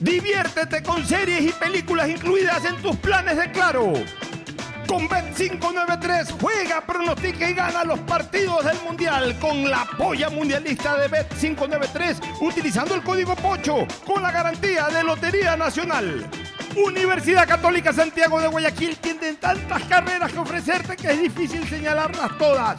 Diviértete con series y películas incluidas en tus planes de Claro. Con Bet593 juega, pronostica y gana los partidos del Mundial con la polla mundialista de Bet593 utilizando el código POCHO con la garantía de Lotería Nacional. Universidad Católica Santiago de Guayaquil tiene tantas carreras que ofrecerte que es difícil señalarlas todas.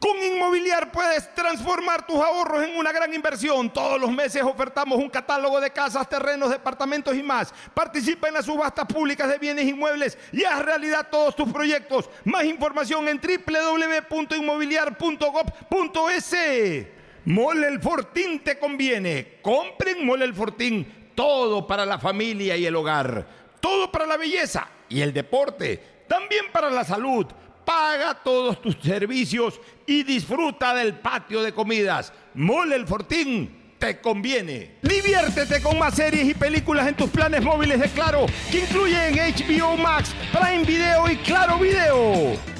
Con Inmobiliar puedes transformar tus ahorros en una gran inversión. Todos los meses ofertamos un catálogo de casas, terrenos, departamentos y más. Participa en las subastas públicas de bienes inmuebles y haz realidad todos tus proyectos. Más información en www.inmobiliar.gov.es. Mole el Fortín te conviene. Compren Mole el Fortín. Todo para la familia y el hogar. Todo para la belleza y el deporte. También para la salud. Paga todos tus servicios y disfruta del patio de comidas. Mole el Fortín te conviene. Diviértete con más series y películas en tus planes móviles de Claro, que incluyen HBO Max, Prime Video y Claro Video.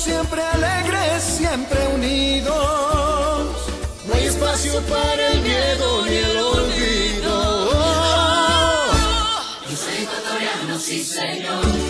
siempre alegres, siempre unidos. No hay espacio para el miedo ni el olvido. Yo soy ecuatoriano, sí señor.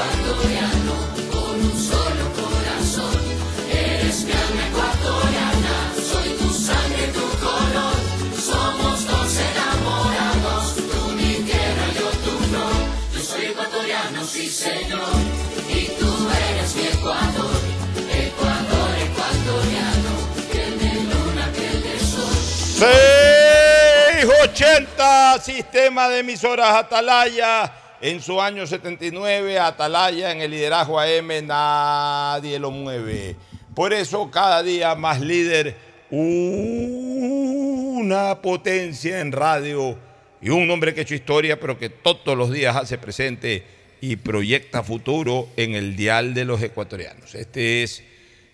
ecuatoriano, con un solo corazón. Eres mi alma ecuatoriana, soy tu sangre, tu color. Somos dos enamorados, tú mi tierra, yo tu flor. Yo soy ecuatoriano, sí señor, y tú eres mi Ecuador. Ecuador, ecuatoriano, que de luna, que de sol. 680, sistema de emisoras Atalaya en su año 79, Atalaya en el liderazgo AM nadie lo mueve. Por eso cada día más líder, una potencia en radio y un hombre que ha hecho historia, pero que todos los días hace presente y proyecta futuro en el dial de los ecuatorianos. Este es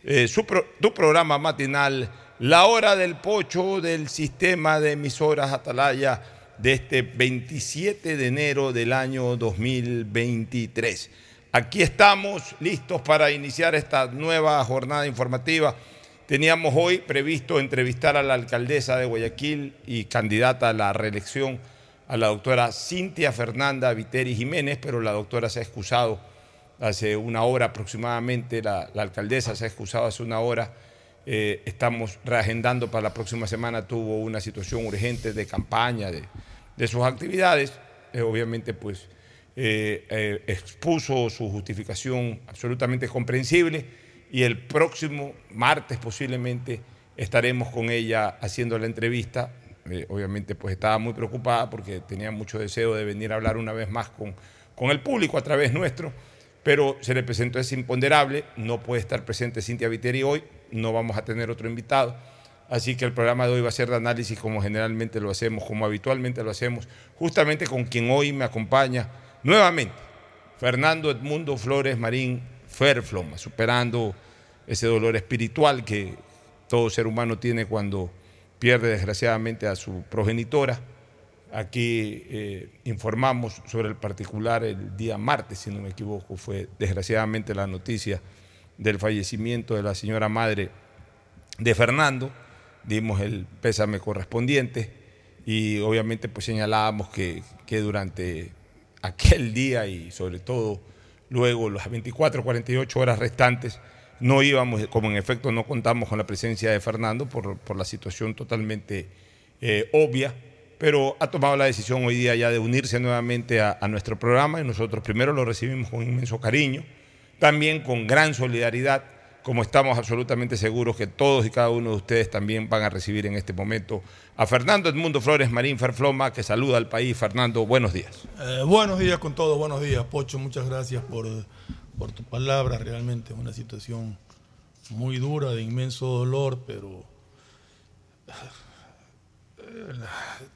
eh, su tu programa matinal, La Hora del Pocho del sistema de emisoras Atalaya de este 27 de enero del año 2023. Aquí estamos listos para iniciar esta nueva jornada informativa. Teníamos hoy previsto entrevistar a la alcaldesa de Guayaquil y candidata a la reelección, a la doctora Cintia Fernanda Viteri Jiménez, pero la doctora se ha excusado hace una hora aproximadamente, la, la alcaldesa se ha excusado hace una hora. Eh, estamos reagendando para la próxima semana, tuvo una situación urgente de campaña, de, de sus actividades. Eh, obviamente, pues eh, expuso su justificación absolutamente comprensible y el próximo martes posiblemente estaremos con ella haciendo la entrevista. Obviamente pues estaba muy preocupada porque tenía mucho deseo de venir a hablar una vez más con, con el público a través nuestro, pero se le presentó ese imponderable, no puede estar presente Cintia Viteri hoy, no vamos a tener otro invitado. Así que el programa de hoy va a ser de análisis como generalmente lo hacemos, como habitualmente lo hacemos, justamente con quien hoy me acompaña nuevamente, Fernando Edmundo Flores Marín Ferfloma, superando ese dolor espiritual que todo ser humano tiene cuando pierde desgraciadamente a su progenitora. Aquí eh, informamos sobre el particular el día martes, si no me equivoco, fue desgraciadamente la noticia del fallecimiento de la señora madre de Fernando, dimos el pésame correspondiente y obviamente pues señalábamos que, que durante aquel día y sobre todo luego las 24, 48 horas restantes no íbamos, como en efecto no contamos con la presencia de Fernando por, por la situación totalmente eh, obvia, pero ha tomado la decisión hoy día ya de unirse nuevamente a, a nuestro programa y nosotros primero lo recibimos con inmenso cariño, también con gran solidaridad, como estamos absolutamente seguros que todos y cada uno de ustedes también van a recibir en este momento a Fernando Edmundo Flores Marín Ferfloma, que saluda al país. Fernando, buenos días. Eh, buenos días con todos, buenos días, Pocho. Muchas gracias por, por tu palabra. Realmente es una situación muy dura, de inmenso dolor, pero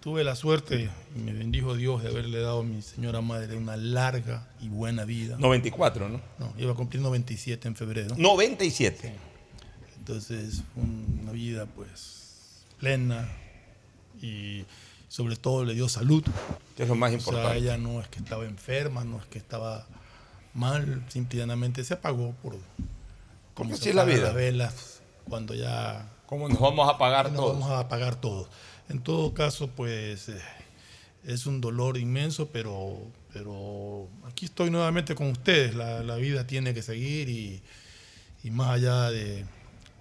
tuve la suerte, y me bendijo Dios, de haberle dado a mi señora madre una larga y buena vida. 94, ¿no? No, iba a cumplir 97 en febrero. 97. Entonces, una vida pues plena y sobre todo le dio salud. Que es lo más O sea, importante. ella no es que estaba enferma, no es que estaba mal, simplemente se apagó por como es la vida. las velas cuando ya ¿Cómo nos vamos a apagar nos todos? vamos a apagar todos. En todo caso, pues eh, es un dolor inmenso, pero, pero aquí estoy nuevamente con ustedes. La, vida tiene que seguir y, más allá de,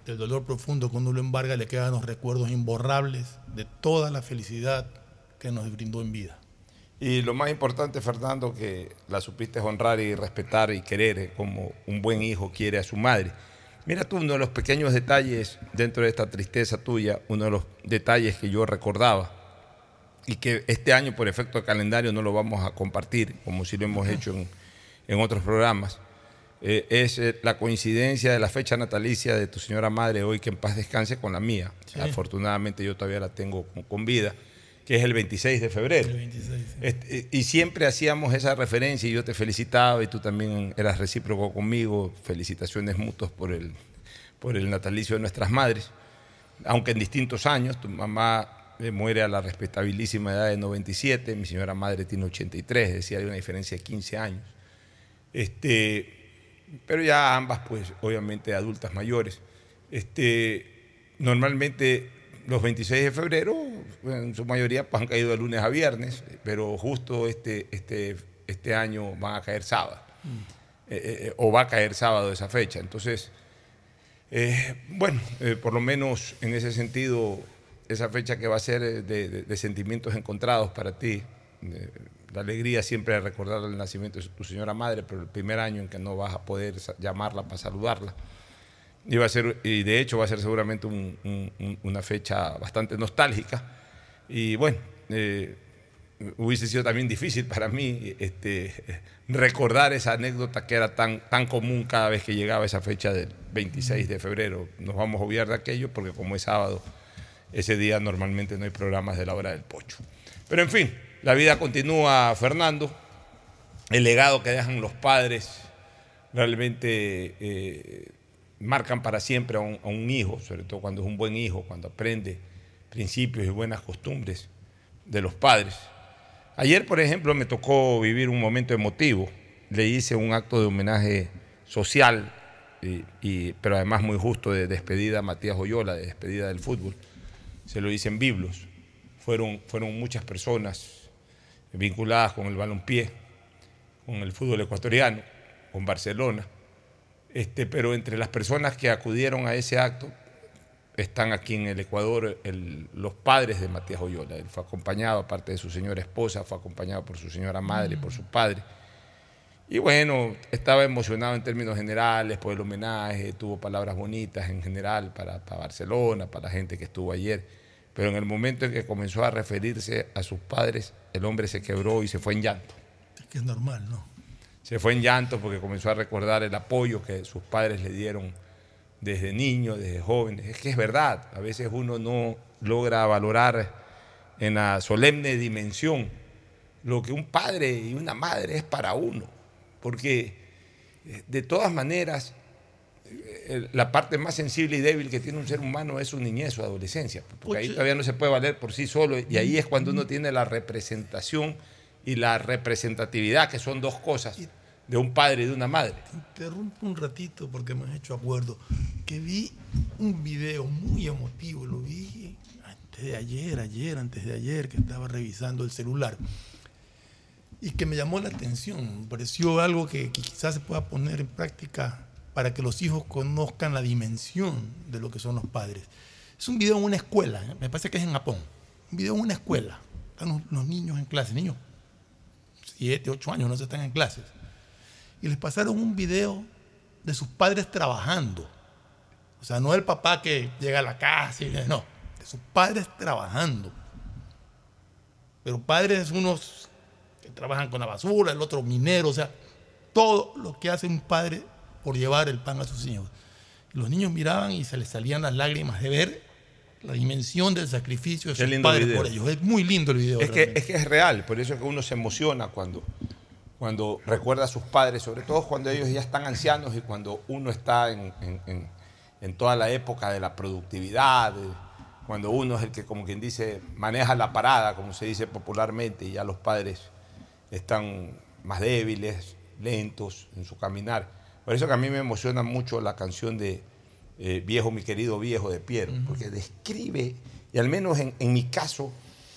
del dolor profundo que uno lo embarga, le quedan los recuerdos imborrables de toda la felicidad que nos brindó en vida. Y lo más importante, Fernando, que la supiste honrar y respetar y querer como un buen hijo quiere a su madre. Mira tú uno de los pequeños detalles dentro de esta tristeza tuya, uno de los detalles que yo recordaba y que este año por efecto de calendario no lo vamos a compartir, como si lo hemos hecho en, en otros programas, eh, es eh, la coincidencia de la fecha natalicia de tu señora madre hoy, que en paz descanse con la mía. Sí. Afortunadamente yo todavía la tengo con, con vida, que es el 26 de febrero. El 26, sí. Este, y siempre hacíamos esa referencia y yo te felicitaba y tú también eras recíproco conmigo. Felicitaciones mutuas por el, por el natalicio de nuestras madres. Aunque en distintos años, tu mamá eh, muere a la respetabilísima edad de 97, mi señora madre tiene 83, es decir, hay una diferencia de 15 años. Este, pero ya ambas, pues, obviamente adultas mayores. Este, normalmente los 26 de febrero, en su mayoría, pues, han caído de lunes a viernes, pero justo este, este, este año van a caer sábado. Eh, eh, o va a caer sábado esa fecha. Entonces, eh, bueno, eh, por lo menos en ese sentido, esa fecha que va a ser eh, de, de- de sentimientos encontrados para ti, eh, la alegría siempre de recordar el nacimiento de tu señora madre, pero el primer año en que no vas a poder llamarla para saludarla. Y, a ser, y de hecho va a ser seguramente un- un- un- una fecha bastante nostálgica. Y bueno, eh, hubiese sido también difícil para mí este, recordar esa anécdota que era tan, tan común cada vez que llegaba esa fecha del 26 de febrero. Nos vamos a obviar de aquello porque como es sábado, ese día normalmente no hay programas de la hora del pocho. Pero en fin, la vida continúa, Fernando. El legado que dejan los padres realmente eh, marcan para siempre a un, hijo, sobre todo cuando es un buen hijo, cuando aprende principios y buenas costumbres de los padres. Ayer, por ejemplo, me tocó vivir un momento emotivo. Le hice un acto de homenaje social, y- pero además muy justo, de despedida a Matías Oyola, de despedida del fútbol. Se lo hice en Biblos. Fueron, fueron muchas personas vinculadas con el balompié, con el fútbol ecuatoriano, con Barcelona. Este, pero entre las personas que acudieron a ese acto están aquí en el Ecuador los padres de Matías Oyola. Él fue acompañado, aparte de su señora esposa, fue acompañado por su señora madre por su padre. Y bueno, estaba emocionado en términos generales por el homenaje, tuvo palabras bonitas en general para, para Barcelona, para la gente que estuvo ayer. Pero en el momento en que comenzó a referirse a sus padres, el hombre se quebró y se fue en llanto. Es que es normal, ¿no? Se fue en llanto porque comenzó a recordar el apoyo que sus padres le dieron desde niños, desde jóvenes. Es que es verdad, a veces uno no logra valorar en la solemne dimensión lo que un padre y una madre es para uno. Porque eh, de todas maneras, eh, la parte más sensible y débil que tiene un ser humano es su niñez, su adolescencia. Porque ahí todavía no se puede valer por sí solo y ahí es cuando uno tiene la representación y la representatividad, que son dos cosas, de un padre y de una madre. Interrumpo un ratito porque me has hecho acuerdo que vi un video muy emotivo, lo vi antes de ayer, ayer, antes de ayer, que estaba revisando el celular y que me llamó la atención. Me pareció algo que, que quizás se pueda poner en práctica para que los hijos conozcan la dimensión de lo que son los padres. Es un video en una escuela, ¿eh? me parece que es en Japón. Un video en una escuela. Están los, los niños en clase, niños, siete, ocho años, no se están en clases y les pasaron un video de sus padres trabajando. O sea, no el papá que llega a la casa, y, no, de sus padres trabajando. Pero padres unos que trabajan con la basura, el otro minero, o sea, todo lo que hace un padre por llevar el pan a sus hijos. Los niños miraban y se les salían las lágrimas de ver la dimensión del sacrificio de Qué sus padres video. por ellos. Es muy lindo el video. Es que, es que es real, por eso es que uno se emociona cuando, cuando recuerda a sus padres, sobre todo cuando ellos ya están ancianos y cuando uno está en, en- en- en toda la época de la productividad, cuando uno es el que, como quien dice, maneja la parada, como se dice popularmente, y ya los padres están más débiles, lentos en su caminar. Por eso que a mí me emociona mucho la canción de eh, Viejo, mi querido viejo de Piero, porque describe, y al menos en, en mi caso,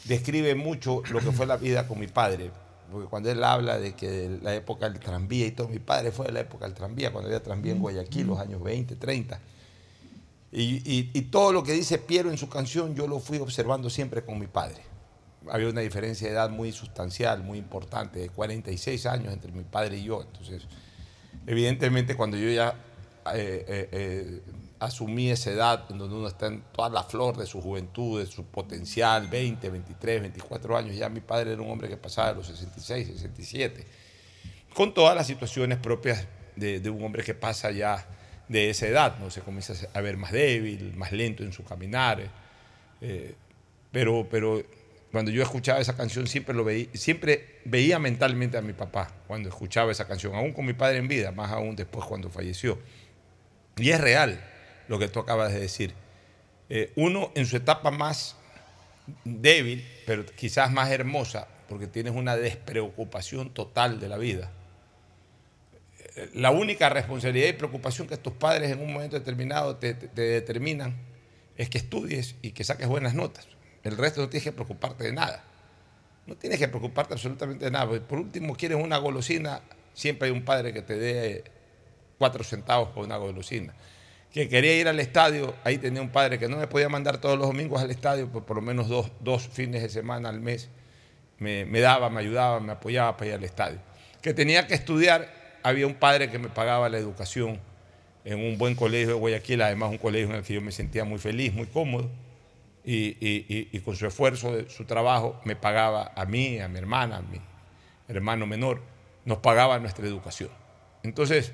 describe mucho lo que fue la vida con mi padre. Porque cuando él habla de que de la época del tranvía y todo, mi padre fue de la época del tranvía, cuando había tranvía en Guayaquil, los años 20, 30. Y, y- y todo lo que dice Piero en su canción, yo lo fui observando siempre con mi padre. Había una diferencia de edad muy sustancial, muy importante, de 46 años entre mi padre y yo. Entonces, evidentemente, cuando yo ya eh, eh, asumí esa edad, en donde uno está en toda la flor de su juventud, de su potencial, 20, 23, 24 años, ya mi padre era un hombre que pasaba de los 66, 67 con todas las situaciones propias de, de un hombre que pasa ya de esa edad, ¿no? Se comienza a ver más débil, más lento en su caminar. eh, pero, pero cuando yo escuchaba esa canción siempre, lo veía, siempre veía mentalmente a mi papá cuando escuchaba esa canción, aún con mi padre en vida, más aún después cuando falleció. Y es real lo que tú acabas de decir. Eh, uno en su etapa más débil, pero quizás más hermosa, porque tienes una despreocupación total de la vida. Eh, La única responsabilidad y preocupación que tus padres en un momento determinado te, te- te determinan es que estudies y que saques buenas notas. El resto no tienes que preocuparte de nada. No tienes que preocuparte absolutamente de nada. Por último, quieres una golosina, siempre hay un padre que te dé cuatro centavos por una golosina. Que quería ir al estadio, ahí tenía un padre que no me podía mandar todos los domingos al estadio, pues por lo menos dos, dos fines de semana al mes me, me daba, me ayudaba, me apoyaba para ir al estadio. Que tenía que estudiar, había un padre que me pagaba la educación en un buen colegio de Guayaquil, además un colegio en el que yo me sentía muy feliz, muy cómodo. y, y- y- y con su esfuerzo, su trabajo, me pagaba a mí, a mi hermana, a mi hermano menor, nos pagaba nuestra educación. Entonces,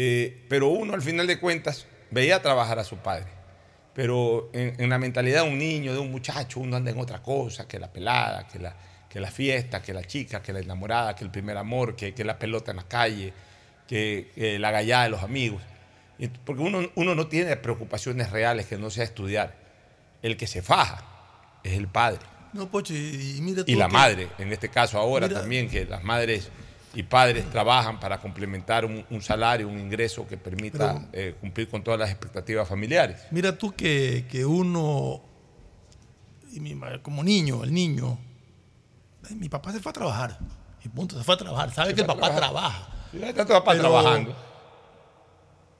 eh, pero uno al final de cuentas veía trabajar a su padre. Pero en, en la mentalidad de un niño, de un muchacho, uno anda en otra cosa, que la pelada, que la, que la fiesta, que la chica, que la enamorada, que el primer amor, que, que la pelota en la calle, que, que la gallada de los amigos. Y- Porque uno, uno no tiene preocupaciones reales que no sea estudiar. El que se faja es el padre. No, Pocho, y, y mira Y tú la que- madre, en este caso ahora Mira- también, que las madres y padres trabajan para complementar un, un salario, un ingreso que permita eh, cumplir con todas las expectativas familiares. Mira tú que, que uno, y mi ma- como niño, el niño, mi papá se fue a trabajar. Y punto, se fue a trabajar. Sabe Se que el papá trabaja. Sí, está tu papá Pero- trabajando.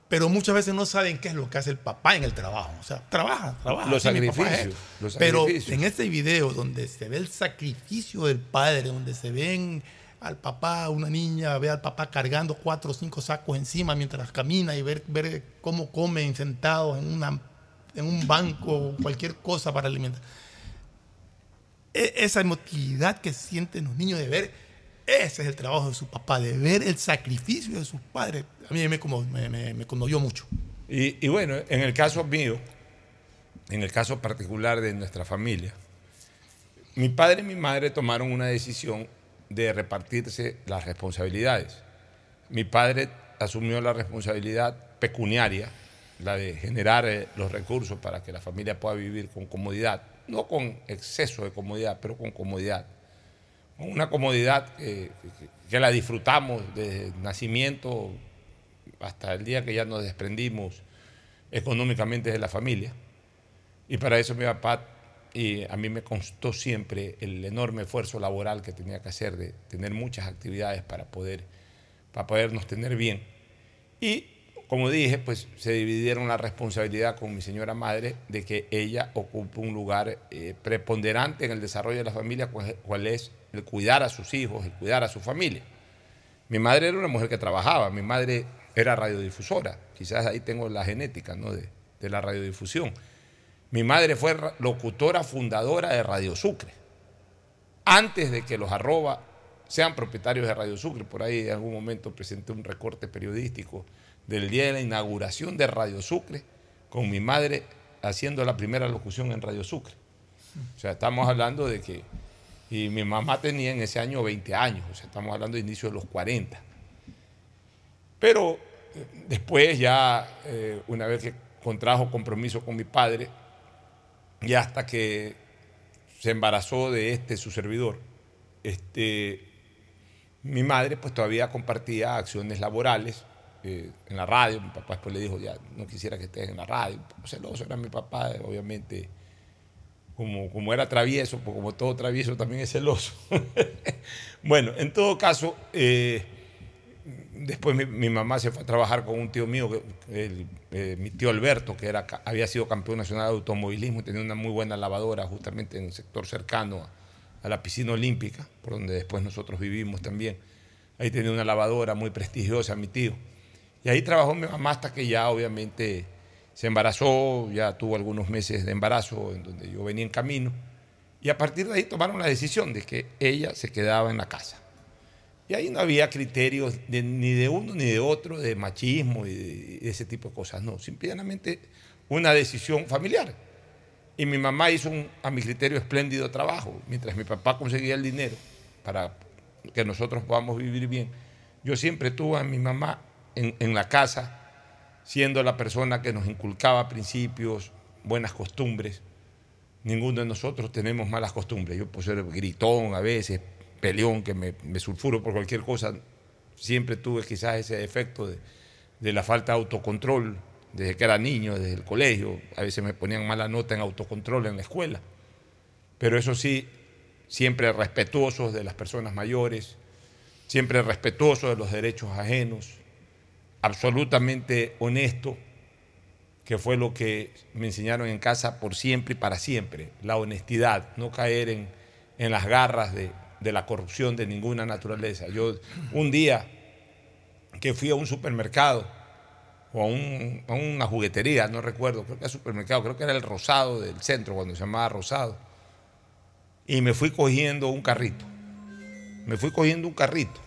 Pero muchas veces no saben qué es lo que hace el papá en el trabajo. O sea, trabaja, trabaja. Los sí, sacrificios, es- los Pero sacrificios. en este video donde se ve el sacrificio del padre, donde se ven al papá, una niña, ve al papá cargando cuatro o cinco sacos encima mientras camina y ver, ver cómo comen sentados en, en un banco, cualquier cosa para alimentar. E- esa emotividad que sienten los niños de ver, ese es el trabajo de su papá, de ver el sacrificio de sus padres. A mí me, como, me, me- conmovió mucho. Y bueno, en el caso mío, en el caso particular de nuestra familia, mi padre y mi madre tomaron una decisión de repartirse las responsabilidades. Mi padre asumió la responsabilidad pecuniaria, la de generar eh, los recursos para que la familia pueda vivir con comodidad, no con exceso de comodidad, pero con comodidad. Una comodidad que, que la disfrutamos desde el nacimiento hasta el día que ya nos desprendimos económicamente de la familia. Y para eso mi papá, y a mí me constó siempre el enorme esfuerzo laboral que tenía que hacer de tener muchas actividades para, poder, para podernos tener bien. Y como dije, pues se dividieron la responsabilidad con mi señora madre de que ella ocupe un lugar eh, preponderante en el desarrollo de la familia, cual es el cuidar a sus hijos, el cuidar a su familia. Mi madre era una mujer que trabajaba, mi madre era radiodifusora, quizás ahí tengo la genética ¿no? de, de la radiodifusión. Mi madre fue ra- locutora fundadora de Radio Sucre, antes de que los arroba sean propietarios de Radio Sucre. Por ahí en algún momento presenté un recorte periodístico del día de la inauguración de Radio Sucre, con mi madre haciendo la primera locución en Radio Sucre. O sea, estamos hablando de que, y mi mamá tenía en ese año 20 años, o sea, estamos hablando de inicio de los 40. Pero eh, después ya, eh, una vez que contrajo compromiso con mi padre, y hasta que se embarazó de este, su servidor, este, mi madre pues todavía compartía acciones laborales eh, en la radio. Mi papá después le dijo, ya no quisiera que estés en la radio. Celoso era mi papá, obviamente. Como, como era travieso, pues como todo travieso también es celoso. bueno, en todo caso, eh, después mi, mamá se fue a trabajar con un tío mío, el- eh, mi tío Alberto, que era, había sido campeón nacional de automovilismo y tenía una muy buena lavadora justamente en el sector cercano a, a la piscina olímpica, por donde después nosotros vivimos también. Ahí tenía una lavadora muy prestigiosa mi tío. Y ahí trabajó mi mamá hasta que ya obviamente se embarazó, ya tuvo algunos meses de embarazo en donde yo venía en camino. Y a partir de ahí tomaron la decisión de que ella se quedaba en la casa. Y ahí no había criterios ni de uno ni de otro, de machismo y de, ese tipo de cosas. No, simplemente una decisión familiar. Y mi mamá hizo un, a mi criterio, espléndido trabajo. Mientras mi papá conseguía el dinero para que nosotros podamos vivir bien, yo siempre tuve a mi mamá en, en la casa, siendo la persona que nos inculcaba principios, buenas costumbres. Ninguno de nosotros tenemos malas costumbres. Yo puedo ser gritón a veces, peleón, que me, sulfuro por cualquier cosa. Siempre tuve quizás ese defecto de, de la falta de autocontrol desde que era niño, desde el colegio. A veces me ponían mala nota en autocontrol en la escuela. Pero eso sí, siempre respetuosos de las personas mayores, siempre respetuosos de los derechos ajenos, absolutamente honesto, que fue lo que me enseñaron en casa por siempre y para siempre, la honestidad, no caer en, en las garras de, de la corrupción de ninguna naturaleza. Yo un día que fui a un supermercado o a, un- a una juguetería, no recuerdo, creo que era supermercado, creo que era el Rosado del centro, cuando se llamaba Rosado. Y me fui cogiendo un carrito. Me fui cogiendo un carrito.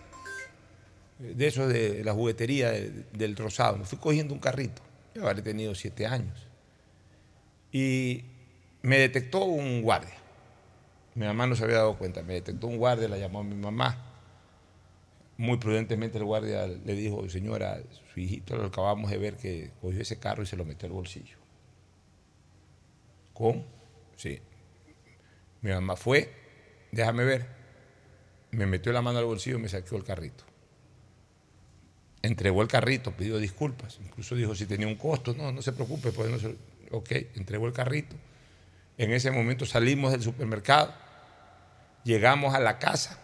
De esos de la juguetería de- del Rosado. Me fui cogiendo un carrito. Yo habré tenido siete años. Y me detectó un guardia. Mi mamá no se había dado cuenta. Me detectó un guardia, la llamó a mi mamá. Muy prudentemente el guardia le dijo, señora, su hijito lo acabamos de ver que cogió ese carro y se lo metió al bolsillo. ¿Cómo? Sí. Mi mamá fue, déjame ver, me metió la mano al bolsillo y me saqueó el carrito. Entregó el carrito, pidió disculpas, incluso dijo si tenía un costo, no, no se preocupe, pues no se... Ok, entregó el carrito. En ese momento salimos del supermercado, llegamos a la casa,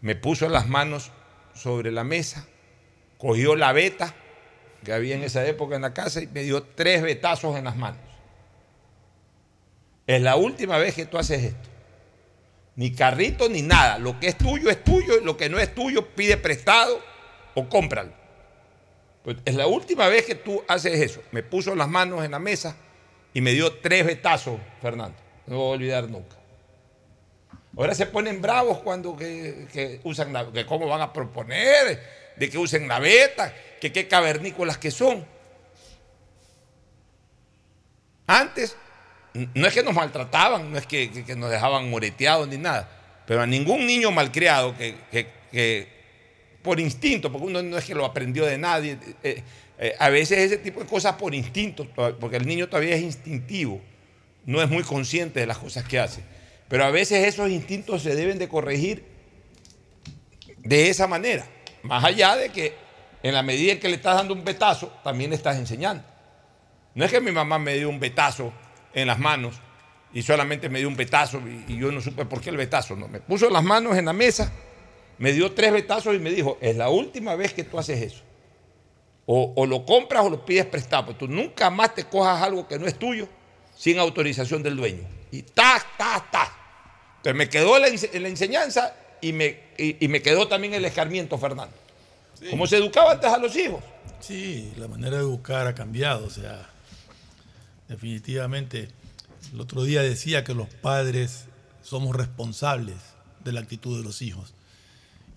me puso las manos sobre la mesa, cogió la beta que había en esa época en la casa y me dio tres betazos en las manos. Es la última vez que tú haces esto. Ni carrito ni nada. Lo que es tuyo es tuyo y lo que no es tuyo pide prestado o cómpralo. Pues es la última vez que tú haces eso. Me puso las manos en la mesa y me dio tres betazos, Fernando. No voy a olvidar nunca. Ahora se ponen bravos cuando que, usan la, que cómo van a proponer, de que usen la beta, que qué cavernícolas que son. Antes, no es que nos maltrataban, no es que, que- que nos dejaban moreteados ni nada, pero a ningún niño malcriado que, por instinto, porque uno no es que lo aprendió de nadie, eh, eh, a veces ese tipo de cosas por instinto, to- porque el niño todavía es instintivo, no es muy consciente de las cosas que hace. Pero a veces esos instintos se deben de corregir de esa manera, más allá de que en la medida en que le estás dando un betazo, también le estás enseñando. No es que mi mamá me dio un betazo en las manos y solamente me dio un betazo y, yo no supe por qué el betazo, no, me puso las manos en la mesa, me dio tres betazos y me dijo, es la última vez que tú haces eso. O, lo compras o lo pides prestado, pero tú nunca más te cojas algo que no es tuyo sin autorización del dueño. Y ta, ta, ta. Entonces me quedó la, la enseñanza y me, y, y me quedó también el escarmiento, Fernando. ¿Cómo se educaba antes a los hijos? Sí, la manera de educar ha cambiado, o sea, definitivamente. El otro día decía que los padres somos responsables de la actitud de los hijos.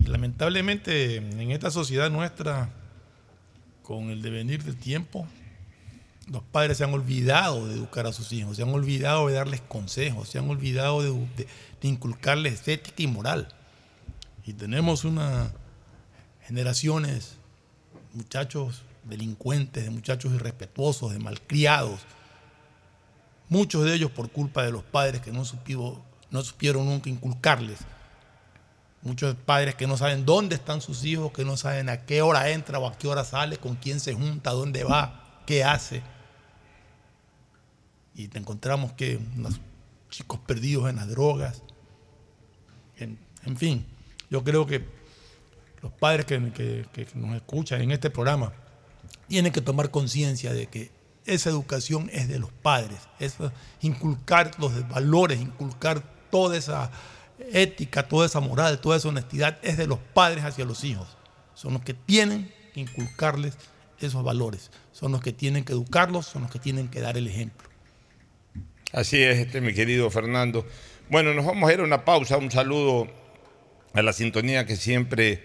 Y lamentablemente en esta sociedad nuestra, con el devenir del tiempo, los padres se han olvidado de educar a sus hijos, se han olvidado de darles consejos, se han olvidado de, inculcarles ética y moral. Y tenemos una generaciones, muchachos delincuentes, de muchachos irrespetuosos, de malcriados, muchos de ellos por culpa de los padres que no, supivo- no supieron nunca inculcarles. Muchos padres que no saben dónde están sus hijos, que no saben a qué hora entra o a qué hora sale, con quién se junta, dónde va, qué hace. Y te encontramos que unos chicos perdidos en las drogas. En, fin, yo creo que los padres que nos escuchan en este programa tienen que tomar conciencia de que esa educación es de los padres, es inculcar los valores, inculcar toda esa ética, toda esa moral, toda esa honestidad, es de los padres hacia los hijos. Son los que tienen que inculcarles esos valores, son los que tienen que educarlos, son los que tienen que dar el ejemplo. Así es, este, mi querido Fernando. Bueno, nos vamos a ir a una pausa. Un saludo a la sintonía que siempre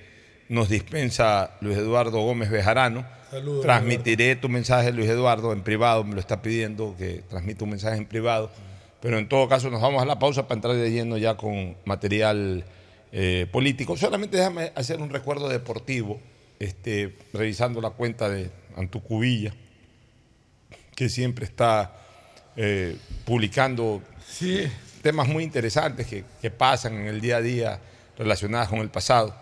nos dispensa Luis Eduardo Gómez Bejarano. Saludos, Transmitiré tu mensaje, Luis Eduardo, en privado. Me lo está pidiendo que transmita un mensaje en privado. Pero en todo caso, nos vamos a la pausa para entrar de lleno ya con material eh, político. Solamente déjame hacer un recuerdo deportivo, este, revisando la cuenta de Antucubilla, que siempre está eh, publicando temas muy interesantes que, que pasan en el día a día relacionados con el pasado.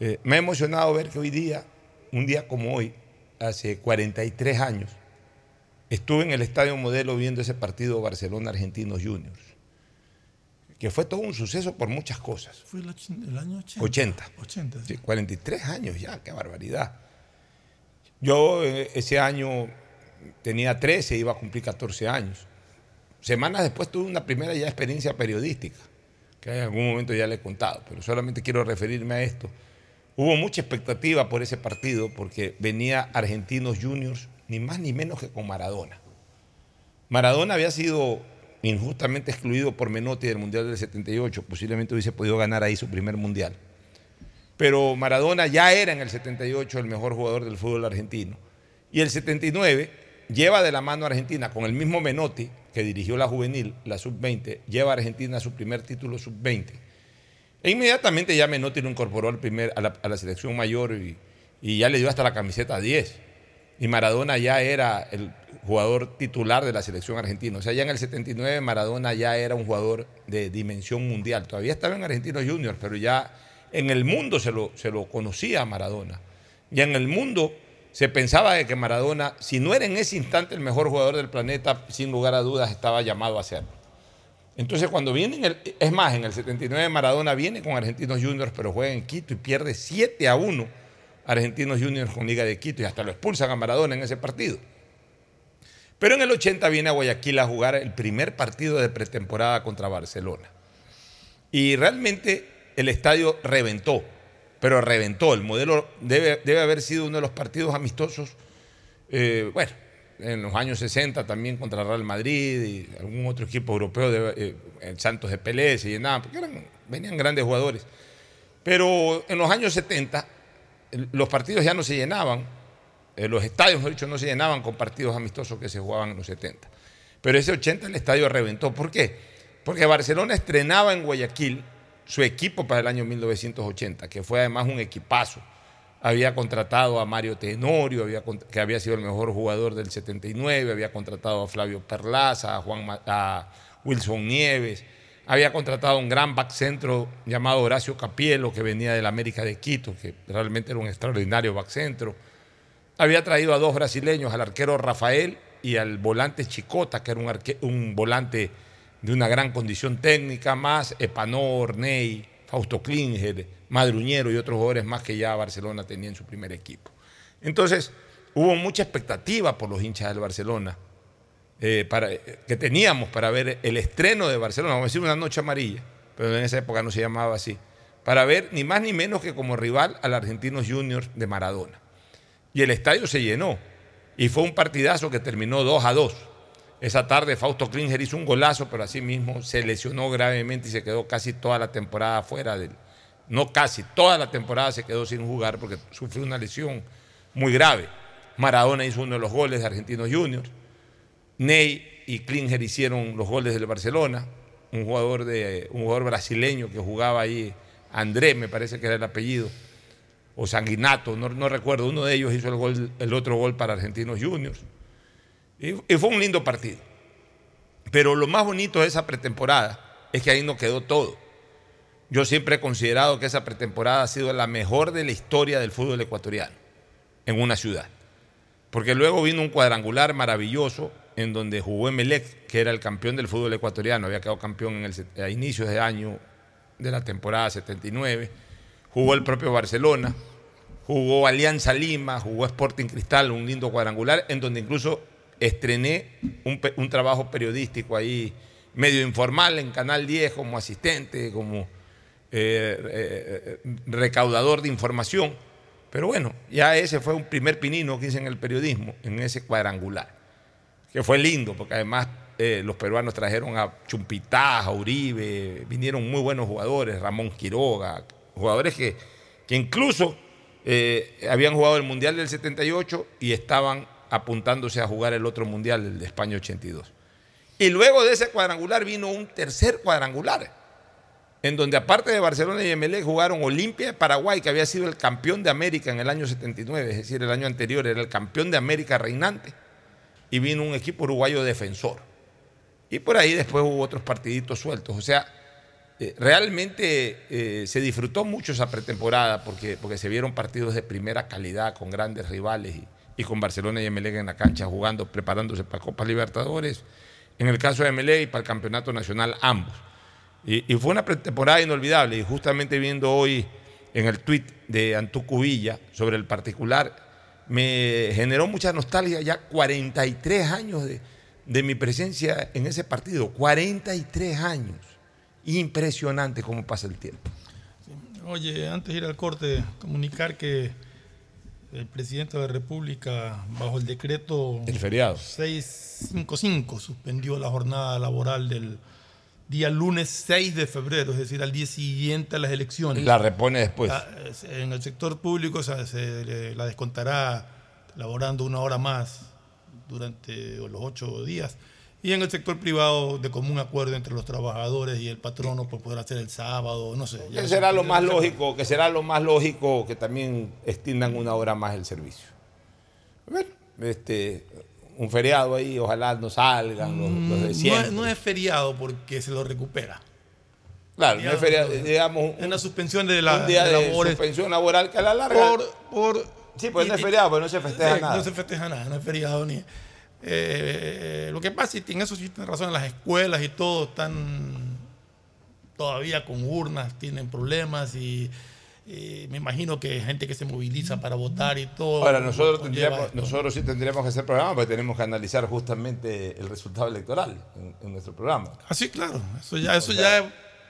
Eh, me ha emocionado ver que hoy día, un día como hoy, hace 43 años, estuve en el Estadio Modelo viendo ese partido Barcelona-Argentinos Juniors, que fue todo un suceso por muchas cosas. Fue el, año 80. 80. 80, sí. Sí, 43 años ya, qué barbaridad. Yo eh, ese año tenía 13, iba a cumplir 14 años. Semanas después tuve una primera ya experiencia periodística, que en algún momento ya le he contado, pero solamente quiero referirme a esto. Hubo mucha expectativa por ese partido porque venía Argentinos Juniors, ni más ni menos que con Maradona. Maradona había sido injustamente excluido por Menotti del Mundial del 78, posiblemente hubiese podido ganar ahí su primer Mundial. Pero Maradona ya era en el 78 el mejor jugador del fútbol argentino. Y el 79 lleva de la mano a Argentina con el mismo Menotti, que dirigió la juvenil, la sub-20, lleva a Argentina su primer título sub-20. E inmediatamente ya Menotti lo incorporó al primer, a, la, selección mayor y, y ya le dio hasta la camiseta 10. Y Maradona ya era el jugador titular de la selección argentina. O sea, ya en el 79 Maradona ya era un jugador de dimensión mundial. Todavía estaba en Argentinos Juniors, pero ya en el mundo se lo, se lo conocía a Maradona. Ya en el mundo se pensaba de que Maradona, si no era en ese instante el mejor jugador del planeta, sin lugar a dudas estaba llamado a serlo. Entonces cuando viene, en el, es más, en el 79 Maradona viene con Argentinos Juniors, pero juega en Quito y pierde 7 a 1 Argentinos Juniors con Liga de Quito y hasta lo expulsan a Maradona en ese partido. Pero en el 80 viene a Guayaquil a jugar el primer partido de pretemporada contra Barcelona. Y realmente el estadio reventó, pero reventó. El modelo debe, haber sido uno de los partidos amistosos, eh, bueno, en los años 60 también contra Real Madrid y algún otro equipo europeo, de, eh, Santos de Pelé se llenaban, porque eran, venían grandes jugadores. Pero en los años 70 los partidos ya no se llenaban, eh, los estadios, mejor dicho, no se llenaban con partidos amistosos que se jugaban en los 70. Pero ese 80 el estadio reventó. ¿Por qué? Porque Barcelona estrenaba en Guayaquil su equipo para el año 1980, que fue además un equipazo. Había contratado a Mario Tenorio, había, que había sido el mejor jugador del 79, había contratado a Flavio Perlaza, a, Juan, a Wilson Nieves, había contratado a un gran back centro llamado Horacio Capielo, que venía del América de Quito, que realmente era un extraordinario back centro. Había traído a dos brasileños, al arquero Rafael y al volante Chicota, que era un, volante de una gran condición técnica, más Epanor, Ney, Fausto Klinger, Madruñero y otros jugadores más que ya Barcelona tenía en su primer equipo. Entonces, hubo mucha expectativa por los hinchas del Barcelona, eh, para, que teníamos para ver el estreno de Barcelona, vamos a decir una noche amarilla, pero en esa época no se llamaba así, para ver ni más ni menos que como rival al Argentinos Juniors de Maradona. Y el estadio se llenó, y fue un partidazo que terminó 2 a 2. Esa tarde Fausto Klinger hizo un golazo, pero así mismo se lesionó gravemente y se quedó casi toda la temporada fuera del. No casi, toda la temporada se quedó sin jugar porque sufrió una lesión muy grave. Maradona hizo uno de los goles de Argentinos Juniors. Ney y Klinger hicieron los goles del Barcelona. Un jugador, de, un jugador brasileño que jugaba ahí, André, me parece que era el apellido, o Sanguinato, no, recuerdo. Uno de ellos hizo el, el otro gol para Argentinos Juniors. Y, fue un lindo partido. Pero lo más bonito de esa pretemporada es que ahí no quedó todo. Yo siempre he considerado que esa pretemporada ha sido la mejor de la historia del fútbol ecuatoriano en una ciudad. Porque luego vino un cuadrangular maravilloso en donde jugó Emelec, que era el campeón del fútbol ecuatoriano, había quedado campeón en el, a inicios de año de la temporada 79. Jugó el propio Barcelona, jugó Alianza Lima, jugó Sporting Cristal, un lindo cuadrangular, en donde incluso estrené un, trabajo periodístico ahí, medio informal, en Canal 10, como asistente, como eh, eh, recaudador de información. Pero bueno, ya ese fue un primer pinino que hice en el periodismo, en ese cuadrangular, que fue lindo, porque además eh, los peruanos trajeron a Chumpitá, a Uribe, vinieron muy buenos jugadores, Ramón Quiroga, jugadores que, que incluso habían jugado el Mundial del 78 y estaban apuntándose a jugar el otro mundial, el de España 82. Y luego de ese cuadrangular vino un tercer cuadrangular, en donde aparte de Barcelona y Emelec jugaron Olimpia de Paraguay, que había sido el campeón de América en el año 79, es decir, el año anterior era el campeón de América reinante, y vino un equipo uruguayo defensor. Y por ahí después hubo otros partiditos sueltos. O sea, eh, realmente eh, se disfrutó mucho esa pretemporada porque, porque se vieron partidos de primera calidad con grandes rivales. Y, y con Barcelona y Emelec en la cancha jugando, preparándose para Copa Libertadores. En el caso de Emelec y para el Campeonato Nacional, ambos. Y, fue una temporada inolvidable. Y justamente viendo hoy en el tuit de Antuco Villa sobre el particular, me generó mucha nostalgia ya 43 años de, de mi presencia en ese partido. 43 años. Impresionante cómo pasa el tiempo. Oye, antes de ir al corte, comunicar que el presidente de la República, bajo el decreto El feriado. 655, suspendió la jornada laboral del día lunes 6 de febrero, es decir, al día siguiente a las elecciones. La repone después. Ah, En el sector público o sea, se la descontará laborando una hora más durante los ocho días. Y en el sector privado, de común acuerdo entre los trabajadores y el patrono, pues podrá hacer el sábado, no sé. Que será lo más lógico, que será lo más lógico que también extiendan una hora más el servicio. Bueno, este, un feriado ahí, ojalá no salgan los, los de Mm, No es, no es feriado porque se lo recupera. claro, no es feriado, digamos, En la suspensión de la un día de labores suspensión laboral que a la larga. por, por sí, pues no es y- feriado, pero no se festeja nada. No se festeja nada, no es feriado ni. Eh, lo que pasa, y en eso sí tiene razón, las escuelas y todo están todavía con urnas, tienen problemas y, me imagino que hay gente que se moviliza para votar y todo. Ahora, nosotros, tendríamos, nosotros sí tendríamos que hacer programa porque tenemos que analizar justamente el resultado electoral en, en nuestro programa. Ah, sí, claro, eso ya, eso O sea, ya es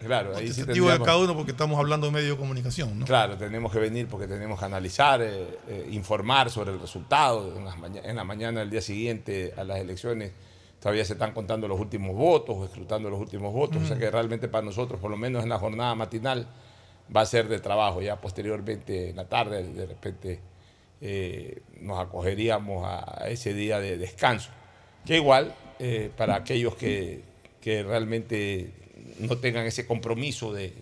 Claro, ahí sí de cada uno porque estamos hablando de medio de comunicación, ¿no? Claro, tenemos que venir porque tenemos que analizar, eh, eh, informar sobre el resultado. En, las maña- en la mañana del día siguiente a las elecciones todavía se están contando los últimos votos o escrutando los últimos votos. O sea que realmente para nosotros, por lo menos en la jornada matinal, va a ser de trabajo. Ya posteriormente, en la tarde, de repente eh, nos acogeríamos a, a ese día de descanso. Que igual, para aquellos que, que realmente no tengan ese compromiso de,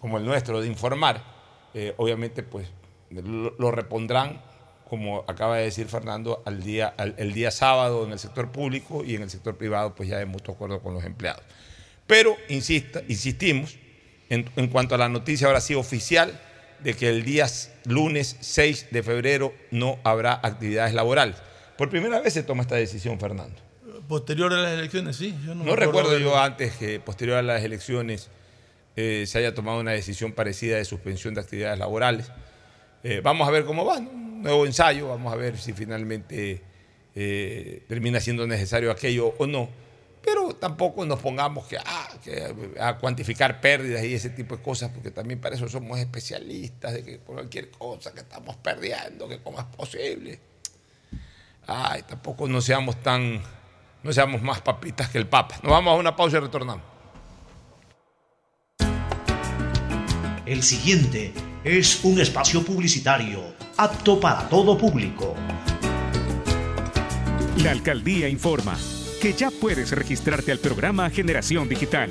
como el nuestro de informar, eh, obviamente pues lo, repondrán, como acaba de decir Fernando, al día, el día sábado en el sector público y en el sector privado pues ya de mutuo acuerdo con los empleados. Pero insista, insistimos, en, en cuanto a la noticia ahora sí oficial, de que el día lunes 6 de febrero no habrá actividades laborales. Por primera vez se toma esta decisión, Fernando. Posterior a las elecciones, sí. Yo no, No, recuerdo yo antes que posterior a las elecciones eh, se haya tomado una decisión parecida de suspensión de actividades laborales. Eh, vamos a ver cómo va, ¿no? un nuevo ensayo, vamos a ver si finalmente eh, termina siendo necesario aquello o no. Pero tampoco nos pongamos que, ah, que a cuantificar pérdidas y ese tipo de cosas, porque también para eso somos especialistas, de que cualquier cosa que estamos perdiendo, que cómo es posible. Ay, tampoco no seamos tan, no seamos más papitas que el Papa. Nos vamos a una pausa y retornamos. El siguiente es un espacio publicitario apto para todo público. La alcaldía informa que ya puedes registrarte al programa Generación Digital.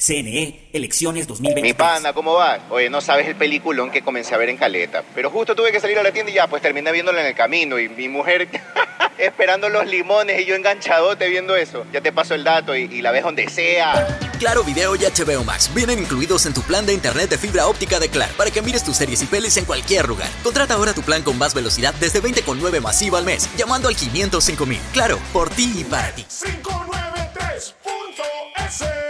CNE, elecciones 2020. Mi pana, ¿cómo va? Oye, no sabes el peliculón que comencé a ver en Caleta. Pero justo tuve que salir a la tienda y ya, pues terminé viéndolo en el camino. Y mi mujer esperando los limones y yo enganchadote viendo eso. Ya te paso el dato y, y la ves donde sea. Claro Video y HBO Max vienen incluidos en tu plan de internet de fibra óptica de Claro para que mires tus series y pelis en cualquier lugar. Contrata ahora tu plan con más velocidad desde 20,9 masiva al mes, llamando al 505.000. Claro, por ti y para ti. 593.es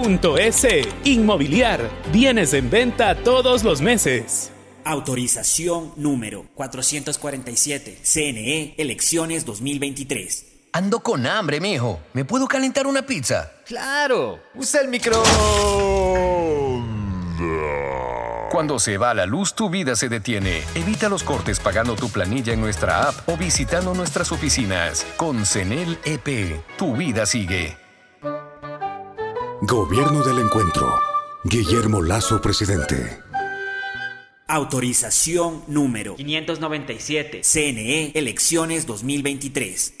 www.inmobiliariapublica.es. Inmobiliar, bienes en venta todos los meses. Autorización número 447. CNE, elecciones 2023. Ando con hambre, mijo. ¿Me puedo calentar una pizza? Claro, usa el micro. Cuando se va la luz, tu vida se detiene. Evita los cortes pagando tu planilla en nuestra app o visitando nuestras oficinas. Con CENEL EP, tu vida sigue. Gobierno del Encuentro. Guillermo Lazo, presidente. Autorización número 597. CNE Elecciones 2023.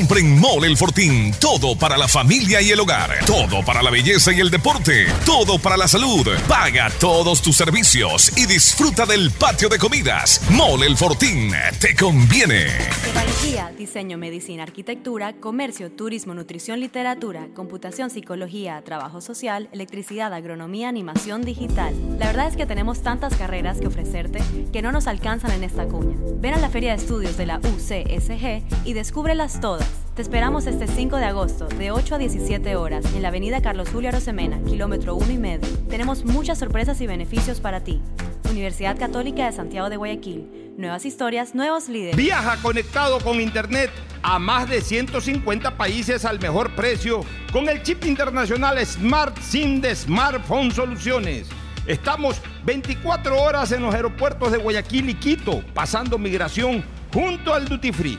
Compren Mole El Fortín. Todo para la familia y el hogar. Todo para la belleza y el deporte. Todo para la salud. Paga todos tus servicios y disfruta del patio de comidas. Mole El Fortín. Te conviene. Tecnología, diseño, medicina, arquitectura, comercio, turismo, nutrición, literatura, computación, psicología, trabajo social, electricidad, agronomía, animación digital. La verdad es que tenemos tantas carreras que ofrecerte que no nos alcanzan en esta cuña. Ven a la Feria de Estudios de la UCSG y descúbrelas todas. Te esperamos este 5 de agosto, de 8 a 17 horas, en la avenida Carlos Julio Arosemena, kilómetro 1 y medio. Tenemos muchas sorpresas y beneficios para ti. Universidad Católica de Santiago de Guayaquil. Nuevas historias, nuevos líderes. Viaja conectado con Internet a más de 150 países al mejor precio con el chip internacional Smart SIM de Smartphone Soluciones. Estamos 24 horas en los aeropuertos de Guayaquil y Quito, pasando migración junto al Duty Free.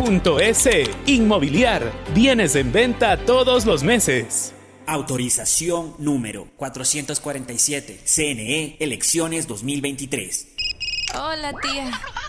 Inmobiliar, bienes en venta todos los meses. Autorización número 447. CNE Elecciones 2023. Hola, tía.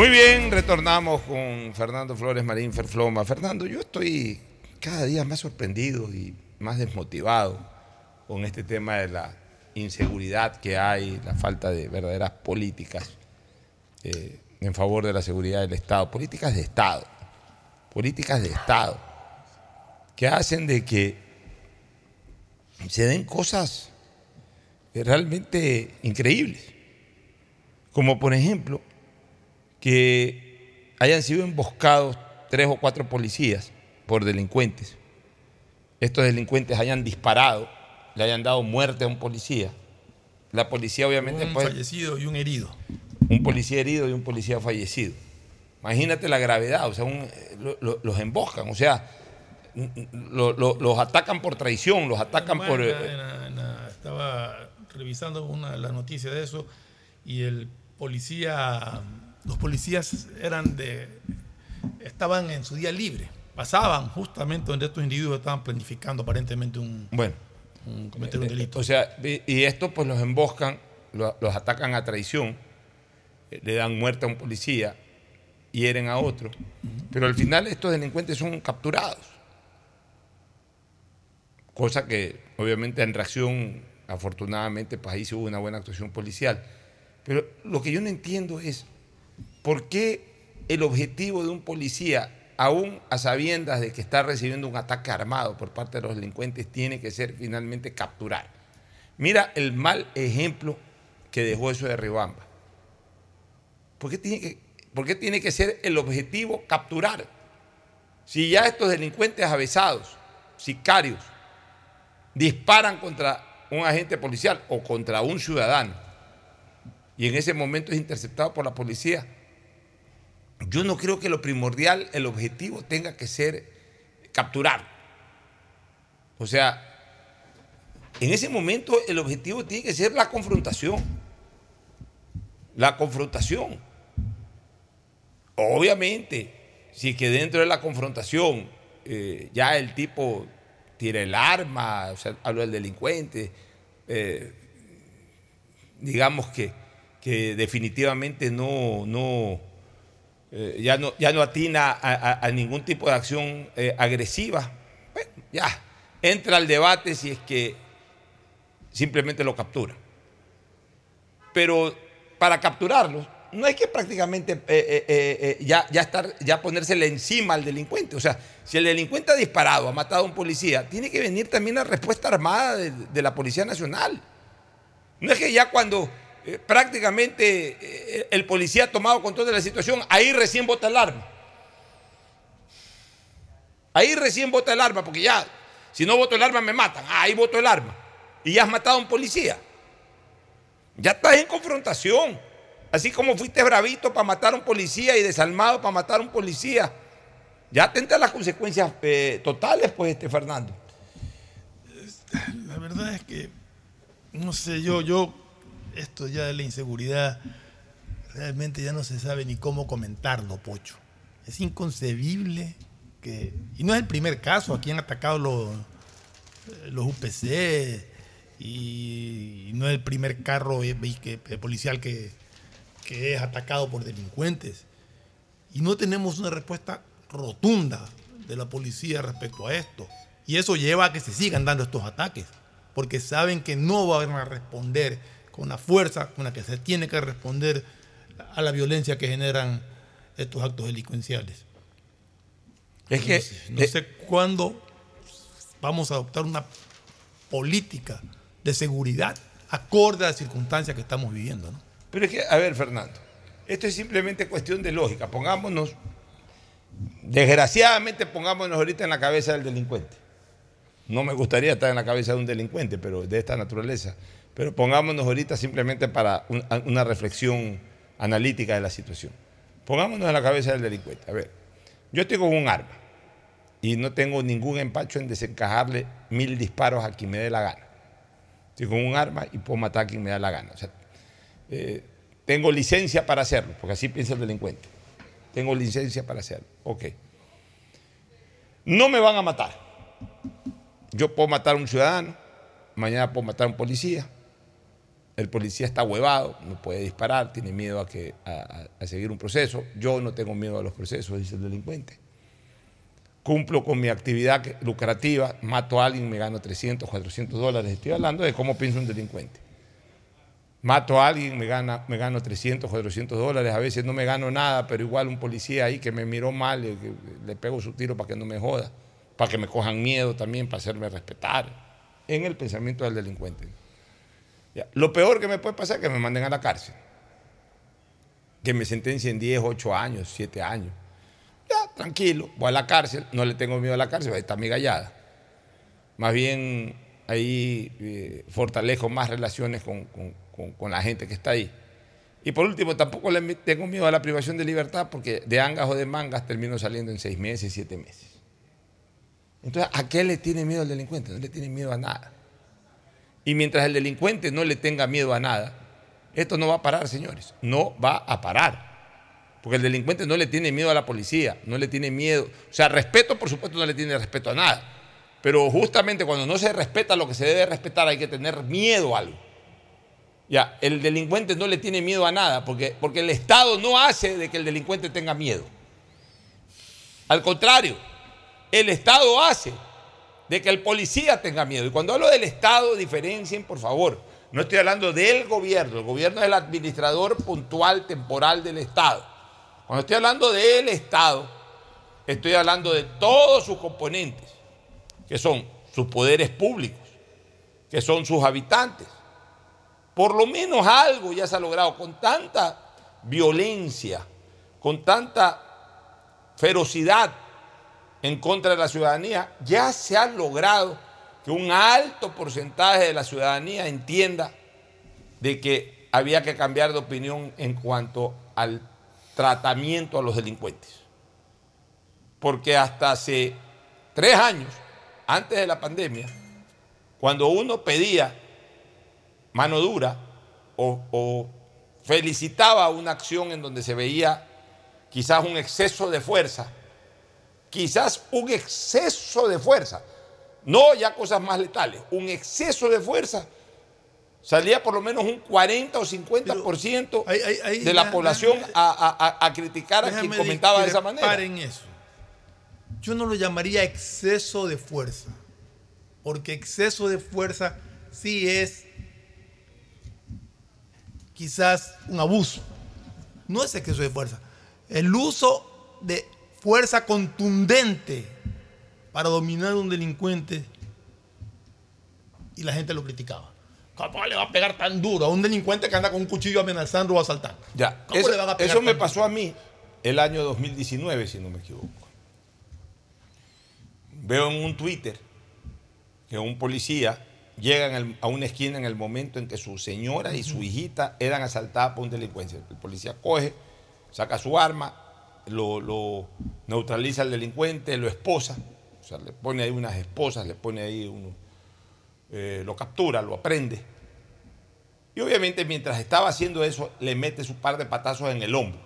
Muy bien, retornamos con Fernando Flores Marín Ferfloma. Fernando, yo estoy cada día más sorprendido y más desmotivado con este tema de la inseguridad que hay, la falta de verdaderas políticas eh, en favor de la seguridad del Estado, políticas de Estado, políticas de Estado, que hacen de que se den cosas realmente increíbles, como por ejemplo que hayan sido emboscados tres o cuatro policías por delincuentes. Estos delincuentes hayan disparado, le hayan dado muerte a un policía. La policía obviamente... Un pues, fallecido y un herido. un policía herido y un policía fallecido. Imagínate la gravedad, o sea, un- lo- lo- los emboscan, o sea, lo- lo- los atacan por traición, los atacan por... eh, estaba revisando una la noticia de eso y el policía, los policías eran de, estaban en su día libre, pasaban justamente donde estos individuos estaban planificando aparentemente un, Bueno. un- cometer un delito. O sea, y estos pues los emboscan, lo- los atacan a traición, eh, le dan muerte a un policía, hieren a otro, pero al final estos delincuentes son capturados. Cosa que obviamente en reacción, afortunadamente, pues ahí sí hubo una buena actuación policial. Pero lo que yo no entiendo es por qué el objetivo de un policía, aún a sabiendas de que está recibiendo un ataque armado por parte de los delincuentes, tiene que ser finalmente capturar. Mira el mal ejemplo que dejó eso de Ribamba. ¿Por qué tiene que, ser el objetivo capturar? Si ya estos delincuentes avesados, sicarios, disparan contra un agente policial o contra un ciudadano y en ese momento es interceptado por la policía, yo no creo que lo primordial, el objetivo tenga que ser capturar. O sea, en ese momento el objetivo tiene que ser la confrontación. La confrontación. Obviamente, si que dentro de la confrontación eh, ya el tipo tira el arma, o sea, hablo del delincuente, eh, digamos que, que definitivamente no, no, eh, ya no, ya no atina a, ningún tipo de acción eh, agresiva, bueno, ya entra al debate si es que simplemente lo captura. Pero para capturarlo, no es que prácticamente eh, ya, ya, estar, ya ponérsele encima al delincuente. O sea, si el delincuente ha disparado, ha matado a un policía, tiene que venir también la respuesta armada de, de la Policía Nacional. No es que ya cuando eh, prácticamente eh, el policía ha tomado control de la situación, ahí recién bota el arma. Ahí recién bota el arma, porque ya, si no voto el arma me matan. Ah, ahí voto el arma. Y ya has matado a un policía. Ya estás en confrontación. Así como fuiste bravito para matar a un policía y desalmado para matar a un policía. Ya a las consecuencias eh, totales, pues, este Fernando. La verdad es que, no sé, yo, yo, esto ya de la inseguridad, realmente ya no se sabe ni cómo comentarlo, Pocho. Es inconcebible que, y no es el primer caso, aquí han atacado los, los UPC y no es el primer carro eh, eh, policial que, que es atacado por delincuentes. Y no tenemos una respuesta rotunda de la policía respecto a esto. Y eso lleva a que se sigan dando estos ataques, porque saben que no van a responder con la fuerza con la que se tiene que responder a la violencia que generan estos actos delincuenciales. Es que- no sé, no sé cuándo vamos a adoptar una política de seguridad acorde a las circunstancias que estamos viviendo. ¿no? Pero es que, a ver, Fernando, esto es simplemente cuestión de lógica. Pongámonos, desgraciadamente, pongámonos ahorita en la cabeza del delincuente. No me gustaría estar en la cabeza de un delincuente, pero de esta naturaleza. Pero pongámonos ahorita simplemente para un- una reflexión analítica de la situación. Pongámonos en la cabeza del delincuente. A ver, yo con un arma y no tengo ningún empacho en desencajarle mil disparos a quien me dé la gana. Con un arma y puedo matar a quien me da la gana. O sea, eh, tengo licencia para hacerlo, porque así piensa el delincuente. Tengo licencia para hacerlo. Ok. No me van a matar. Yo puedo matar a un ciudadano, mañana puedo matar a un policía. El policía está huevado, no puede disparar, tiene miedo a, que, a, seguir un proceso. Yo no tengo miedo a los procesos, dice el delincuente. Cumplo con mi actividad lucrativa, mato a alguien, me gano 300, 400 dólares. Estoy hablando de cómo piensa un delincuente. Mato a alguien, me, gana, me gano 300, 400 dólares. A veces no me gano nada, pero igual un policía ahí que me miró mal, le, le pego su tiro para que no me joda, para que me cojan miedo también, para hacerme respetar. En el pensamiento del delincuente. Lo peor que me puede pasar es que me manden a la cárcel. Que me sentencien 10, 8 años, 7 años. Ya, tranquilo, voy a la cárcel, no le tengo miedo a la cárcel, ahí está mi gallada. Más bien ahí eh, fortalezco más relaciones con, con- la gente que está ahí. Y por último, tampoco le tengo miedo a la privación de libertad porque de angas o de mangas termino saliendo en seis meses, siete meses. Entonces, ¿a qué le tiene miedo el delincuente? No le tiene miedo a nada. Y mientras el delincuente no le tenga miedo a nada, esto no va a parar, señores. No va a parar. Porque el delincuente no le tiene miedo a la policía, no le tiene miedo. O sea, respeto, por supuesto, no le tiene respeto a nada. Pero justamente cuando no se respeta lo que se debe respetar, hay que tener miedo a algo. Ya, el delincuente no le tiene miedo a nada, porque, porque el Estado no hace de que el delincuente tenga miedo. Al contrario, el Estado hace de que el policía tenga miedo. Y cuando hablo del Estado, diferencien, por favor. No estoy hablando del gobierno. El gobierno es el administrador puntual, temporal del Estado. Cuando estoy hablando del Estado, estoy hablando de todos sus componentes, que son sus poderes públicos, que son sus habitantes. Por lo menos algo ya se ha logrado con tanta violencia, con tanta ferocidad en contra de la ciudadanía, ya se ha logrado que un alto porcentaje de la ciudadanía entienda de que había que cambiar de opinión en cuanto al tratamiento a los delincuentes. Porque hasta hace tres años, antes de la pandemia, cuando uno pedía mano dura o, felicitaba una acción en donde se veía quizás un exceso de fuerza, quizás un exceso de fuerza, no ya cosas más letales, un exceso de fuerza, salía por lo menos un 40 o 50% de la ya- población déjame- a, a- a criticar a quien comentaba de esa manera. Paren eso. Yo no lo llamaría exceso de fuerza. Porque exceso de fuerza sí es quizás un abuso. No es exceso de fuerza. El uso de fuerza contundente para dominar a un delincuente y la gente lo criticaba. ¿Cómo le va a pegar tan duro a un delincuente que anda con un cuchillo amenazando o asaltando? Ya, ¿Cómo eso, le van a pegar eso me pasó a mí el año 2019, si no me equivoco. Veo en un Twitter que un policía llega en el- a una esquina en el momento en que su señora y su hijita eran asaltadas por un delincuente. El policía coge, saca su arma, lo, lo neutraliza al delincuente, lo esposa, o sea, le pone ahí unas esposas, le pone ahí uno, eh, lo captura, lo aprende. Y obviamente mientras estaba haciendo eso, le mete su par de patazos en el hombro.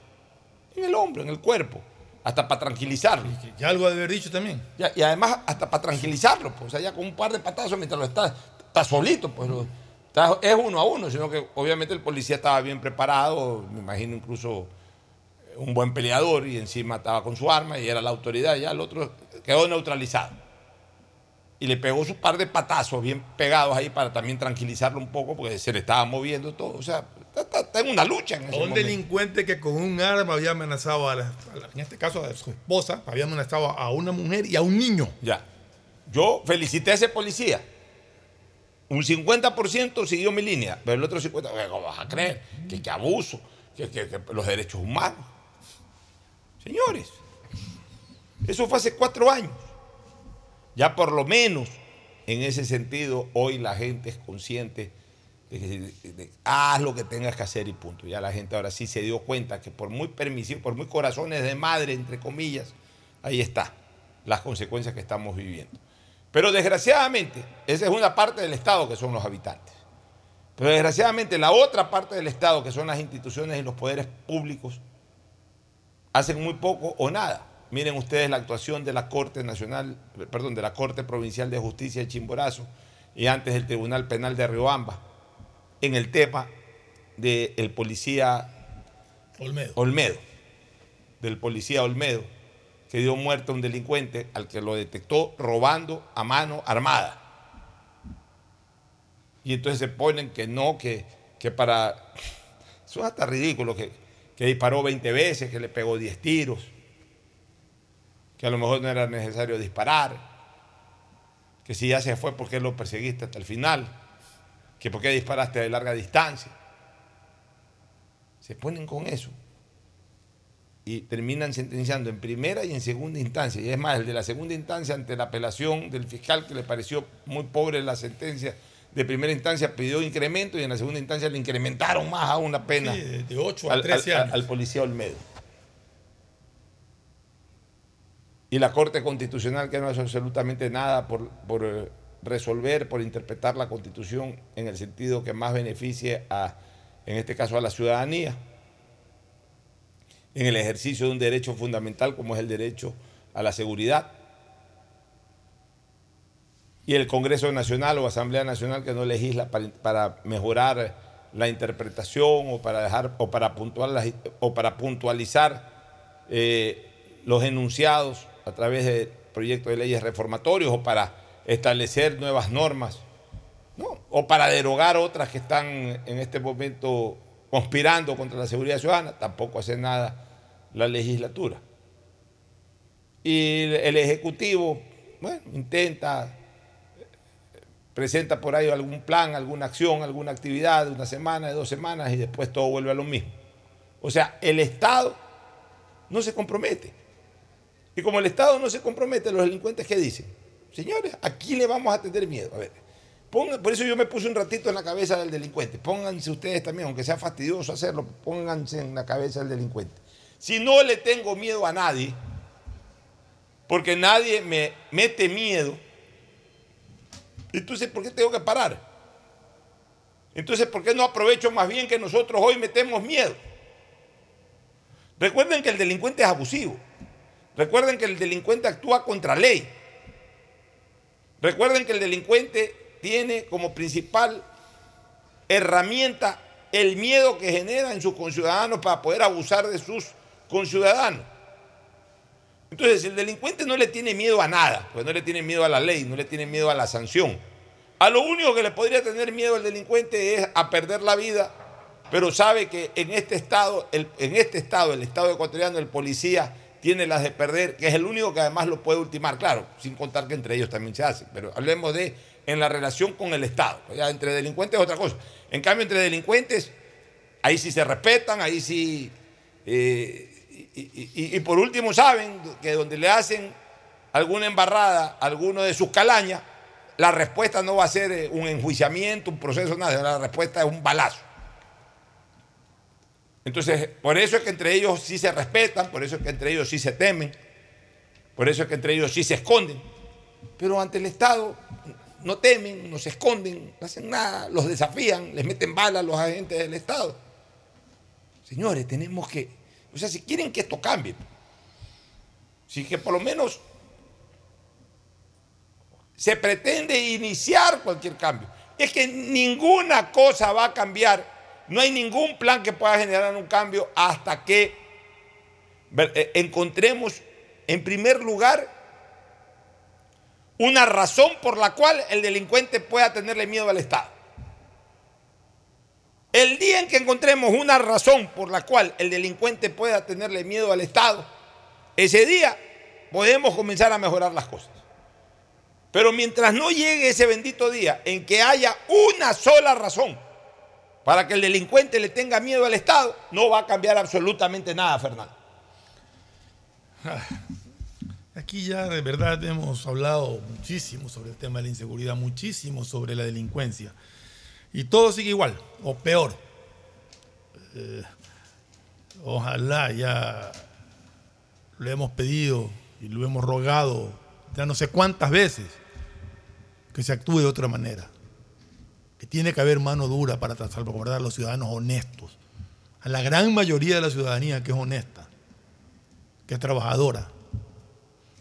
En el hombro, en el cuerpo. Hasta para tranquilizarlo. Y algo de haber dicho también. Ya- y además hasta para tranquilizarlo. Pues, o sea, ya con un par de patazos mientras lo está, está solito. Pues, lo- está- es uno a uno. Sino que obviamente el policía estaba bien preparado. Me imagino incluso un buen peleador. Y encima estaba con su arma y era la autoridad. Ya el otro quedó neutralizado. Y le pegó su par de patazos bien pegados ahí para también tranquilizarlo un poco porque se le estaba moviendo todo. O sea, está, está- está en una lucha. En ese un momento. delincuente que con un arma había amenazado a, la- a la- en este caso a su esposa, había amenazado a una mujer y a un niño. Ya. Yo felicité a ese policía. Un 50% siguió mi línea, pero el otro 50%, oye, ¿cómo vas a creer? Que, que abuso, que, que- que los derechos humanos. Señores, eso fue hace cuatro años. Ya por lo menos en ese sentido, hoy la gente es consciente de que haz lo que tengas que hacer y punto. Ya la gente ahora sí se dio cuenta que por muy permisivo, por muy corazones de madre, entre comillas, ahí está las consecuencias que estamos viviendo. Pero desgraciadamente, esa es una parte del Estado que son los habitantes. Pero desgraciadamente la otra parte del Estado, que son las instituciones y los poderes públicos, hacen muy poco o nada. Miren ustedes la actuación de la Corte Nacional, perdón, de la Corte Provincial de Justicia de Chimborazo y antes del Tribunal Penal de Riobamba en el tema del policía Olmedo. Olmedo, del policía Olmedo, que dio muerte a un delincuente al que lo detectó robando a mano armada. Y entonces se ponen que no, que, que para... Eso es hasta ridículo, que, que disparó 20 veces, que le pegó 10 tiros, que a lo mejor no era necesario disparar, que si ya se fue, ¿por qué lo perseguiste hasta el final? Que por qué disparaste de larga distancia. Se ponen con eso y terminan sentenciando en primera y en segunda instancia. Y es más, el de la segunda instancia, ante la apelación del fiscal que le pareció muy pobre la sentencia de primera instancia, pidió incremento y en la segunda instancia le incrementaron más aún la pena. Sí, de- de ocho a al- 13 al- años. al policía Olmedo. Y la Corte Constitucional que no hace absolutamente nada por, por, eh, resolver, por interpretar la Constitución en el sentido que más beneficie a, en este caso, a la ciudadanía, en el ejercicio de un derecho fundamental como es el derecho a la seguridad. Y el Congreso Nacional o Asamblea Nacional que no legisla para, mejorar la interpretación o para dejar o para puntual, o para puntualizar eh, los enunciados a través de proyectos de leyes reformatorios o para establecer nuevas normas, ¿no? o para derogar otras que están en este momento conspirando contra la seguridad ciudadana, tampoco hace nada la legislatura. Y el Ejecutivo, bueno, intenta, presenta por ahí algún plan, alguna acción, alguna actividad de una semana, de dos semanas y después todo vuelve a lo mismo. O sea, el Estado no se compromete. Y como el Estado no se compromete, los delincuentes, ¿qué dicen? Señores, aquí le vamos a tener miedo. A ver, por eso yo me puse un ratito en la cabeza del delincuente. Pónganse ustedes también, aunque sea fastidioso hacerlo, pónganse en la cabeza del delincuente. Si no le tengo miedo a nadie, porque nadie me mete miedo, entonces ¿por qué tengo que parar? Entonces, ¿por qué no aprovecho más bien que nosotros hoy metemos miedo? Recuerden que el delincuente es abusivo. Recuerden que el delincuente actúa contra ley. Recuerden que el delincuente tiene como principal herramienta el miedo que genera en sus conciudadanos para poder abusar de sus conciudadanos. Entonces, el delincuente no le tiene miedo a nada, pues no le tiene miedo a la ley, no le tiene miedo a la sanción. A lo único que le podría tener miedo al delincuente es a perder la vida, pero sabe que en este estado, el, en este estado, el estado ecuatoriano, el policía tiene las de perder, que es el único que además lo puede ultimar, claro, sin contar que entre ellos también se hace, pero hablemos de en la relación con el Estado. Ya entre delincuentes es otra cosa. En cambio, entre delincuentes, ahí sí se respetan, ahí sí... Eh, y, por último saben que donde le hacen alguna embarrada a alguno de sus calañas, la respuesta no va a ser eh, un enjuiciamiento, un proceso, nada, la respuesta es un balazo. Entonces, por eso es que entre ellos sí se respetan, por eso es que entre ellos sí se temen, por eso es que entre ellos sí se esconden. Pero ante el Estado no temen, no se esconden, no hacen nada, los desafían, les meten balas los agentes del Estado. Señores, tenemos que, o sea, si quieren que esto cambie, si que por lo menos se pretende iniciar cualquier cambio, es que ninguna cosa va a cambiar, no hay ningún plan que pueda generar un cambio hasta que eh, encontremos en primer lugar una razón por la cual el delincuente pueda tenerle miedo al Estado. El día en que encontremos una razón por la cual el delincuente pueda tenerle miedo al Estado, ese día podemos comenzar a mejorar las cosas. Pero mientras no llegue ese bendito día en que haya una sola razón para que el delincuente le tenga miedo al Estado, no va a cambiar absolutamente nada, Fernando. Ah. Aquí ya de verdad hemos hablado muchísimo sobre el tema de la inseguridad, muchísimo sobre la delincuencia. Y todo sigue igual, o peor. Eh, ojalá ya lo hemos pedido y lo hemos rogado ya no sé cuántas veces que se actúe de otra manera. Que tiene que haber mano dura para salvaguardar a los ciudadanos honestos. A la gran mayoría de la ciudadanía que es honesta, que es trabajadora,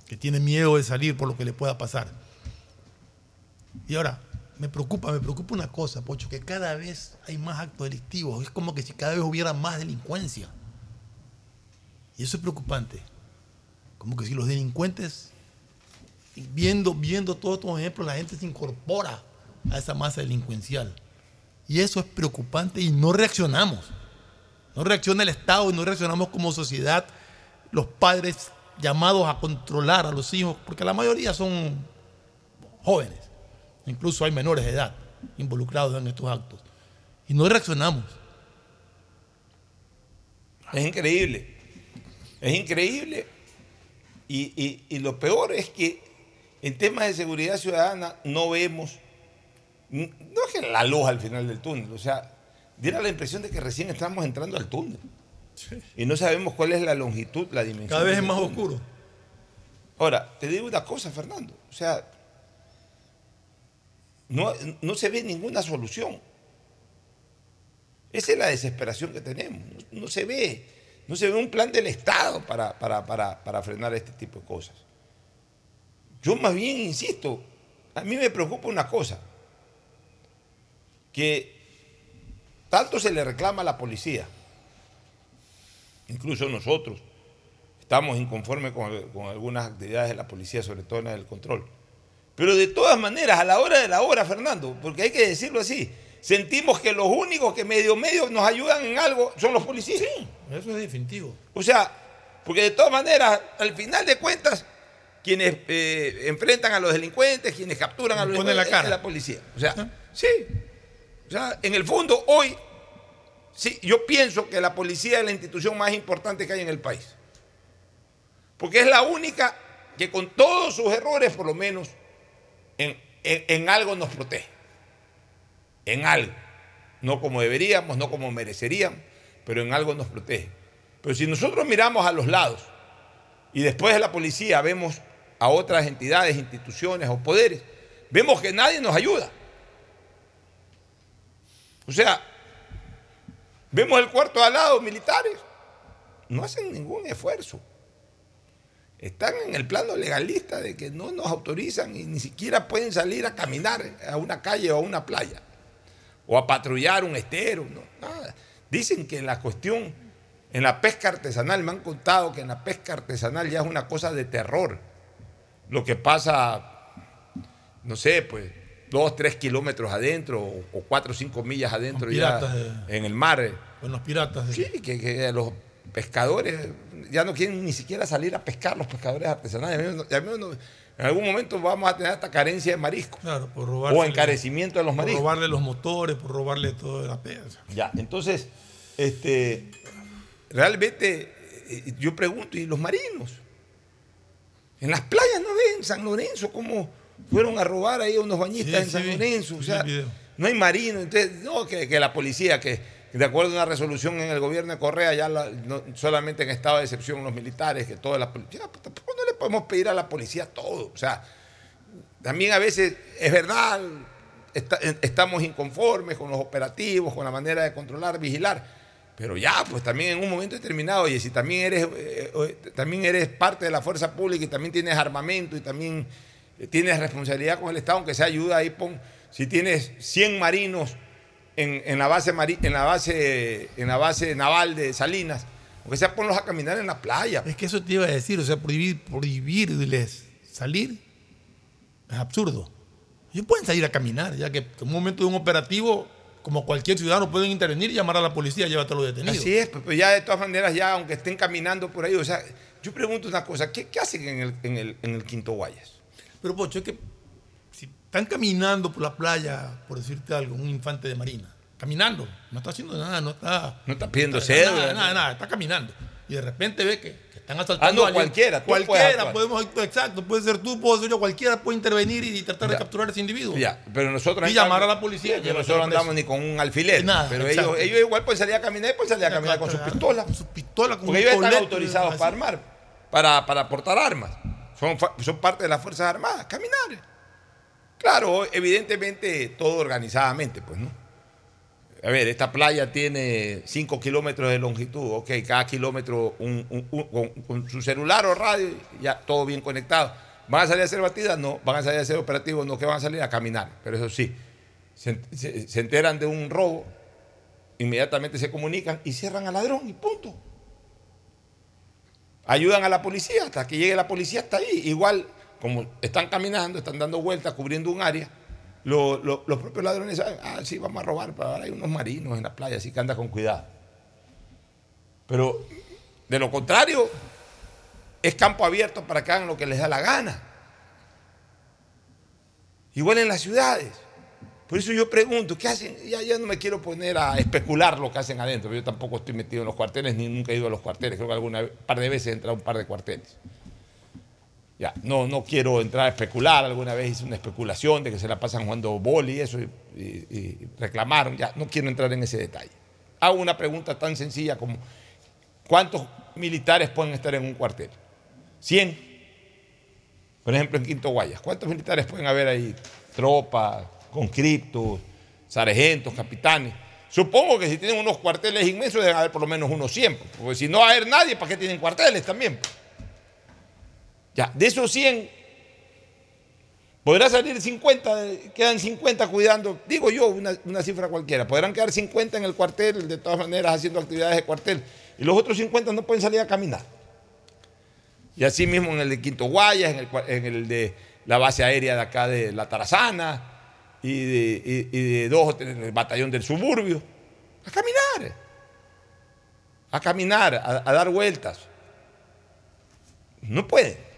que tiene miedo de salir por lo que le pueda pasar. Y ahora, me preocupa, me preocupa una cosa, Pocho, que cada vez hay más actos delictivos. Es como que si cada vez hubiera más delincuencia. Y eso es preocupante. Como que si los delincuentes, viendo, viendo todos estos ejemplos, la gente se incorpora a esa masa delincuencial. Y eso es preocupante y no reaccionamos. No reacciona el Estado y no reaccionamos como sociedad. Los padres llamados a controlar a los hijos, porque la mayoría son jóvenes, incluso hay menores de edad involucrados en estos actos, y no reaccionamos. Es increíble, es increíble, y, lo peor es que en temas de seguridad ciudadana no vemos, no es que la luz al final del túnel, o sea, diera la impresión de que recién estamos entrando al túnel. Y no sabemos cuál es la longitud, la dimensión. Cada vez es más oscuro. Ahora, te digo una cosa, Fernando. O sea, no, se ve ninguna solución. Esa es la desesperación que tenemos. No, se ve. No se ve un plan del Estado para, frenar este tipo de cosas. Yo más bien insisto, a mí me preocupa una cosa, que tanto se le reclama a la policía, incluso nosotros estamos inconformes con, algunas actividades de la policía, sobre todo en el control. Pero de todas maneras, a la hora de la hora, Fernando, porque hay que decirlo así, sentimos que los únicos que medio medio nos ayudan en algo son los policías. Sí, eso es definitivo. O sea, porque de todas maneras, al final de cuentas, quienes eh, enfrentan a los delincuentes, quienes capturan a los delincuentes, la cara. es la policía. O sea, ah. sí. O sea, en el fondo, hoy Sí, yo pienso que la policía es la institución más importante que hay en el país. Porque es la única que con todos sus errores, por lo menos, en, algo nos protege. En algo. No como deberíamos, no como mereceríamos, pero en algo nos protege. Pero si nosotros miramos a los lados y después de la policía vemos a otras entidades, instituciones o poderes, vemos que nadie nos ayuda. O sea, Vemos el cuarto al lado, militares. No hacen ningún esfuerzo. Están en el plano legalista de que no nos autorizan y ni siquiera pueden salir a caminar a una calle o a una playa o a patrullar un estero, no, nada. Dicen que en la cuestión, en la pesca artesanal, me han contado que en la pesca artesanal ya es una cosa de terror. Lo que pasa, no sé, pues dos, tres kilómetros adentro o, cuatro o cinco millas adentro ya en el mar. Con los piratas. Sí, que, que los pescadores ya no quieren ni siquiera salir a pescar los pescadores artesanales. en algún momento vamos a tener esta carencia de marisco. Claro, por O encarecimiento de los mariscos. Por robarle los motores, por robarle toda la pesa. Ya, entonces, este, realmente eh, yo pregunto, ¿y los marinos? En las playas no ven San Lorenzo cómo fueron a robar ahí a unos bañistas en San Lorenzo. o sea, no hay marinos. Entonces, no, que, que la policía, que de acuerdo a una resolución en el gobierno de Correa, ya solamente en estado de excepción los militares, que todas las policías, tampoco no le podemos pedir a la policía todo. O sea, también a veces es verdad, estamos inconformes con los operativos, con la manera de controlar, vigilar, pero ya, pues también en un momento determinado, y si también eres, eh, eh, también eres parte de la fuerza pública y también tienes armamento y también tienes responsabilidad con el Estado, aunque sea ayuda ahí, pon, si tienes 100 marinos en, la base en, la base, en la base naval de Salinas, aunque sea ponlos a caminar en la playa. Es que eso te iba a decir, o sea, prohibir, prohibirles salir es absurdo. Ellos pueden salir a caminar, ya que en un momento de un operativo, como cualquier ciudadano, pueden intervenir y llamar a la policía, llévatelo detenido. Así es, pues, pues, ya de todas maneras, ya aunque estén caminando por ahí, o sea, yo pregunto una cosa, ¿qué, hacen en el, en, el, en el Quinto Guayas? Pero, Pocho, es que están caminando por la playa, por decirte algo, un infante de marina. Caminando, no está haciendo nada, no está. No está pidiendo sed. Nada, nada, nada, está caminando. Y de repente ve que, están asaltando ah, no, cualquiera. Cualquiera, podemos, exacto, puede ser tú, puedo ser yo, cualquiera puede intervenir y tratar de capturar a ese individuo. Ya, pero nosotros. Y llamar a la policía. Ya, nosotros no andamos ni con un alfiler. Nada, pero ellos, ellos, igual pueden salir a caminar y pueden salir a caminar con su pistola. Con su pistola, con Porque ellos están autorizados para armar, para, para portar armas. Son, son parte de las Fuerzas Armadas. Caminar. Claro, evidentemente todo organizadamente, pues, ¿no? A ver, esta playa tiene 5 kilómetros de longitud, ok, cada kilómetro con, su celular o radio, ya todo bien conectado. ¿Van a salir a hacer batidas? No. ¿Van a salir a hacer operativos? No, que van a salir a caminar. Pero eso sí, se, enteran de un robo, inmediatamente se comunican y cierran al ladrón y punto. Ayudan a la policía hasta que llegue la policía hasta ahí. Igual como están caminando, están dando vueltas, cubriendo un área, los propios ladrones saben, ah, sí, vamos a robar, pero ahora hay unos marinos en la playa, así que anda con cuidado. Pero de lo contrario, es campo abierto para que hagan lo que les da la gana. Igual en las ciudades. Por eso yo pregunto, ¿qué hacen? Ya, ya no me quiero poner a especular lo que hacen adentro. Yo tampoco estoy metido en los cuarteles, ni nunca he ido a los cuarteles. Creo que alguna par de veces he entrado a un par de cuarteles no, no quiero entrar a especular, alguna vez hice una especulación de que se la pasan jugando boli y eso, y, reclamaron, ya, no quiero entrar en ese detalle. Hago una pregunta tan sencilla como, ¿cuántos militares pueden estar en un cuartel? ¿100? Por ejemplo, en Quinto Guayas, ¿cuántos militares pueden haber ahí? Tropas, conscriptos, sargentos, capitanes. Supongo que si tienen unos cuarteles inmensos deben haber por lo menos unos 100, porque si no va a haber nadie, ¿para qué tienen cuarteles también? Ya, de esos 100, podrá salir 50, quedan 50 cuidando, digo yo, una, cifra cualquiera. Podrán quedar 50 en el cuartel, de todas maneras, haciendo actividades de cuartel. Y los otros 50 no pueden salir a caminar. Y así mismo en el de Quinto Guayas, en el, de la base aérea de acá de La Tarazana, y de, dos en el batallón del suburbio. A caminar. A caminar, a dar vueltas. No pueden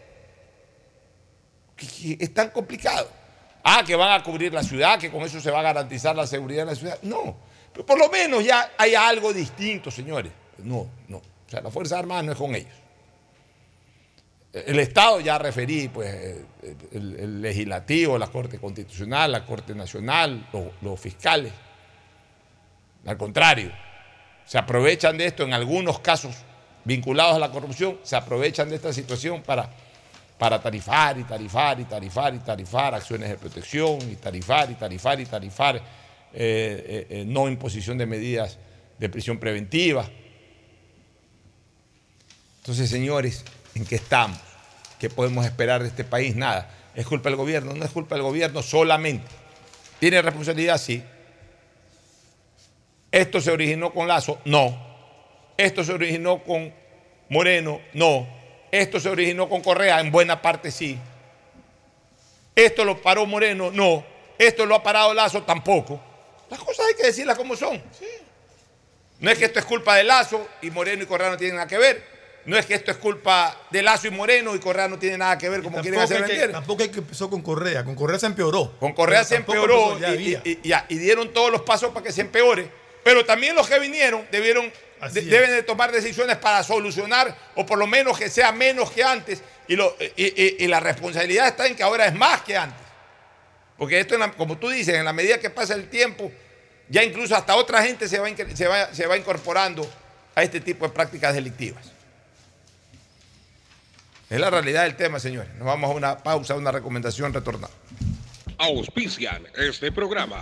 es tan complicado. Ah, que van a cubrir la ciudad, que con eso se va a garantizar la seguridad de la ciudad. No, pero por lo menos ya hay algo distinto, señores. No, no. O sea, la Fuerza Armada no es con ellos. El Estado ya referí, pues, el, legislativo, la Corte Constitucional, la Corte Nacional, los fiscales. Al contrario, se aprovechan de esto en algunos casos vinculados a la corrupción, se aprovechan de esta situación para para tarifar y tarifar y tarifar y tarifar acciones de protección y tarifar y tarifar y tarifar eh, eh, eh, no imposición de medidas de prisión preventiva. Entonces, señores, ¿en qué estamos? ¿Qué podemos esperar de este país? Nada. ¿Es culpa del gobierno? No es culpa del gobierno solamente. ¿Tiene responsabilidad? Sí. ¿Esto se originó con Lazo? No. ¿Esto se originó con Moreno? No. ¿Esto se originó con Correa? En buena parte sí. ¿Esto lo paró Moreno? No. ¿Esto lo ha parado Lazo? Tampoco. Las cosas hay que decirlas como son. No es que esto es culpa de Lazo y Moreno y Correa no tienen nada que ver. No es que esto es culpa de Lazo y Moreno y Correa no tiene nada que ver como quieren hacer que, Tampoco es que empezó con Correa, con Correa se empeoró. Con Correa se empeoró y, y, dieron todos los pasos para que se empeore. Pero también los que vinieron debieron, deben de tomar decisiones para solucionar o por lo menos que sea menos que antes. Y, lo, y, la responsabilidad está en que ahora es más que antes. Porque esto, como tú dices, en la medida que pasa el tiempo, ya incluso hasta otra gente se va, se va, se va incorporando a este tipo de prácticas delictivas. Es la realidad del tema, señores. Nos vamos a una pausa, una recomendación, retornar. Auspician este programa.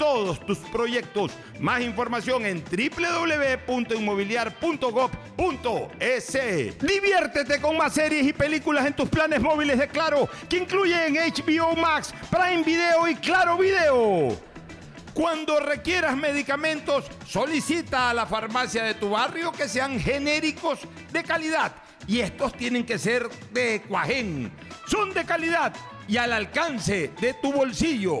todos tus proyectos. Más información en www.inmobiliar.gov.es. Diviértete con más series y películas en tus planes móviles de Claro, que incluyen HBO Max, Prime Video y Claro Video. Cuando requieras medicamentos, solicita a la farmacia de tu barrio que sean genéricos de calidad. Y estos tienen que ser de Cuajén. Son de calidad y al alcance de tu bolsillo,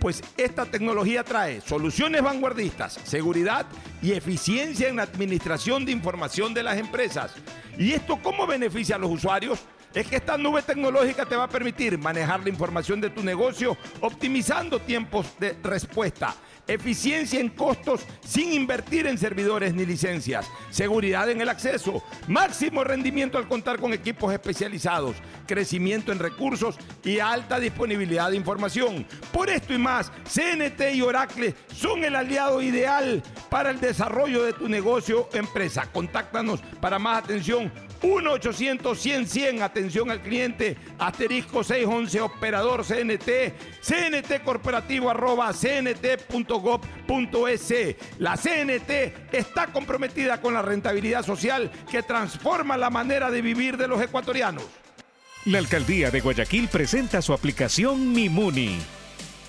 Pues esta tecnología trae soluciones vanguardistas, seguridad y eficiencia en la administración de información de las empresas. ¿Y esto cómo beneficia a los usuarios? es que esta nube tecnológica te va a permitir manejar la información de tu negocio optimizando tiempos de respuesta eficiencia en costos sin invertir en servidores ni licencias, seguridad en el acceso, máximo rendimiento al contar con equipos especializados, crecimiento en recursos y alta disponibilidad de información. Por esto y más, CNT y Oracle son el aliado ideal para el desarrollo de tu negocio o empresa. Contáctanos para más atención 1-800-100-100, atención al cliente, asterisco 611, operador CNT, CNT corporativo arroba cnt.gov.es. La CNT está comprometida con la rentabilidad social que transforma la manera de vivir de los ecuatorianos. La alcaldía de Guayaquil presenta su aplicación Mimuni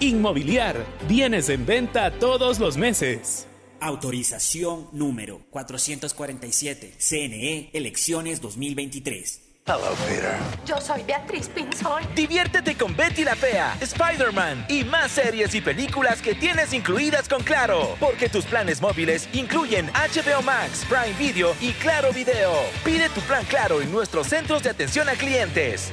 Inmobiliar. Bienes en venta todos los meses. Autorización número 447. CNE Elecciones 2023. Hello, Peter. Yo soy Beatriz Pinzón. Diviértete con Betty la Fea, Spider-Man y más series y películas que tienes incluidas con Claro. Porque tus planes móviles incluyen HBO Max, Prime Video y Claro Video. Pide tu plan Claro en nuestros centros de atención a clientes.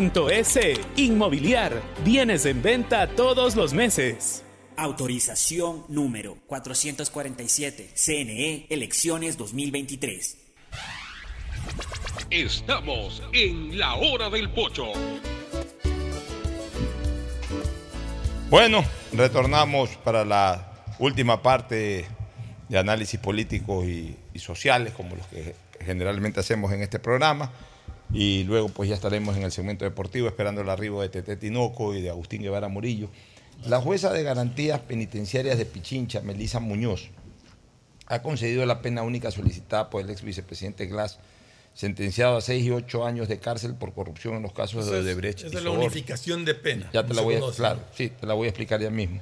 www.inmobiliariapublica.es. Inmobiliar. Bienes en venta todos los meses. Autorización número 447. CNE Elecciones 2023. Estamos en la hora del pocho. Bueno, retornamos para la última parte de análisis políticos y, y sociales, como los que generalmente hacemos en este programa. Y luego pues ya estaremos en el segmento deportivo esperando el arribo de Tete Tinoco y de Agustín Guevara Murillo. La jueza de garantías penitenciarias de Pichincha, Melisa Muñoz, ha concedido la pena única solicitada por el ex vicepresidente Glass, sentenciado a 6 y 8 años de cárcel por corrupción en los casos de Odebrecht. y es la unificación de pena. Ya te la voy a claro, sí, te la voy a explicar ya mismo.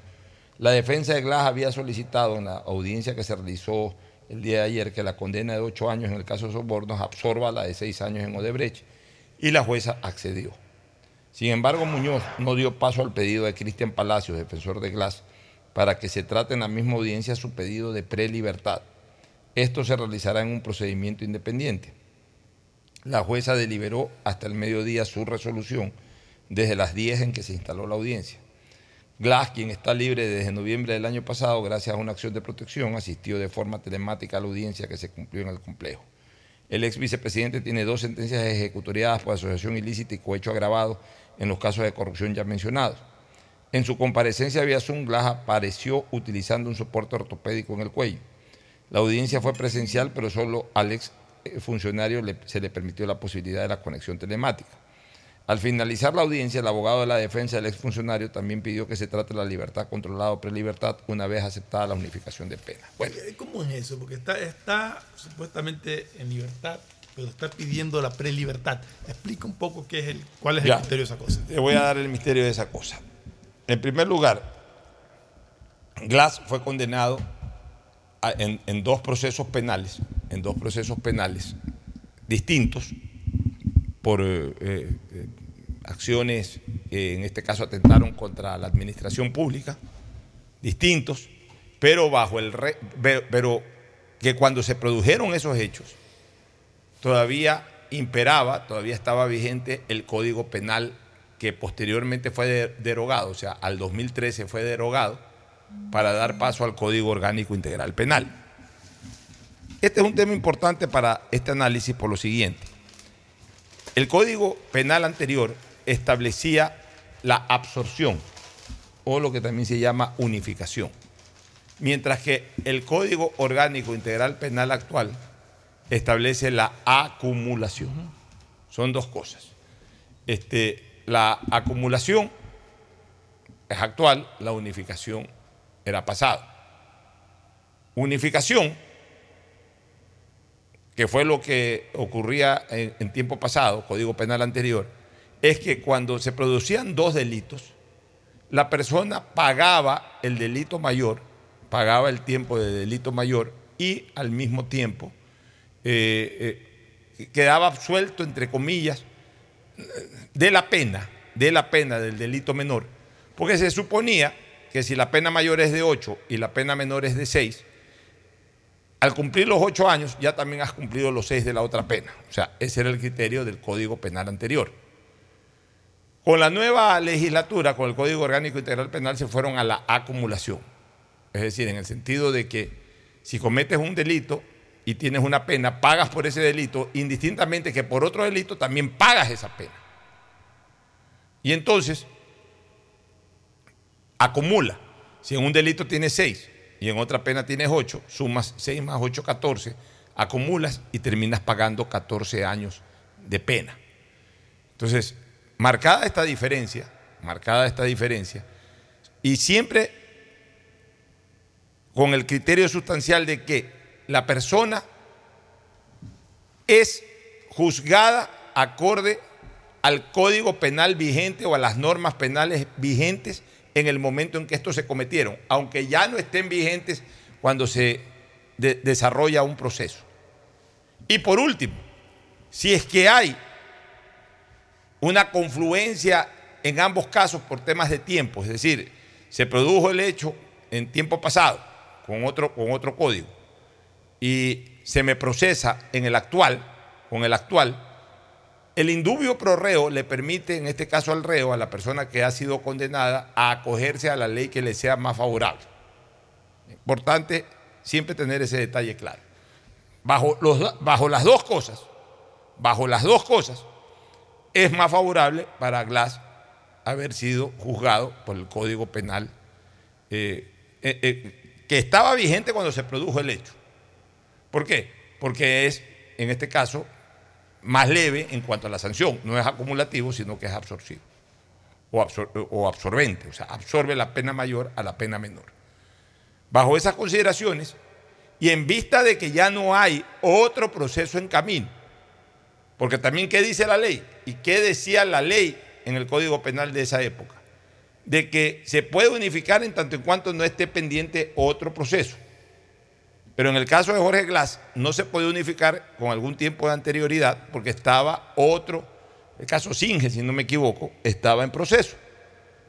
La defensa de Glass había solicitado en la audiencia que se realizó el día de ayer que la condena de 8 años en el caso de sobornos absorba la de 6 años en Odebrecht y la jueza accedió. Sin embargo, Muñoz no dio paso al pedido de Cristian Palacios, defensor de Glass, para que se trate en la misma audiencia su pedido de prelibertad. Esto se realizará en un procedimiento independiente. La jueza deliberó hasta el mediodía su resolución desde las 10 en que se instaló la audiencia. Glass, quien está libre desde noviembre del año pasado gracias a una acción de protección, asistió de forma telemática a la audiencia que se cumplió en el complejo. El ex vicepresidente tiene dos sentencias ejecutoriadas por asociación ilícita y cohecho agravado en los casos de corrupción ya mencionados. En su comparecencia vía Zoom, Glass apareció utilizando un soporte ortopédico en el cuello. La audiencia fue presencial, pero solo al ex eh, funcionario se le permitió la posibilidad de la conexión telemática. Al finalizar la audiencia, el abogado de la defensa del exfuncionario también pidió que se trate la libertad controlada o prelibertad una vez aceptada la unificación de pena. Bueno. ¿Cómo es eso? Porque está, está supuestamente en libertad, pero está pidiendo la prelibertad. Explica un poco qué es el, cuál es el misterio de esa cosa. Te voy a dar el misterio de esa cosa. En primer lugar, Glass fue condenado en, dos procesos penales, en dos procesos penales distintos por eh, eh, acciones en este caso atentaron contra la administración pública, distintos, pero bajo el pero que cuando se produjeron esos hechos todavía imperaba, todavía estaba vigente el Código Penal que posteriormente fue derogado, o sea, al 2013 fue derogado para dar paso al Código Orgánico Integral Penal. Este es un tema importante para este análisis por lo siguiente. El Código Penal anterior establecía la absorción o lo que también se llama unificación, mientras que el Código Orgánico Integral Penal actual establece la acumulación. Son dos cosas. Este, la acumulación es actual, la unificación era pasado. Unificación, que fue lo que ocurría en, en tiempo pasado, Código Penal anterior, es que cuando se producían dos delitos, la persona pagaba el delito mayor, pagaba el tiempo de delito mayor y al mismo tiempo eh, eh, quedaba absuelto, entre comillas, de la pena, de la pena del delito menor, porque se suponía que si la pena mayor es de 8 y la pena menor es de 6, al cumplir los 8 años ya también has cumplido los 6 de la otra pena. O sea, ese era el criterio del Código Penal anterior. Con la nueva legislatura, con el Código Orgánico Integral Penal, se fueron a la acumulación. Es decir, en el sentido de que si cometes un delito y tienes una pena, pagas por ese delito, indistintamente que por otro delito también pagas esa pena. Y entonces, acumula. Si en un delito tienes 6 y en otra pena tienes 8, sumas 6 más 8, 14, acumulas y terminas pagando 14 años de pena. Entonces, marcada esta diferencia, marcada esta diferencia, y siempre con el criterio sustancial de que la persona es juzgada acorde al código penal vigente o a las normas penales vigentes en el momento en que estos se cometieron, aunque ya no estén vigentes cuando se desarrolla un proceso. Y por último, si es que hay una confluencia en ambos casos por temas de tiempo, es decir, se produjo el hecho en tiempo pasado con otro, con otro código y se me procesa en el actual, con el actual, el indubio pro reo le permite, en este caso al reo, a la persona que ha sido condenada, a acogerse a la ley que le sea más favorable. Importante siempre tener ese detalle claro. Bajo, los, bajo las dos cosas, bajo las dos cosas, es más favorable para Glass haber sido juzgado por el Código Penal eh, eh, eh, que estaba vigente cuando se produjo el hecho. ¿Por qué? Porque es, en este caso, más leve en cuanto a la sanción. No es acumulativo, sino que es absorcivo o, o absorbente, o sea, absorbe la pena mayor a la pena menor. Bajo esas consideraciones y en vista de que ya no hay otro proceso en camino, porque también, ¿qué dice la ley? ¿Y qué decía la ley en el Código Penal de esa época? De que se puede unificar en tanto en cuanto no esté pendiente otro proceso. Pero en el caso de Jorge Glass no se puede unificar con algún tiempo de anterioridad porque estaba otro el caso Singe, si no me equivoco, estaba en proceso.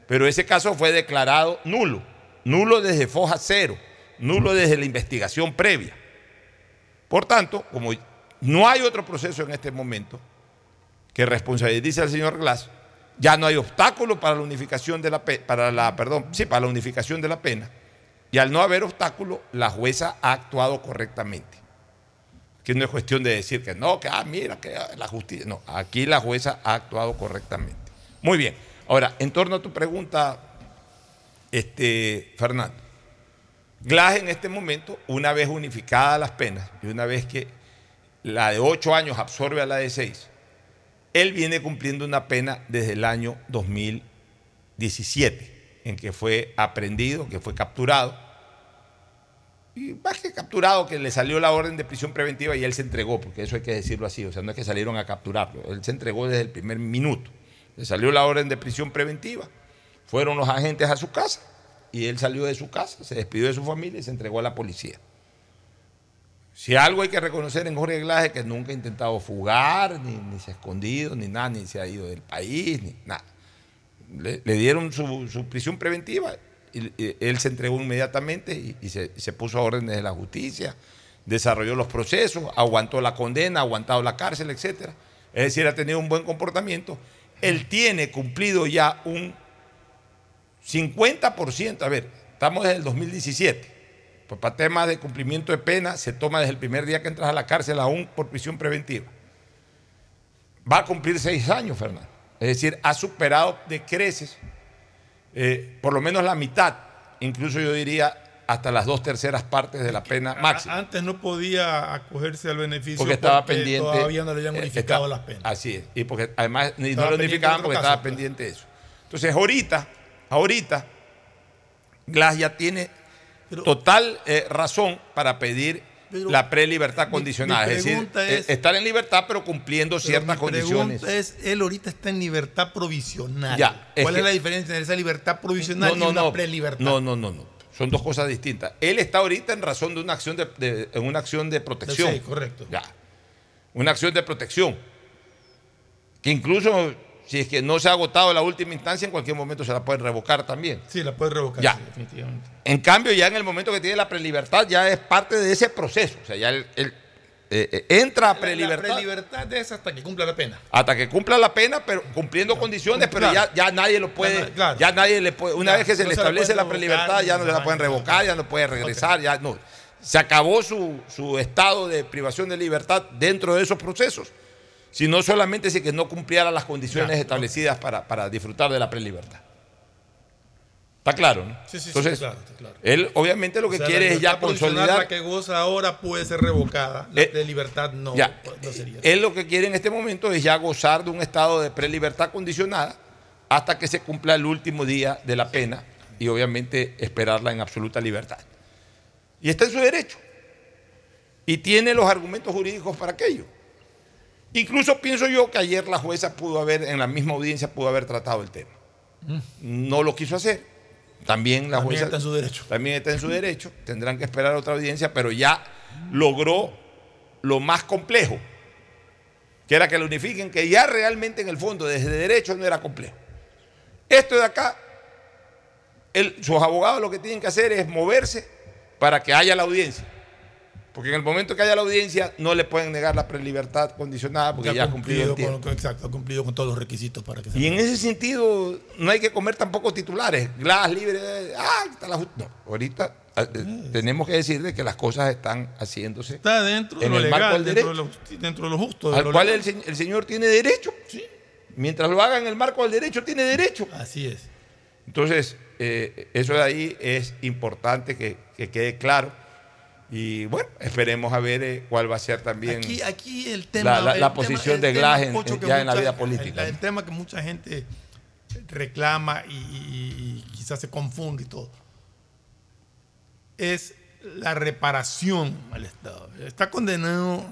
Pero ese caso fue declarado nulo, nulo desde foja cero, nulo desde la investigación previa. Por tanto, como no hay otro proceso en este momento que responsabilice al señor Glass, ya no hay obstáculo para la unificación de la para la perdón, sí, para la unificación de la pena. Y al no haber obstáculo, la jueza ha actuado correctamente. Aquí no es cuestión de decir que no, que ah, mira, que la justicia. No, aquí la jueza ha actuado correctamente. Muy bien. Ahora, en torno a tu pregunta, este, Fernando. Glass en este momento, una vez unificadas las penas y una vez que la de ocho años absorbe a la de seis, él viene cumpliendo una pena desde el año 2017, en que fue aprendido, que fue capturado. Y más que capturado, que le salió la orden de prisión preventiva y él se entregó, porque eso hay que decirlo así, o sea, no es que salieron a capturarlo, él se entregó desde el primer minuto. Le salió la orden de prisión preventiva, fueron los agentes a su casa y él salió de su casa, se despidió de su familia y se entregó a la policía. Si algo hay que reconocer en Jorge Glass es que nunca ha intentado fugar, ni, se ha escondido, ni nada, ni se ha ido del país, ni nada. Le, dieron su, prisión preventiva y, él se entregó inmediatamente y, se, puso a órdenes de la justicia, desarrolló los procesos, aguantó la condena, aguantado la cárcel, etc. Es decir, ha tenido un buen comportamiento. Él tiene cumplido ya un 50%, a ver, estamos desde el 2017 pues para temas de cumplimiento de pena se toma desde el primer día que entras a la cárcel aún por prisión preventiva. Va a cumplir seis años, Fernando. Es decir, ha superado de creces eh, por lo menos la mitad, incluso yo diría hasta las dos terceras partes de la pena máxima. Antes no podía acogerse al beneficio porque estaba pendiente. Todavía no le habían eh, unificado las penas. Así es. Y porque además no lo unificaban porque estaba pues. pendiente de eso. Entonces, ahorita, ahorita, Glass ya tiene total eh, razón para pedir la prelibertad condicional. es decir, eh, estar en libertad pero cumpliendo ciertas mi condiciones. es, él ahorita está en libertad provisional. ¿Cuál es, la diferencia entre esa libertad provisional y una prelibertad? No, no, no, no. Son dos cosas distintas. Él está ahorita en razón de una acción de, en una acción de protección. Sí, correcto. Ya. Una acción de protección. Que incluso si es que no se ha agotado la última instancia, en cualquier momento se la pueden revocar también. Sí, la puede revocar, ya. definitivamente. En cambio, ya en el momento que tiene la prelibertad, ya es parte de ese proceso. O sea, ya él, eh, eh, entra a prelibertad. La, prelibertad es hasta que cumpla la pena. Hasta que cumpla la pena, pero cumpliendo condiciones, pero ya, ya nadie lo puede. Ya nadie le puede. Una vez que se le establece la prelibertad, ya no se la pueden revocar, ya no puede regresar, ya no. Se acabó su, su estado de privación de libertad dentro de esos procesos sino solamente si que no cumpliera las condiciones establecidas para, disfrutar de la prelibertad. Está claro, ¿no? Sí, sí, Entonces, sí, claro, él obviamente lo que quiere es ya consolidar. La que goza ahora puede ser revocada, la eh, de libertad no, no sería. Él lo que quiere en este momento es ya gozar de un estado de prelibertad condicionada hasta que se cumpla el último día de la pena y obviamente esperarla en absoluta libertad. Y está en su derecho. Y tiene los argumentos jurídicos para aquello. Incluso pienso yo que ayer la jueza pudo haber, en la misma audiencia, pudo haber tratado el tema. No lo quiso hacer. También la jueza. está en su derecho. También está en su derecho. Tendrán que esperar otra audiencia, pero ya logró lo más complejo, que era que lo unifiquen, que ya realmente en el fondo, desde derecho, no era complejo. Esto de acá, sus abogados lo que tienen que hacer es moverse para que haya la audiencia. Porque en el momento que haya la audiencia no le pueden negar la prelibertad condicionada porque ya, ha cumplido, con, exacto, ha cumplido con todos los requisitos para que se Y en ese sentido no hay que comer tampoco titulares, Glass libre, ah, está la No, ahorita ah, eh, tenemos que decirle que las cosas están haciéndose está dentro de lo legal, dentro, de lo, dentro de lo justo. al cual el, señor tiene derecho. Sí. Mientras lo haga en el marco del derecho, tiene derecho. Así es. Entonces, eh, eso de ahí es importante que, que quede claro. Y bueno, esperemos a ver eh, cuál va a ser también aquí, aquí el tema, la, posición de Glass ya en la vida política. El, tema que mucha gente reclama y, quizás se confunde y todo es la reparación al Estado. Está condenado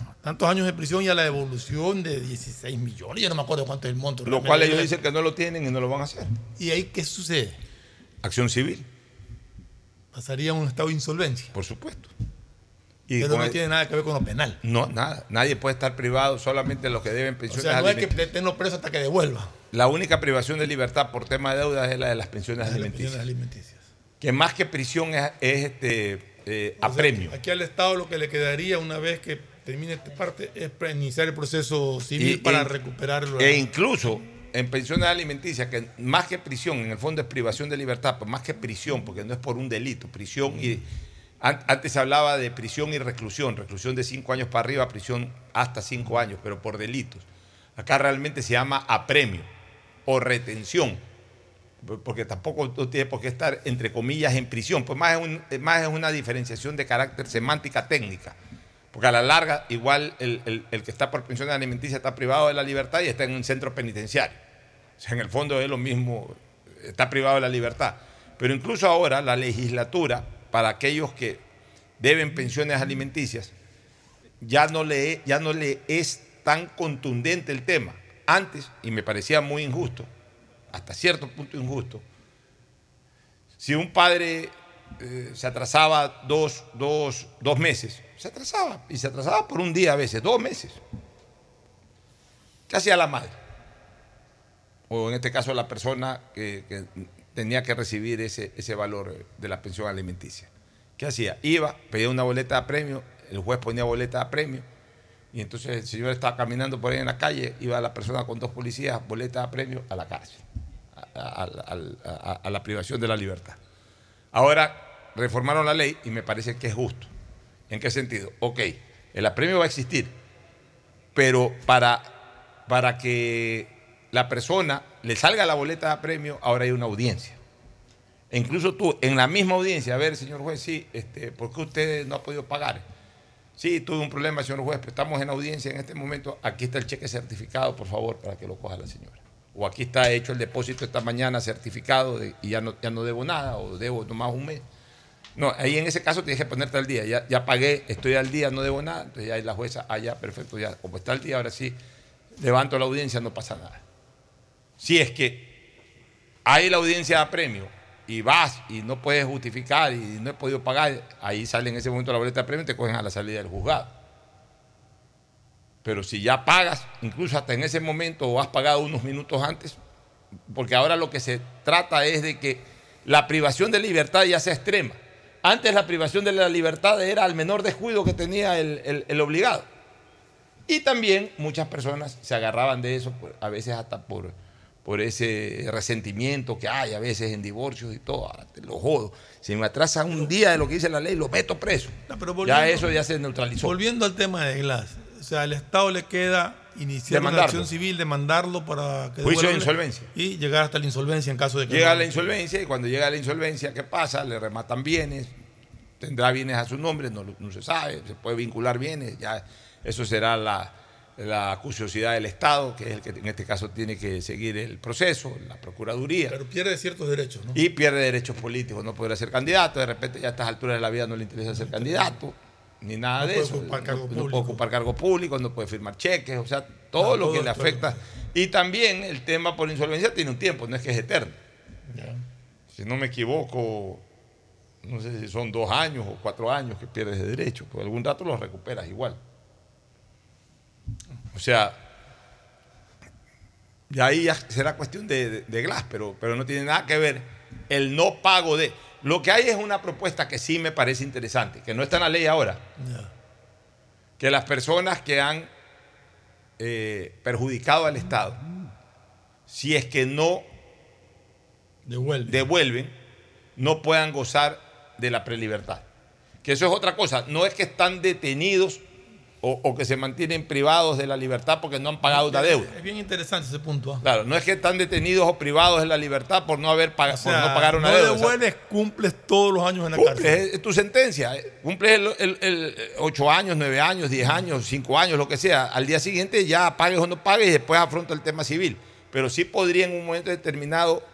a tantos años de prisión y a la devolución de 16 millones. Yo no me acuerdo cuánto es el monto. Lo cual ellos dicen que no lo tienen y no lo van a hacer. ¿Y ahí qué sucede? Acción civil pasaría a un estado de insolvencia. Por supuesto. Y no el- tiene nada que ver con lo penal. No, nada. Nadie puede estar privado, solamente los que deben O pensiones sea, no hay que tenerlo preso hasta que devuelva. La única privación de libertad por tema de deudas es la de las pensiones Las alimenticias. pensiones alimenticias. Que más que prisión es, es, este, eh, O sea. Aquí al Estado lo que le quedaría una vez que termine esta parte es iniciar el proceso civil Y- para recuperarlo. E incluso en pensiones alimenticias, que más que prisión, en el fondo es privación de libertad, pero más que prisión, porque no es por un delito, prisión y... an- Antes se hablaba de prisión y reclusión, reclusión de cinco años para arriba, prisión hasta cinco años, pero por delitos. Acá realmente se llama apremio o retención, por- porque tampoco tú tienes por qué estar, entre comillas, en prisión, pues más es, más es una diferenciación de carácter semántica técnica. Porque a la larga, igual el, el- el que está por pensión alimenticia está privado de la libertad y está en un centro penitenciario. En el fondo es lo mismo, está privado de la libertad. Pero incluso ahora la legislatura, para aquellos que deben pensiones alimenticias, ya no le, ya no le es tan contundente el tema. Antes, y me parecía muy injusto, hasta cierto punto injusto, si un padre eh, se atrasaba dos, dos, dos meses, se atrasaba, y se atrasaba por un día a veces, dos meses. ¿Qué hacía la madre? O en este caso la persona que, tenía que recibir ese, ese valor de la pensión alimenticia. ¿Qué hacía? Iba, pedía una boleta de premio, el juez ponía boleta de premio, y entonces el señor estaba caminando por ahí en la calle, iba la persona con dos policías, boleta de premio, a la cárcel, a, a- a- a la privación de la libertad. Ahora reformaron la ley y me parece que es justo. ¿En qué sentido? Ok, el apremio va a existir, pero para, para que la persona le salga la boleta de apremio, ahora hay una audiencia. E incluso tú, en la misma audiencia, a ver, señor juez, sí, este, ¿por qué usted no ha podido pagar? Sí, tuve un problema, señor juez, pero estamos en audiencia en este momento. Aquí está el cheque certificado, por favor, para que lo coja la señora. O aquí está hecho el depósito esta mañana certificado y ya no, ya no debo nada, o debo nomás un mes. No, ahí en ese caso tienes que ponerte al día. Ya, ya pagué, estoy al día, no debo nada. Entonces ya la jueza, ah, ya, perfecto, ya, como está al día, ahora sí, levanto la audiencia, no pasa nada. Si es que hay la audiencia de premio y vas y no puedes justificar y no he podido pagar, ahí sale en ese momento la boleta de premio y te cogen a la salida del juzgado. Pero si ya pagas, incluso hasta en ese momento o has pagado unos minutos antes, porque ahora lo que se trata es de que la privación de libertad ya sea extrema. Antes la privación de la libertad era al menor descuido que tenía el, obligado. Y también muchas personas se agarraban de eso, a veces hasta por, por ese resentimiento que hay a veces en divorcios y todo. Ahora te lo jodo. Si me atrasa un día de lo que dice la ley, lo meto preso. No, pero ya eso ya se neutralizó. Volviendo al tema de Glass, o sea, al Estado le queda iniciar una Demandarlo. acción civil, demandarlo para que Juicio de insolvencia. y llegar hasta la insolvencia en caso de que Llega no- la insolvencia y cuando llega la insolvencia, ¿qué pasa? Le rematan bienes, tendrá bienes a su nombre, no, no se sabe, se puede vincular bienes, ya eso será la, la acuciosidad del Estado, que es el que en este caso tiene que seguir el proceso, la Procuraduría. Pero pierde ciertos derechos, ¿no? Y pierde derechos políticos, no podrá ser candidato, de repente ya a estas alturas de la vida no le interesa ser candidato, ni nada No de puede eso. ocupar cargo no, no puede ocupar cargo público, no puede firmar cheques, o sea, todo lo que le afecta. Y también el tema por insolvencia tiene un tiempo, no es que es eterno. Si no me equivoco, no sé si son dos años o cuatro años que pierdes de derecho, pero algún rato los recuperas igual. O sea, y ahí ya será cuestión de, de- de Glass, pero, pero no tiene nada que ver el no pago de... Lo que hay es una propuesta que sí me parece interesante, que no está en la ley ahora, que las personas que han eh, perjudicado al Estado, si es que no devuelven, no puedan gozar de la prelibertad. Que eso es otra cosa, no es que están detenidos o, o que se mantienen privados de la libertad porque no han pagado una deuda. Es bien interesante ese punto. ¿ah? Claro, no es que están detenidos o privados de la libertad por no haber pagado, O sea, por no pagar una no deuda. O sea, devuelves, cumples todos los años en la cumples, cárcel. es, tu sentencia. eh, Cumples el, el- el ocho años, nueve años, diez años, cinco años, lo que sea. Al día siguiente ya pagues o no pagues y después afronta el tema civil. Pero sí podría en un momento determinado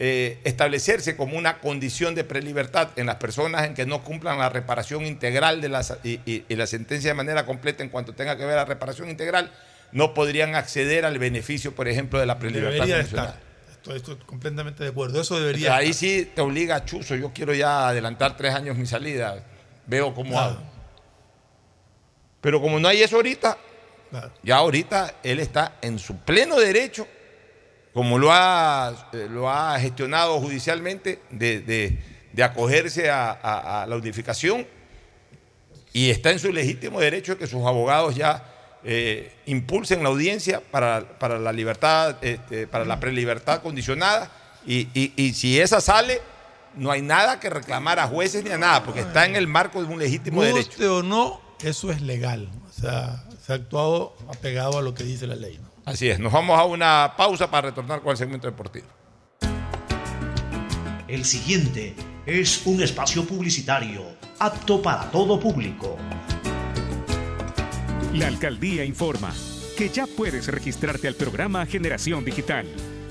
eh, establecerse como una condición de prelibertad en las personas en que no cumplan la reparación integral de y, y- y la sentencia de manera completa en cuanto tenga que ver la reparación integral, no podrían acceder al beneficio, por ejemplo, de la prelibertad estar. Estoy, estoy completamente de acuerdo. Eso debería Ahí estar. sí te obliga, Chuzo, yo quiero ya adelantar tres años mi salida, veo cómo Claro. hago. Pero como no hay eso ahorita, ya ahorita él está en su pleno derecho, como lo ha, eh, lo ha gestionado judicialmente, de, de- de acogerse a, a- a la unificación y está en su legítimo derecho de que sus abogados ya eh, impulsen la audiencia para, para la libertad, este, para la prelibertad condicionada y, y- y si esa sale, no hay nada que reclamar a jueces ni a nada, porque está en el marco de un legítimo derecho. Guste o no, eso es legal. O sea, se ha actuado apegado a lo que dice la ley. Así es, nos vamos a una pausa para retornar con el segmento deportivo. El siguiente es un espacio publicitario apto para todo público. La alcaldía informa que ya puedes registrarte al programa Generación Digital.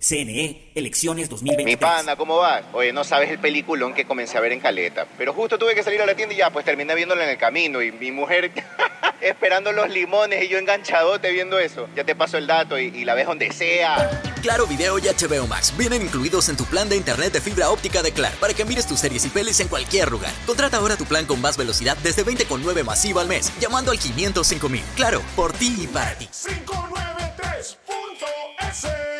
CNE, elecciones 2023. Mi pana, ¿cómo vas? Oye, no sabes el peliculón que comencé a ver en Caleta. Pero justo tuve que salir a la tienda y ya, pues terminé viéndolo en el camino. Y mi mujer esperando los limones y yo enganchadote viendo eso. Ya te paso el dato y, y la ves donde sea. Claro Video y HBO Max vienen incluidos en tu plan de internet de fibra óptica de Claro para que mires tus series y pelis en cualquier lugar. Contrata ahora tu plan con más velocidad desde 20,9 masivo al mes, llamando al 505.000. Claro, por ti y para ti. 593.es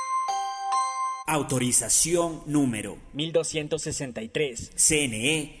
Autorización número 1263. CNE,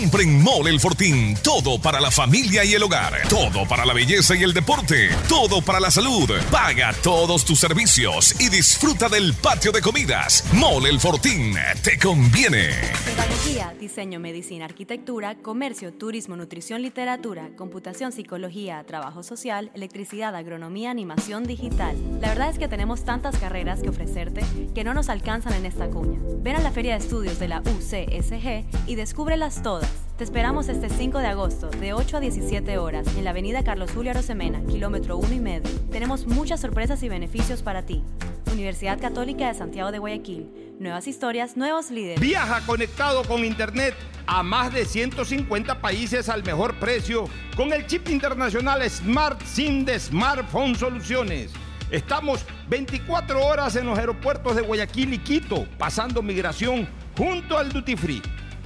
Compren Mole El Fortín. Todo para la familia y el hogar. Todo para la belleza y el deporte. Todo para la salud. Paga todos tus servicios y disfruta del patio de comidas. Mole El Fortín. Te conviene. Pedagogía, diseño, medicina, arquitectura, comercio, turismo, nutrición, literatura, computación, psicología, trabajo social, electricidad, agronomía, animación digital. La verdad es que tenemos tantas carreras que ofrecerte que no nos alcanzan en esta cuña. Ven a la Feria de Estudios de la UCSG y descúbrelas todas. Te esperamos este 5 de agosto, de 8 a 17 horas, en la avenida Carlos Julio Arosemena, kilómetro 1 y medio. Tenemos muchas sorpresas y beneficios para ti. Universidad Católica de Santiago de Guayaquil. Nuevas historias, nuevos líderes. Viaja conectado con Internet a más de 150 países al mejor precio con el chip internacional Smart SIM de Smartphone Soluciones. Estamos 24 horas en los aeropuertos de Guayaquil y Quito, pasando migración junto al Duty Free.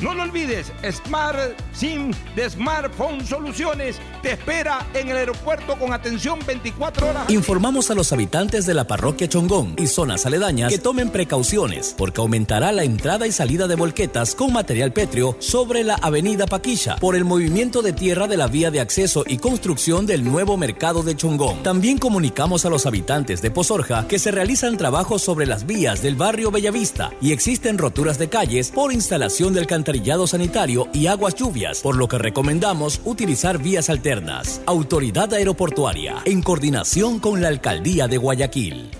No lo olvides, Smart SIM de Smartphone Soluciones te espera en el aeropuerto con atención 24 horas. Informamos a los habitantes de la parroquia Chongón y zonas aledañas que tomen precauciones porque aumentará la entrada y salida de volquetas con material pétreo sobre la avenida Paquilla por el movimiento de tierra de la vía de acceso y construcción del nuevo mercado de Chongón. También comunicamos a los habitantes de Pozorja que se realizan trabajos sobre las vías del barrio Bellavista y existen roturas de calles por instalación del alcantarillado sanitario y aguas lluvias, por lo que recomendamos utilizar vías alternas. Autoridad Aeroportuaria, en coordinación con la Alcaldía de Guayaquil.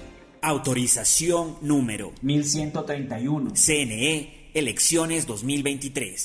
Autorización número 1131. CNE Elecciones 2023.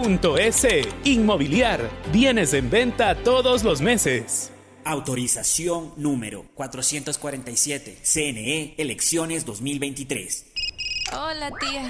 .es. Inmobiliar. Bienes en venta todos los meses. Autorización número 447. CNE Elecciones 2023. Hola, tía.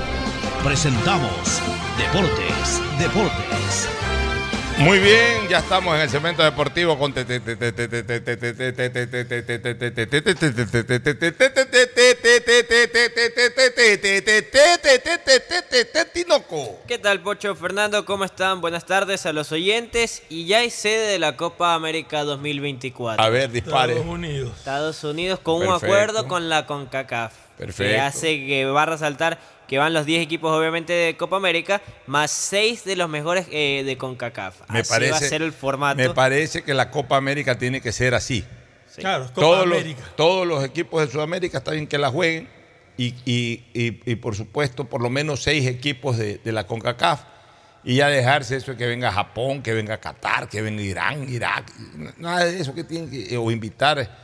presentamos Deportes, Deportes. Muy bien, ya estamos en el segmento deportivo con Tinoco. ¿Qué tal, Pocho Fernando? ¿Cómo están? Buenas tardes a los oyentes. Y ya hay sede de la Copa América 2024. A ver, dispare. Estados Unidos. Estados Unidos con un acuerdo con la CONCACAF. Que Perfecto. hace que va a resaltar que van los 10 equipos, obviamente, de Copa América, más 6 de los mejores eh, de CONCACAF. Me Así parece, va a ser el formato. me parece que la Copa América tiene que ser así. Claro, Copa todos, los, América. todos los equipos de Sudamérica está bien que la jueguen y, y- y- y, por supuesto por lo menos seis equipos de, de la CONCACAF y ya dejarse eso de que venga Japón, que venga Qatar, que venga Irán, Irak, nada de eso que tienen que, o invitar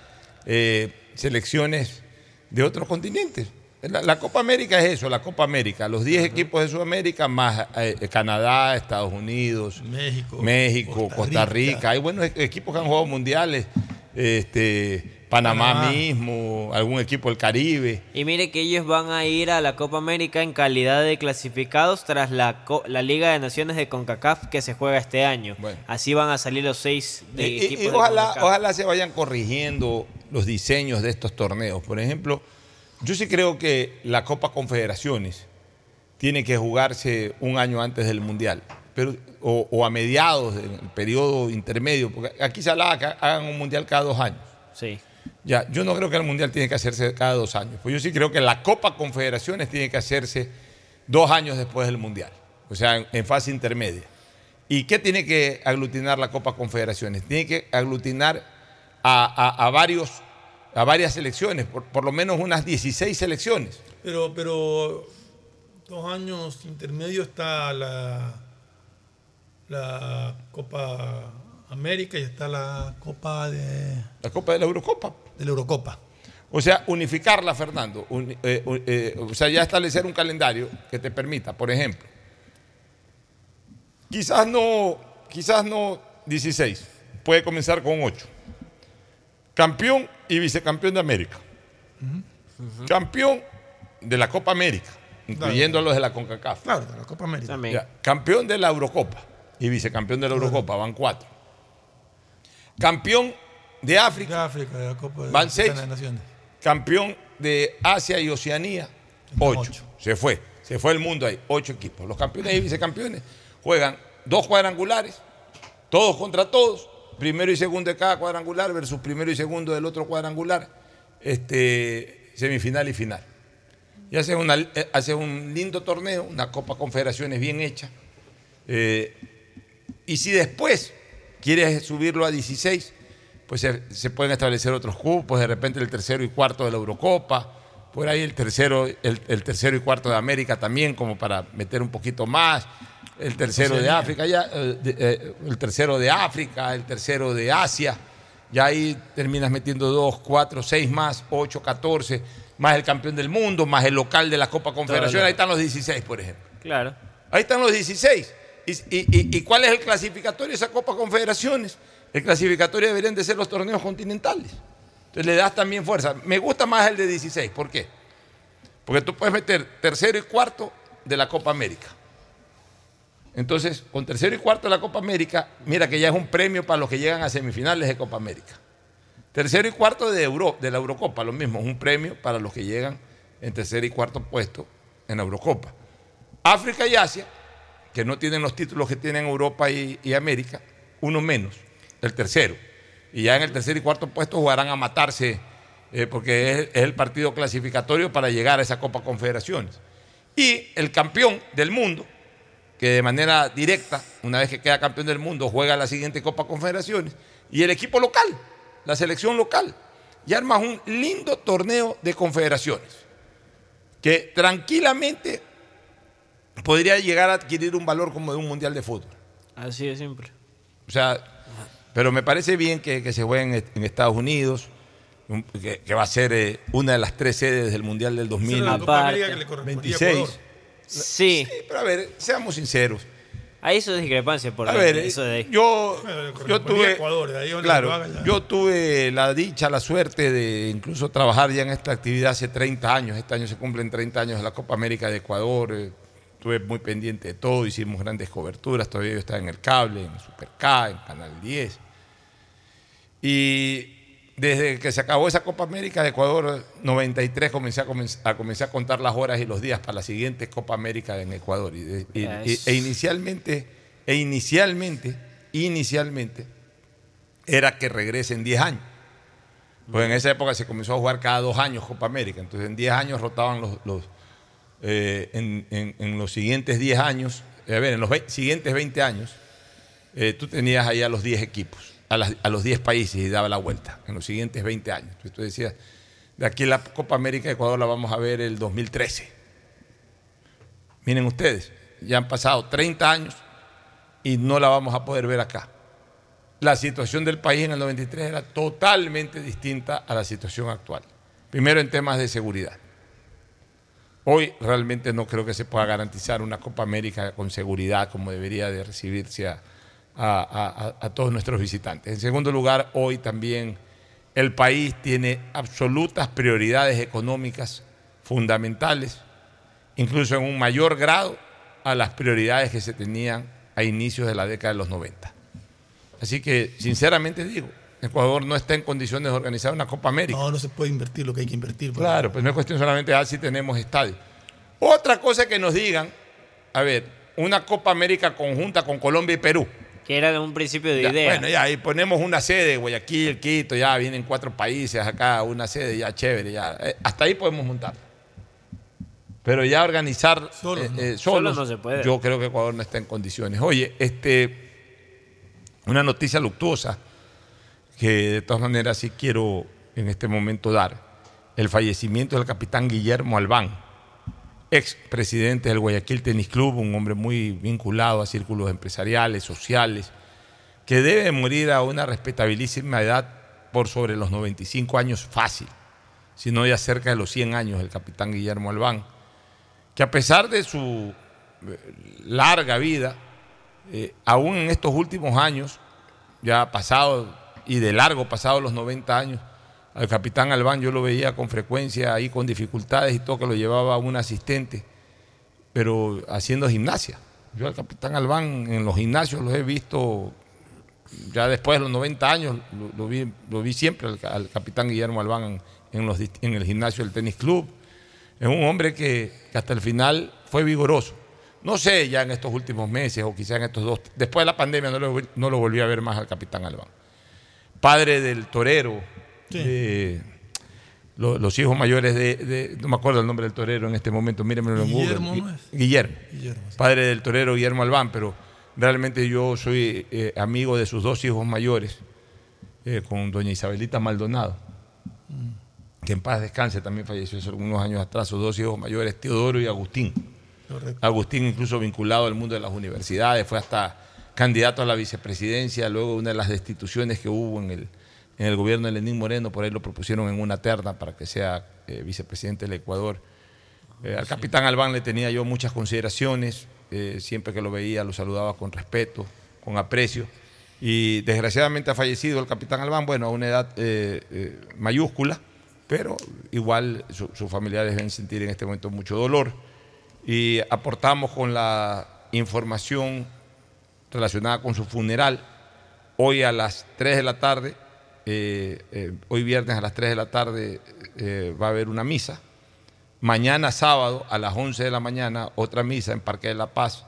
eh, selecciones de otros continentes. La, la Copa América es eso, la Copa América, los 10 equipos de Sudamérica más eh, Canadá, Estados Unidos, México, México, Costa, Rica. Hay buenos e- equipos que han jugado mundiales, este, Panamá, Panamá. mismo, algún equipo del Caribe. Y mire que ellos van a ir a la Copa América en calidad de clasificados tras la, co- la Liga de Naciones de CONCACAF que se juega este año. Así van a salir los seis de Y- y- equipos y ojalá, ojalá se vayan corrigiendo los diseños de estos torneos. Por ejemplo, yo sí creo que la Copa Confederaciones tiene que jugarse un año antes del Mundial, pero, o, o a mediados del periodo intermedio, porque aquí se hablaba que hagan un Mundial cada dos años. Sí. Ya, yo no creo que el Mundial tiene que hacerse cada dos años. Pues yo sí creo que la Copa Confederaciones tiene que hacerse dos años después del Mundial. O sea, en, en fase intermedia. ¿Y qué tiene que aglutinar la Copa Confederaciones? Tiene que aglutinar a, a- a varios, a varias selecciones, por, por lo menos unas 16 selecciones. Pero, pero dos años intermedio está la, la Copa América y está la Copa de... La Copa de la Eurocopa. De la Eurocopa. O sea, unificarla, Fernando. Eh, eh, o sea, ya establecer un calendario que te permita, por ejemplo, quizás no, quizás no 16, puede comenzar con 8. Campeón y vicecampeón de América. Campeón de la Copa América, incluyendo a los de la CONCACAF. Claro, de la Copa América. Ya, campeón de la Eurocopa y vicecampeón de la Eurocopa, van cuatro. Campeón de África, De África, de la Copa de van de seis. Naciones. Campeón de Asia y Oceanía, ocho. Se fue, se fue el mundo ahí, ocho equipos. Los campeones y vicecampeones juegan dos cuadrangulares, todos contra todos, primero y segundo de cada cuadrangular versus primero y segundo del otro cuadrangular, este, semifinal y final. Y hace, una, eh, hace un lindo torneo, una Copa Confederaciones bien hecha. Eh, y si después quieres subirlo a 16, pues se, pueden establecer otros cupos, de repente el tercero y cuarto de la Eurocopa, por ahí el tercero, el tercero y cuarto de América también, como para meter un poquito más, el tercero de. África, ya, eh, de- eh, el tercero de África, el tercero de Asia, ya ahí terminas metiendo dos, cuatro, seis más, ocho, catorce, más el campeón del mundo, más el local de la Copa Confederación, ahí están los 16, por ejemplo. Claro. Ahí están los 16. ¿Y, y- y- y cuál es el clasificatorio de esa Copa Confederaciones? El clasificatorio deberían de ser los torneos continentales. Entonces le das también fuerza. Me gusta más el de 16. ¿Por qué? Porque tú puedes meter tercero y cuarto de la Copa América. Entonces, con tercero y cuarto de la Copa América, mira que ya es un premio para los que llegan a semifinales de Copa América. Tercero y cuarto de, Euro, de la Eurocopa, lo mismo, es un premio para los que llegan en tercer y cuarto puesto en la Eurocopa. África y Asia, que no tienen los títulos que tienen Europa y, América, uno menos, el tercero. Y ya en el tercer y cuarto puesto jugarán a matarse eh, porque es el partido clasificatorio para llegar a esa Copa Confederaciones. Y el campeón del mundo, que de manera directa, una vez que queda campeón del mundo, juega la siguiente Copa Confederaciones, y el equipo local, la selección local, y armas un lindo torneo de confederaciones, que tranquilamente podría llegar a adquirir un valor como de un mundial de fútbol. Así de simple. O sea, pero me parece bien que, que se juegue en, en Estados Unidos, un- que, que va a ser eh, una de las tres sedes del Mundial del Esa era la Copa América que le correspondía a 2026. Ecuador. Sí. Pero a ver, seamos sinceros. Hay su discrepancia por A ver, eso de ahí. yo, Bueno, yo tuve, Ecuador, de ahí claro, lo haga yo tuve la dicha, la suerte de incluso trabajar ya en esta actividad hace 30 años. Este año se cumplen 30 años de la Copa América de Ecuador. eh, Estuve muy pendiente de todo, hicimos grandes coberturas. Todavía yo estaba en el cable, en Super K, en Canal 10. Y desde que se acabó esa Copa América de Ecuador 93 comencé a, comenz- a comencé a contar las horas y los días para la siguiente Copa América en Ecuador. Y de- y- Ya, y- es- e inicialmente, e inicialmente, inicialmente, era que regrese en 10 años. Pues en esa época se comenzó a jugar cada dos años Copa América. Entonces en 10 años rotaban los... los, eh, en, en- en los siguientes 10 años, eh, a ver, en los siguientes 20 años, eh, tú tenías ahí a los 10 equipos, a, los 10 países y daba la vuelta en los siguientes 20 años. Entonces tú decías, de aquí la Copa América de Ecuador la vamos a ver el 2013. Miren ustedes, ya han pasado 30 años y no la vamos a poder ver acá. La situación del país en el 93 era totalmente distinta a la situación actual. Primero en temas de seguridad. Hoy realmente no creo que se pueda garantizar una Copa América con seguridad como debería de recibirse a, a- a- a todos nuestros visitantes. En segundo lugar, hoy también el país tiene absolutas prioridades económicas fundamentales, incluso en un mayor grado a las prioridades que se tenían a inicios de la década de los 90. Así que, sinceramente digo, Ecuador no está en condiciones de organizar una Copa América. No, no se puede invertir lo que hay que invertir. pues. Claro, pues no es cuestión solamente de ah, si tenemos estadio. Otra cosa que nos digan, a ver, una Copa América conjunta con Colombia y Perú. Que era un principio de Ya, idea. Bueno, ya ahí ponemos una sede, Guayaquil, Quito, ya vienen cuatro países acá, una sede, ya chévere, ya. Eh, hasta ahí podemos montar. Pero ya organizar Solos, eh, ¿no? eh, Solos solos, no se puede. yo creo que Ecuador no está en condiciones. Oye, este, una noticia luctuosa que de todas maneras sí quiero en este momento dar. El fallecimiento del capitán Guillermo Albán, ex presidente del Guayaquil Tenis Club, un hombre muy vinculado a círculos empresariales, sociales, que debe morir a una respetabilísima edad por sobre los 95 años fácil, sino ya cerca de los 100 años, el capitán Guillermo Albán, que a pesar de su eh, larga vida, eh, aún en estos últimos años, ya pasado y de largo pasado los 90 años, al capitán Albán yo lo veía con frecuencia ahí con dificultades y todo, que lo llevaba un asistente, pero haciendo gimnasia. Yo al capitán Albán en los gimnasios los he visto ya después de los 90 años, lo, vi, siempre al, capitán Guillermo Albán en, los en el gimnasio del tenis club. Es un hombre que, que hasta el final fue vigoroso. No sé ya en estos últimos meses o quizá en estos dos, después de la pandemia no lo, no lo volví a ver más al capitán Albán. Padre del torero, lo- los hijos mayores de, de- no me acuerdo el nombre del torero en este momento, mírenmelo en Google. Guillermo, ¿no Gui- es? Guillermo. Guillermo, sí. Padre del torero Guillermo Albán, pero realmente yo soy eh, amigo de sus dos hijos mayores, eh, con doña Isabelita Maldonado que en paz descanse, también falleció hace algunos años atrás, sus dos hijos mayores, Teodoro y Agustín. Correcto. Agustín incluso vinculado al mundo de las universidades, fue hasta candidato a la vicepresidencia, luego una de las destituciones que hubo en el, en el gobierno de Lenín Moreno, por ahí lo propusieron en una terna para que sea eh, vicepresidente del Ecuador. Eh, al capitán Albán le tenía yo muchas consideraciones, eh, siempre que lo veía lo saludaba con respeto, con aprecio. Y desgraciadamente ha fallecido el capitán Albán, bueno, a una edad mayúscula, pero igual su- sus familiares deben sentir en este momento mucho dolor. Y aportamos con la información relacionada con su funeral. Hoy a las 3 de la tarde, eh, eh, hoy viernes a las 3 de la tarde eh, va a haber una misa. Mañana sábado a las 11 de la mañana otra misa en Parque de la Paz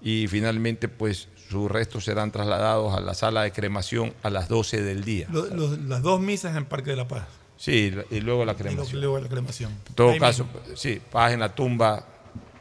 y finalmente pues sus restos serán trasladados a la sala de cremación a las 12 del día. Lo- lo- las dos misas en Parque de la Paz. Sí, y luego la Y cremación. luego la cremación. En todo Ahí caso, mismo. sí, paz en la tumba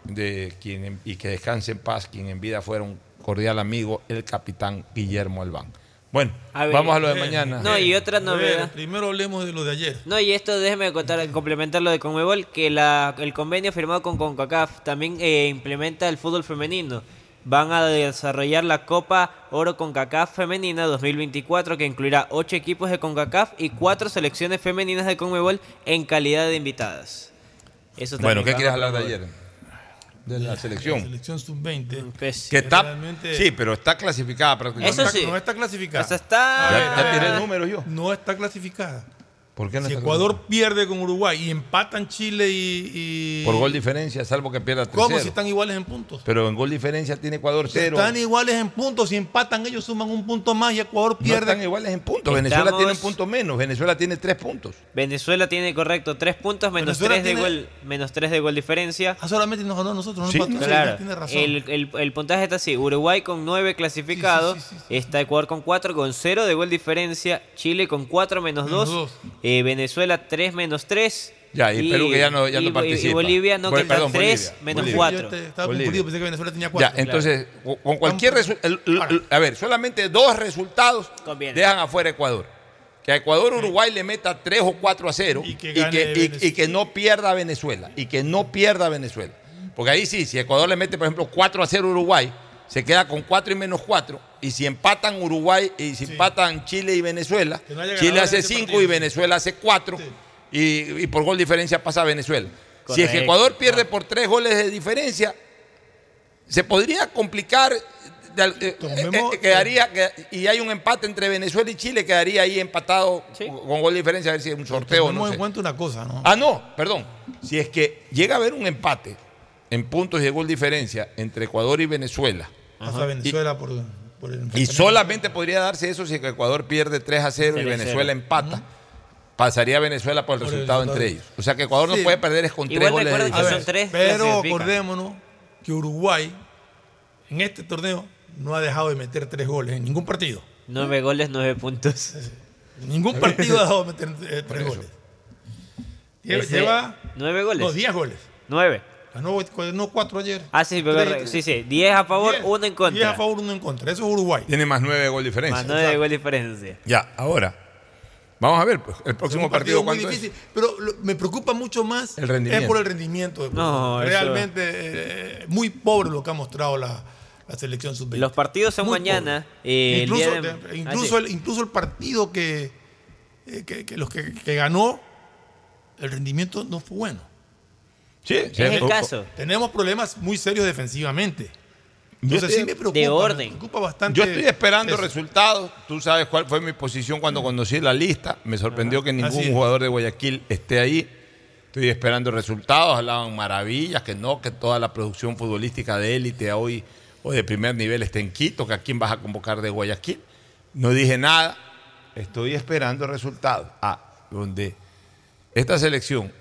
de quien en- y que descanse en paz quien en vida fuera un cordial amigo, el capitán Guillermo Albán. Bueno, A ver, vamos a lo de mañana. No, y otra novedad. primero hablemos de lo de ayer. No, y esto déjeme contar, complementar lo de Conmebol, que la, el convenio firmado con CONCACAF también eh, implementa el fútbol femenino. Van a desarrollar la Copa Oro CONCACAF Femenina 2024, que incluirá ocho equipos de CONCACAF y cuatro selecciones femeninas de Conmebol en calidad de invitadas. Eso Bueno, ¿qué quieres hablar de ayer? De la selección. La selección sub-20. Pues, Que está, realmente- sí, pero está clasificada prácticamente. Eso sí. No está clasificada. Eso está- Ya- ya tiré el número yo. No está clasificada. ¿Por qué no Si está Ecuador pierde con Uruguay y empatan Chile y. y- Por gol diferencia, salvo que pierda 3 ¿Cómo si están iguales en puntos? Pero en gol diferencia tiene Ecuador cero. Están iguales en puntos. Si empatan, ellos suman un punto más y Ecuador No pierde. están iguales en puntos. Venezuela tiene un punto menos. Venezuela tiene tres puntos. Venezuela tiene correcto tres puntos menos tres de gol menos tres de gol diferencia. Ah, solamente nos ganó nosotros. No Sí, empató. Claro, tiene razón. el, el- el puntaje está así: Uruguay con 9 clasificados, está Ecuador con 4 con 0 de gol diferencia, Chile con 4 menos Menos 2, dos. Eh, Venezuela 3 menos 3. Ya, y Perú que ya no- ya no y- participa. Y Bolivia no, Bol- que está perdón, 3 Bolivia, menos Bolivia. 4. Yo te- estaba Bolivia. confundido, pensé que Venezuela tenía cuatro. Ya, entonces, con- cualquier resultado. A ver, solamente dos resultados Conviene. dejan afuera a Ecuador. Que a Ecuador Uruguay le meta 3 o 4 a 0 y que y- que no pierda a Venezuela. Y que no pierda Venezuela. Porque ahí sí, si Ecuador le mete, por ejemplo, 4 a 0 a Uruguay, se queda con 4 y menos 4. Y si empatan Uruguay y si empatan Chile y Venezuela, no Chile hace en ese 5 partido. y Venezuela hace 4. Y, y por gol diferencia pasa a Venezuela. Si es que. Ecuador pierde por 3 goles de diferencia, se podría complicar. de eh, Tomemos- eh, quedaría que- y hay un empate entre Venezuela y Chile, quedaría ahí empatado con gol de diferencia, a ver si es un sorteo o Tomemos no en sé. cuenta una cosa, ¿no? Ah, no, perdón. Si es que llega a haber un empate en puntos y de gol diferencia entre Ecuador y Venezuela, Pasa a Venezuela por, por el y solamente podría darse eso si Ecuador pierde 3 a 0 y Venezuela empata, pasaría Venezuela por el Por el resultado entre ellos. O sea que Ecuador no puede perder es con Igual tres goles de que son tres pero acordémonos que Uruguay en este torneo no ha dejado de meter tres goles en ningún partido. 9 goles, 9 puntos. Ningún partido ha dejado de meter eh, tres goles. Lleva, nueve goles. no, 10 goles. 9. Ganó, ganó 4 ayer. Ah, sí, pero- sí, sí. 10 a favor, 1 en 10 contra. a favor, 1 en contra. Eso es Uruguay. Tiene más 9 de gol diferencia. Más 9 de gol diferencia. Ya, ahora. Vamos a ver, pues, el Es próximo un partido, muy ¿cuánto es? difícil. Pero lo- me preocupa mucho más El rendimiento. es por el rendimiento. de No, eso- Realmente eh, muy pobre lo que ha mostrado la, la selección sub-20. Los partidos son Muy mañana. eh, el incluso, día de- de- Ah, incluso, sí. el, incluso el partido que, eh, que, que los que, que ganó, el rendimiento no fue bueno. Sí, Es el caso. Tenemos problemas muy serios defensivamente. Entonces estoy- sí me preocupa. de me orden. preocupa bastante. Yo estoy esperando eso. resultados. Tú sabes cuál fue mi posición cuando conocí la lista. Me sorprendió que ningún jugador de Guayaquil esté ahí. Estoy esperando resultados. Hablaban maravillas, que no, que toda la producción futbolística de élite hoy o de primer nivel está en Quito, que a quién vas a convocar de Guayaquil. No dije nada. Estoy esperando resultados. Ah, donde esta selección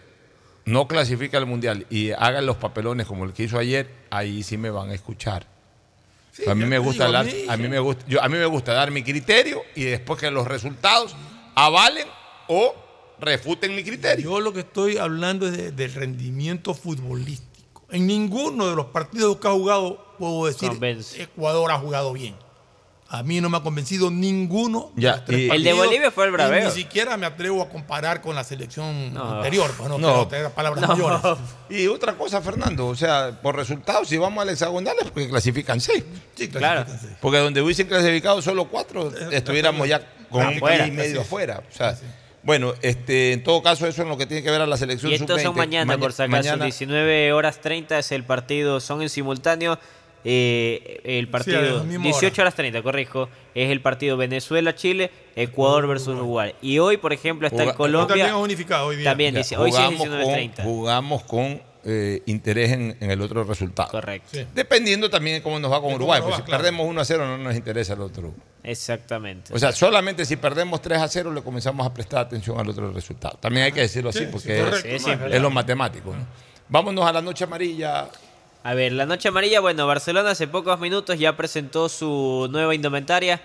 no clasifica al mundial y hagan los papelones como el que hizo ayer, ahí sí me van a escuchar. Sí, a mí me gusta mí- a mí me gusta, yo, a mí me gusta dar mi criterio y después que los resultados avalen o refuten mi criterio. Yo lo que estoy hablando es de- del rendimiento futbolístico. En ninguno de los partidos que ha jugado puedo decir Convence. Ecuador ha jugado bien. A mí no me ha convencido ninguno. de Ya, los tres y- El de Bolivia fue el braveo. Ni siquiera me atrevo a comparar con la selección No. anterior. Pues no, No. quiero tener palabras No. mayores. Y otra cosa, Fernando, o sea, por resultados, si vamos al hexagonal es porque clasifican seis. Sí, Claro. clasifican seis. Porque donde hubiesen clasificado solo cuatro, estuviéramos ya con un y medio afuera. O sea, bueno, este, en todo caso, eso es lo que tiene que ver a la selección Y sub-20. mañana, Maña- por si acaso, mañana- 19 horas 30 es el partido, son en simultáneo. Eh, el partido, misma 18 hora. horas 30, corrijo, es el partido Venezuela-Chile, Ecuador versus Uruguay. Y hoy, por ejemplo, está Juga- en Colombia. También es unificado hoy día. También Ya, dice, hoy sí es jugamos, con, 19.30. jugamos con eh, interés en, en el otro resultado. Correcto. Dependiendo también de cómo nos va con De Uruguay. Pues va, si claro. perdemos 1 a 0 no nos interesa el otro. Exactamente. O sea, solamente si perdemos 3 a 0 le comenzamos a prestar atención al otro resultado. También hay que decirlo así Sí, porque sí, es, correcto, es lo matemático. ¿no? Vámonos a la noche amarilla. A ver, la noche amarilla, bueno, Barcelona hace pocos minutos ya presentó su nueva indumentaria.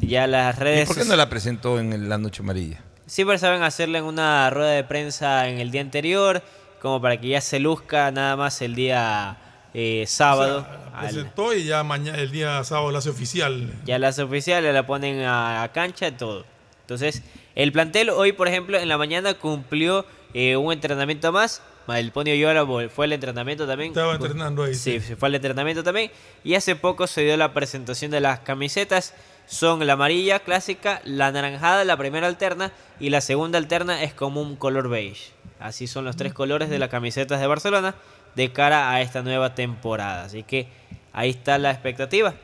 Ya las ¿Y redes... por qué no la presentó en la noche amarilla? Siempre saben hacerla en una rueda de prensa en el día anterior, como para que ya se luzca nada más el día eh, sábado. Al- Presentó y ya mañana, el día sábado la hace oficial. ya las oficiales la ponen a, a cancha y todo. Entonces, el plantel hoy, por ejemplo, en la mañana cumplió eh, un entrenamiento más. El Ponio Yola vol- fue al entrenamiento también. Estaba entrenando ahí. Sí, se fue al entrenamiento también. Y hace poco se dio la presentación de las camisetas. Son la amarilla clásica, la anaranjada, la primera alterna, y la segunda alterna es como un color beige. Así son los tres colores de las camisetas de Barcelona de cara a esta nueva temporada. Así que ahí está la expectativa.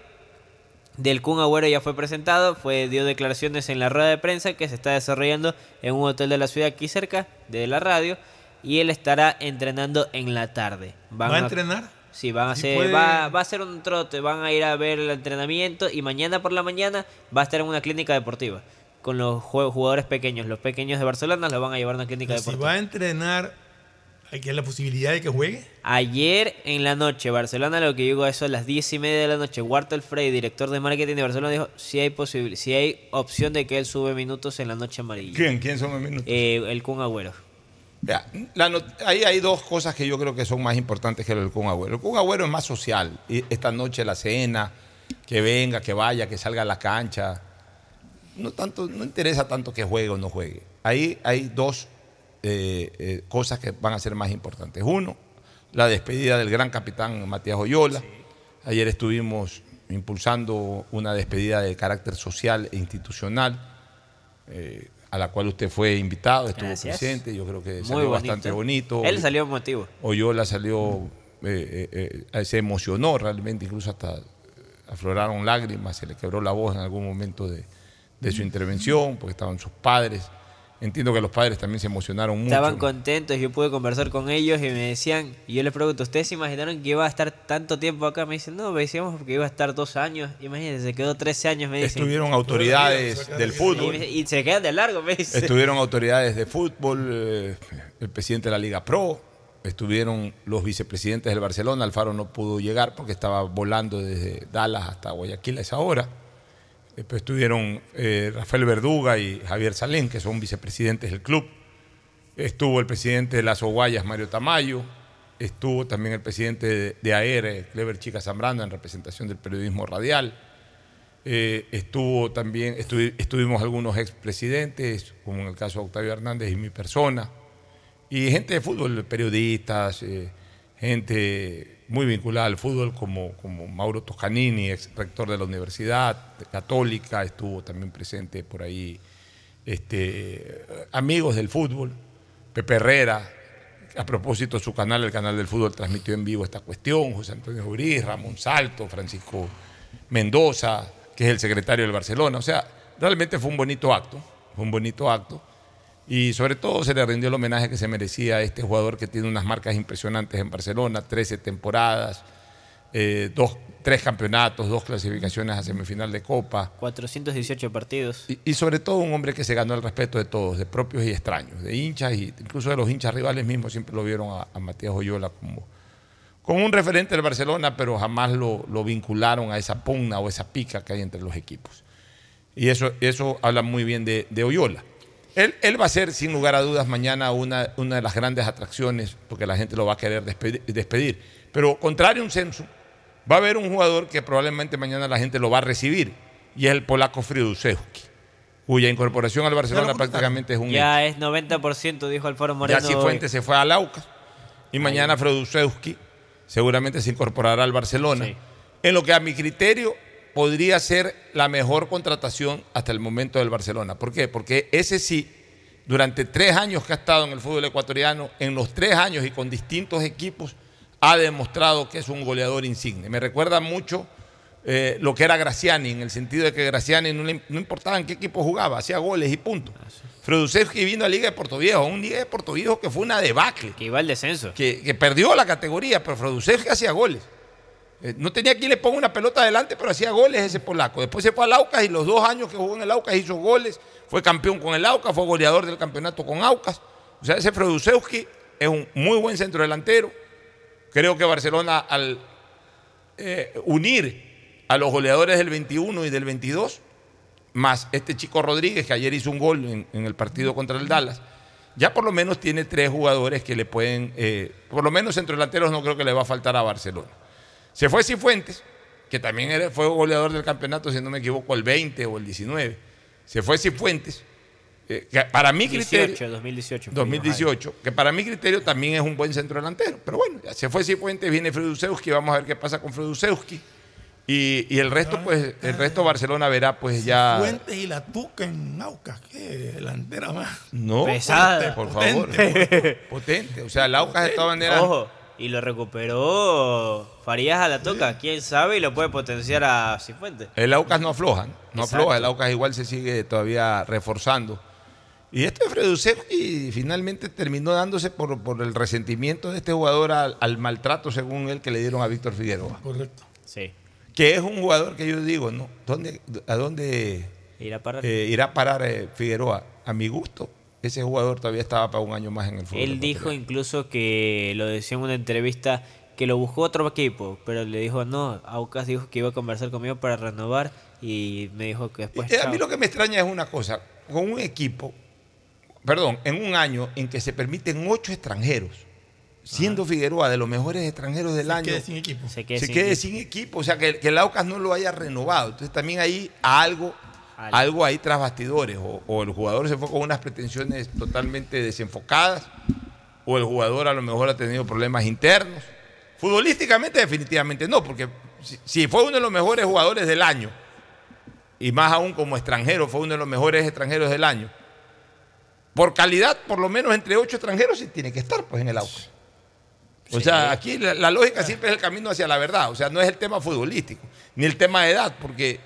Del Kun Agüero ya fue presentado, fue dio declaraciones en la rueda de prensa que se está desarrollando en un hotel de la ciudad aquí cerca de la radio y él estará entrenando en la tarde. Van ¿Va a entrenar? Sí, van a Sí hacer, puede. va, va a ser un trote, van a ir a ver el entrenamiento y mañana por la mañana va a estar en una clínica deportiva con los jugadores pequeños. Los pequeños de Barcelona los van a llevar a una clínica Si deportiva. va a entrenar, hay que la posibilidad de que juegue. Ayer en la noche, Barcelona, lo que a eso a las 10 y media de la noche, Wartel Frey, director de marketing de Barcelona, dijo si hay posibil si hay opción de que él sube minutos en la noche amarilla. ¿Quién? ¿Quién sube minutos? Eh, el Kun Agüero. La ahí hay dos cosas que yo creo que son más importantes que lo del Kun Agüero. El Kun Agüero es más social. Y esta noche la cena, que venga, que vaya, que salga a la cancha. No, tanto, no interesa tanto que juegue o no juegue. Ahí hay dos eh, eh, cosas que van a ser más importantes. Uno, la despedida del gran capitán Matías Oyola. Ayer estuvimos impulsando una despedida de carácter social e institucional. eh, a la cual usted fue invitado, estuvo Gracias. presente, yo creo que Muy salió bonito. bastante bonito. Él salió emotivo. Oyola salió, eh, eh, eh, se emocionó realmente, incluso hasta afloraron lágrimas, se le quebró la voz en algún momento de, de su intervención, porque estaban sus padres. Entiendo que los padres también se emocionaron mucho. Estaban contentos, yo pude conversar con ellos y me decían, y yo les pregunto, ¿ustedes se imaginaron que iba a estar tanto tiempo acá? Me dicen, no, me decíamos que iba a estar dos años. Imagínense, se quedó 13 años, me dicen. Estuvieron autoridades del fútbol. Y, y se quedan de largo, me dicen. Estuvieron autoridades de fútbol, eh, el presidente de la Liga Pro, estuvieron los vicepresidentes del Barcelona, Alfaro no pudo llegar porque estaba volando desde Dallas hasta Guayaquil a esa hora. Después estuvieron eh, Rafael Verduga y Javier Salén, que son vicepresidentes del club. Estuvo el presidente de las Oguayas, Mario Tamayo. Estuvo también el presidente de, de AER, Clever Chica Zambrano, en representación del periodismo radial. Eh, estuvo también, estuvi- estuvimos algunos expresidentes, como en el caso de Octavio Hernández y mi persona, y gente de fútbol, periodistas, eh, gente muy vinculada al fútbol, como, como Mauro Toscanini, ex rector de la Universidad Católica, estuvo también presente por ahí, este, amigos del fútbol, Pepe Herrera, a propósito, su canal, el canal del fútbol, transmitió en vivo esta cuestión, José Antonio Uriz, Ramón Salto, Francisco Mendoza, que es el secretario del Barcelona. O sea, realmente fue un bonito acto, fue un bonito acto. Y sobre todo se le rindió el homenaje que se merecía a este jugador que tiene unas marcas impresionantes en Barcelona, 13 temporadas, eh, dos, tres campeonatos, dos clasificaciones a semifinal de Copa. 418 partidos. Y, y sobre todo un hombre que se ganó el respeto de todos, de propios y extraños, de hinchas y incluso de los hinchas rivales mismos siempre lo vieron a, a Matías Oyola como, como un referente del Barcelona, pero jamás lo, lo vincularon a esa pugna o esa pica que hay entre los equipos. Y eso, eso habla muy bien de, de Oyola. Él, él va a ser, sin lugar a dudas, mañana una, una de las grandes atracciones, porque la gente lo va a querer despedir. despedir. Pero contrario a un censo, va a haber un jugador que probablemente mañana la gente lo va a recibir, y es el polaco Friduszewski, cuya incorporación al Barcelona prácticamente es un hecho. Ya es 90%, dijo Alfaro Moreno. Ya Cifuentes se fue a Lauca y mañana Fredusewski seguramente se incorporará al Barcelona. En lo que a mi criterio podría ser la mejor contratación hasta el momento del Barcelona. ¿Por qué? Porque ese sí, durante tres años que ha estado en el fútbol ecuatoriano, en los tres años y con distintos equipos, ha demostrado que es un goleador insigne. Me recuerda mucho eh, lo que era Graciani, en el sentido de que Graciani no, le- no importaba en qué equipo jugaba, hacía goles y punto. Fredusevski vino a Liga de Puerto Viejo, un Liga de Puerto Viejo que fue una debacle. Que iba al descenso. Que, que perdió la categoría, pero Fredusevski hacía goles. Eh, no tenía quien le ponga una pelota adelante, pero hacía goles ese polaco. Después se fue al Aucas y los dos años que jugó en el Aucas hizo goles. Fue campeón con el Aucas, fue goleador del campeonato con Aucas. O sea, ese Fredusevski es un muy buen centro delantero. Creo que Barcelona al eh, unir a los goleadores del 21 y del 22, más este chico Rodríguez que ayer hizo un gol en, el partido contra el Dallas, ya por lo menos tiene tres jugadores que le pueden, eh, por lo menos centrodelanteros no creo que le va a faltar a Barcelona. Se fue Cifuentes, que también era- fue goleador del campeonato, si no me equivoco, el 20 o el 19. Se fue Cifuentes, eh, que para mi criterio... 18, 2018. fue 2018, que para mi criterio también es un buen centro delantero. Pero bueno, ya se fue Cifuentes, viene Fredusewski, vamos a ver qué pasa con Fredusewski. Y, y el resto, pues, el resto Barcelona verá, pues ya. Fuentes y la Tuca en Aucas, qué delantera más. No, Pesada. por favor. Potente. Potente. O sea, el Aucas de todas maneras. Ojo, y lo recuperó Farías a la toca. Quién sabe y lo puede potenciar a Cifuentes. El Aucas no afloja, ¿no? Exacto. afloja. El Aucas igual se sigue todavía reforzando. Y este Fredusewski finalmente terminó dándose por, por el resentimiento de este jugador al, al maltrato, según él, que le dieron a Víctor Figueroa. Correcto. Sí. Que es un jugador que yo digo, ¿no? ¿Dónde, ¿A dónde Irá a parar. eh, irá a parar eh, Figueroa? A mi gusto, ese jugador todavía estaba para un año más en el fútbol. Él dijo incluso que lo decía en una entrevista que lo buscó otro equipo, pero le dijo no, Aucas dijo que iba a conversar conmigo para renovar y me dijo que después... Eh, a mí lo que me extraña es una cosa, con un equipo, perdón, en un año en que se permiten ocho extranjeros, siendo Figueroa de los mejores extranjeros del año, quede sin equipo. Se quede se sin quede equipo. sin equipo, o sea, que, que el Aucas no lo haya renovado. Entonces también ahí algo, Algo. ahí tras bastidores, o, o el jugador se fue con unas pretensiones totalmente desenfocadas, o el jugador a lo mejor ha tenido problemas internos. Futbolísticamente definitivamente no, porque si, si fue uno de los mejores jugadores del año, y más aún como extranjero, fue uno de los mejores extranjeros del año. Por calidad, por lo menos entre ocho extranjeros, sí tiene que estar pues en el Aucas. O Sí. sea, aquí la, la lógica siempre es el camino hacia la verdad. O sea, no es el tema futbolístico, ni el tema de edad, porque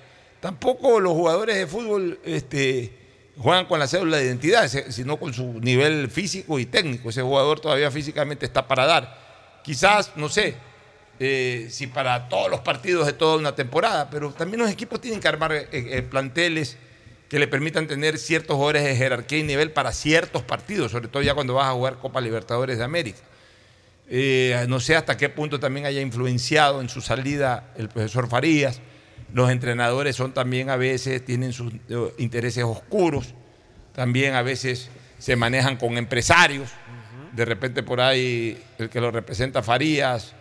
tampoco los jugadores de fútbol este, juegan con la cédula de identidad, sino con su nivel físico y técnico. Ese jugador todavía físicamente está para dar. Quizás, no sé, eh, si para todos los partidos de toda una temporada, pero también los equipos tienen que armar eh, eh, planteles que le permitan tener ciertos jugadores de jerarquía y nivel para ciertos partidos, sobre todo ya cuando vas a jugar Copa Libertadores de América. No sé hasta qué punto también haya influenciado en su salida el profesor Farías. Los entrenadores son también a veces, tienen sus eh, intereses oscuros, también a veces se manejan con empresarios. De repente por ahí el que lo representa Farías,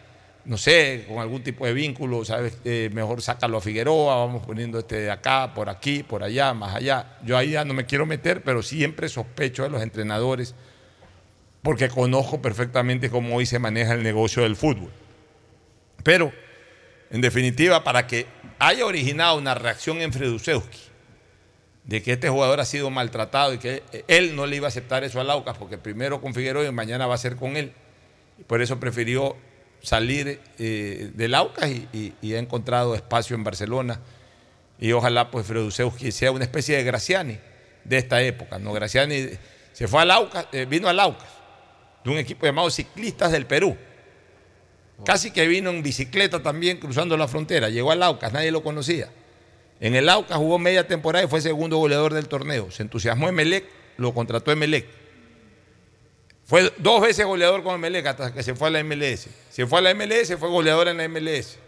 no sé, con algún tipo de vínculo, ¿sabes? Eh, mejor sácalo a Figueroa, vamos poniendo este de acá, por aquí, por allá, más allá. Yo ahí ya no me quiero meter, pero siempre sospecho de los entrenadores porque conozco perfectamente cómo hoy se maneja el negocio del fútbol. Pero, en definitiva, para que haya originado una reacción en Fredusewski de que este jugador ha sido maltratado y que él no le iba a aceptar eso al Aucas, porque primero con Figueroa y mañana va a ser con él, por eso prefirió salir eh, del Aucas y, ha encontrado espacio en Barcelona. Y ojalá pues Fredusewski sea una especie de Graciani de esta época. ¿no? Graciani se fue al Aucas, eh, vino al Aucas, de un equipo llamado Ciclistas del Perú. Casi que vino en bicicleta también cruzando la frontera. Llegó al Aucas, nadie lo conocía. En el Aucas jugó media temporada y fue segundo goleador del torneo. Se entusiasmó Emelec, lo contrató Emelec. Fue dos veces goleador con Emelec hasta que se fue a la MLS. Se fue a la MLS, fue goleador en la MLS.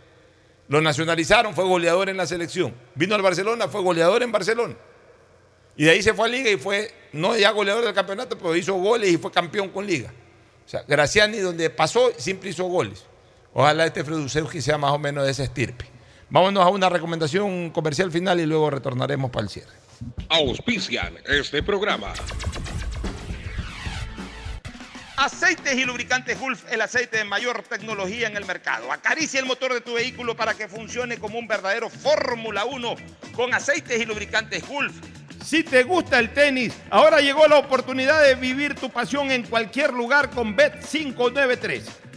Lo nacionalizaron, fue goleador en la selección. Vino al Barcelona, fue goleador en Barcelona. Y de ahí se fue a Liga y fue, no ya goleador del campeonato, pero hizo goles y fue campeón con Liga. O sea, Graciani, donde pasó, siempre hizo goles. Ojalá este Fredusewski sea más o menos de ese estirpe. Vámonos a una recomendación comercial final y luego retornaremos para el cierre. Auspician este programa. Aceites y lubricantes Gulf, el aceite de mayor tecnología en el mercado. Acaricia el motor de tu vehículo para que funcione como un verdadero Fórmula 1 con aceites y lubricantes Gulf. Si te gusta el tenis, ahora llegó la oportunidad de vivir tu pasión en cualquier lugar con Bet 593.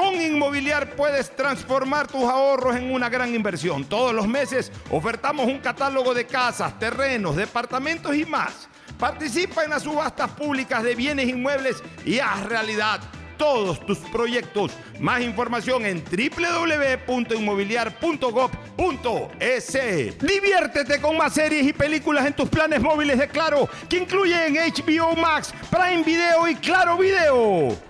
Con Inmobiliar puedes transformar tus ahorros en una gran inversión. Todos los meses ofertamos un catálogo de casas, terrenos, departamentos y más. Participa en las subastas públicas de bienes inmuebles y haz realidad todos tus proyectos. Más información en www.inmobiliar.gov.es. Diviértete con más series y películas en tus planes móviles de Claro, que incluyen HBO Max, Prime Video y Claro Video.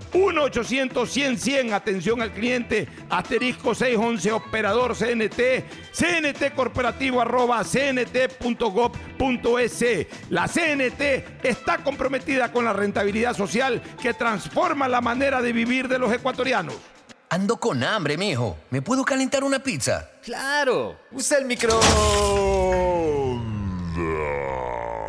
1-800-100-100, atención al cliente, asterisco 611, operador CNT, CNT corporativo arroba cnt.gov.es. La CNT está comprometida con la rentabilidad social que transforma la manera de vivir de los ecuatorianos. Ando con hambre, mijo. ¿Me puedo calentar una pizza? Claro, usa el micro.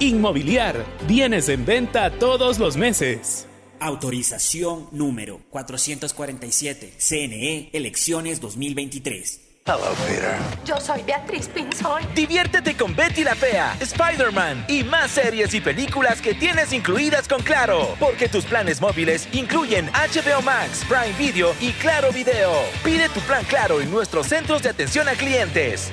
Inmobiliar, bienes en venta todos los meses. Autorización número 447. CNE, elecciones 2023. Hello, Peter. Yo soy Beatriz Pinzón. Diviértete con Betty la Fea, Spider-Man y más series y películas que tienes incluidas con Claro. Porque tus planes móviles incluyen HBO Max, Prime Video y Claro Video. Pide tu plan Claro en nuestros centros de atención a clientes.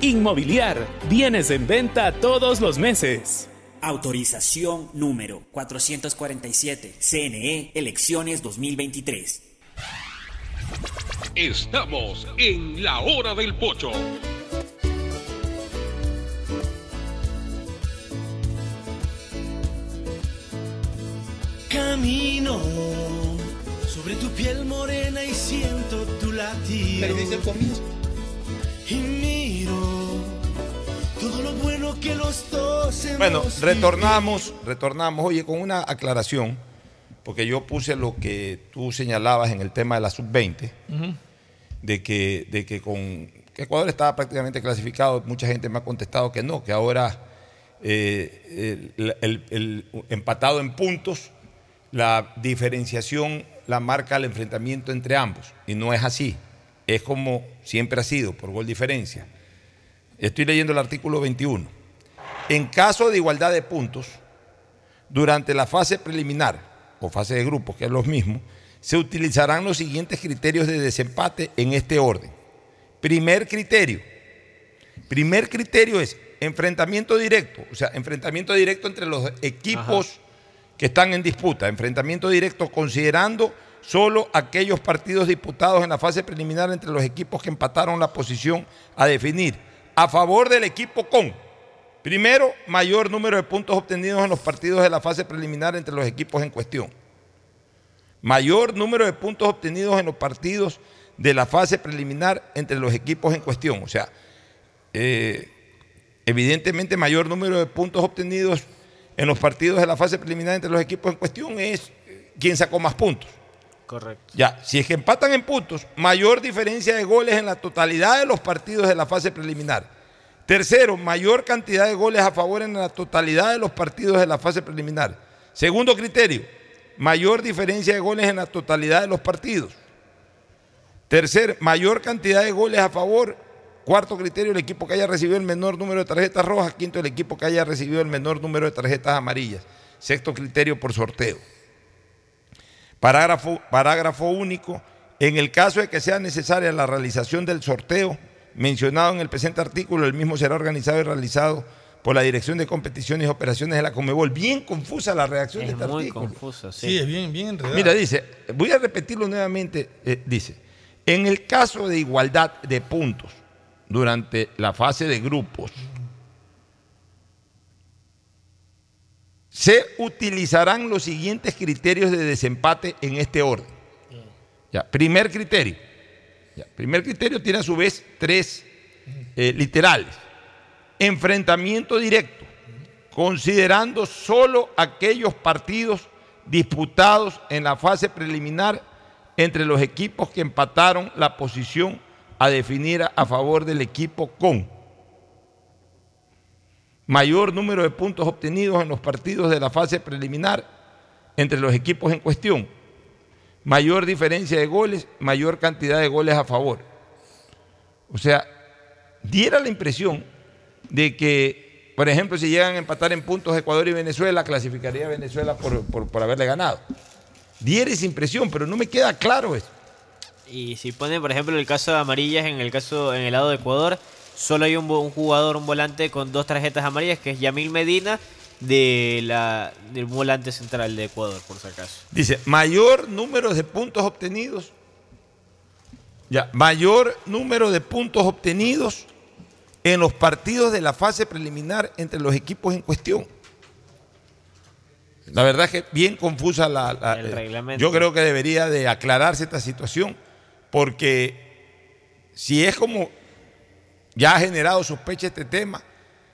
Inmobiliar, bienes en venta todos los meses. Autorización número 447. CNE, elecciones 2023. Estamos en la hora del pocho. Camino sobre tu piel morena y siento tu latido. Pero dice el bueno que los dos hemos Bueno, retornamos, retornamos, oye, con una aclaración, porque yo puse lo que tú señalabas en el tema de la sub-20, de que, de que con que Ecuador estaba prácticamente clasificado, mucha gente me ha contestado que no, que ahora eh, el, el- el empatado en puntos, la diferenciación la marca el enfrentamiento entre ambos, y no es así, es como siempre ha sido, por gol diferencia. Estoy leyendo el artículo 21. En caso de igualdad de puntos, durante la fase preliminar o fase de grupos, que es lo mismo, se utilizarán los siguientes criterios de desempate en este orden. Primer criterio. Primer criterio es enfrentamiento directo, o sea, enfrentamiento directo entre los equipos que están en disputa, enfrentamiento directo considerando solo aquellos partidos disputados en la fase preliminar entre los equipos que empataron la posición a definir a favor del equipo con Primero, mayor número de puntos obtenidos en los partidos de la fase preliminar entre los equipos en cuestión. Mayor número de puntos obtenidos en los partidos de la fase preliminar entre los equipos en cuestión. O sea, eh, evidentemente mayor número de puntos obtenidos en los partidos de la fase preliminar entre los equipos en cuestión es quien sacó más puntos. Correcto. Ya, si es que empatan en puntos, mayor diferencia de goles en la totalidad de los partidos de la fase preliminar. Tercero, mayor cantidad de goles a favor en la totalidad de los partidos de la fase preliminar. Segundo criterio, mayor diferencia de goles en la totalidad de los partidos. Tercer, mayor cantidad de goles a favor. Cuarto criterio, el equipo que haya recibido el menor número de tarjetas rojas. Quinto, el equipo que haya recibido el menor número de tarjetas amarillas. Sexto criterio, por sorteo. Parágrafo, parágrafo único. En el caso de que sea necesaria la realización del sorteo, mencionado en el presente artículo, el mismo será organizado y realizado por la Dirección de Competiciones y Operaciones de la Comebol. Bien confusa la reacción de Es este muy artículo. confuso, sí. Sí, es bien, bien enredado. Mira, dice, voy a repetirlo nuevamente, eh, dice, en el caso de igualdad de puntos durante la fase de grupos, se utilizarán los siguientes criterios de desempate en este orden. Primer criterio. Primer criterio tiene a su vez tres eh, literales. Enfrentamiento directo, considerando solo aquellos partidos disputados en la fase preliminar entre los equipos que empataron la posición a definir a favor del equipo con mayor número de puntos obtenidos en los partidos de la fase preliminar entre los equipos en cuestión, mayor diferencia de goles, mayor cantidad de goles a favor. O sea, diera la impresión de que, por ejemplo, si llegan a empatar en puntos Ecuador y Venezuela, clasificaría a Venezuela por, por- por haberle ganado. Diera esa impresión, pero no me queda claro eso. Y si ponen, por ejemplo, el caso de amarillas, en el caso, en el lado de Ecuador, solo hay un, jugador, un volante con dos tarjetas amarillas, que es Yamil Medina, de la, del volante central de Ecuador, por si acaso. Dice, mayor número de puntos obtenidos. Ya, mayor número de puntos obtenidos en los partidos de la fase preliminar entre los equipos en cuestión. La verdad es que bien confusa la, la- El eh, reglamento. Yo creo que debería de aclararse esta situación porque si es como ya ha generado sospecha este tema,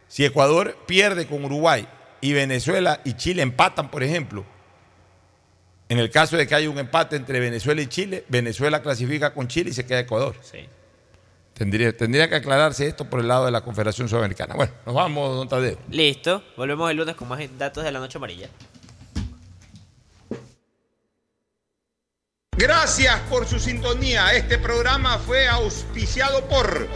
si Ecuador pierde con Uruguay y Venezuela y Chile empatan, por ejemplo, en el caso de que haya un empate entre Venezuela y Chile, Venezuela clasifica con Chile y se queda Ecuador. Tendría, tendría que aclararse esto por el lado de la Confederación Sudamericana. Bueno, nos vamos, don Tadeo. Listo, volvemos el lunes con más datos de la noche amarilla. Gracias por su sintonía. Este programa fue auspiciado por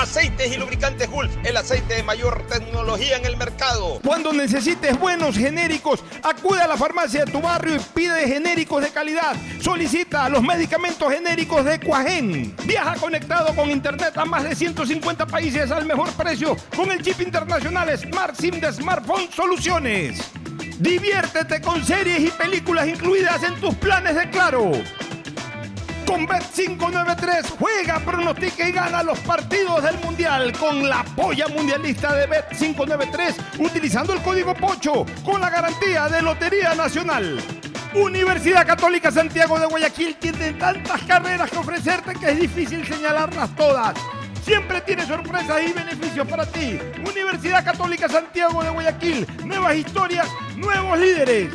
Aceites y lubricantes Gulf, el aceite de mayor tecnología en el mercado. Cuando necesites buenos genéricos, acude a la farmacia de tu barrio y pide genéricos de calidad. Solicita los medicamentos genéricos de Cuajén. Viaja conectado con internet a más de 150 países al mejor precio con el chip internacional Smart SIM de Smartphone Soluciones. Diviértete con series y películas incluidas en tus planes de Claro. Con Bet593 juega, pronostica y gana los partidos del Mundial con la polla mundialista de Bet593 utilizando el código POCHO con la garantía de Lotería Nacional. Universidad Católica Santiago de Guayaquil tiene tantas carreras que ofrecerte que es difícil señalarlas todas. Siempre tiene sorpresas y beneficios para ti. Universidad Católica Santiago de Guayaquil, nuevas historias, nuevos líderes.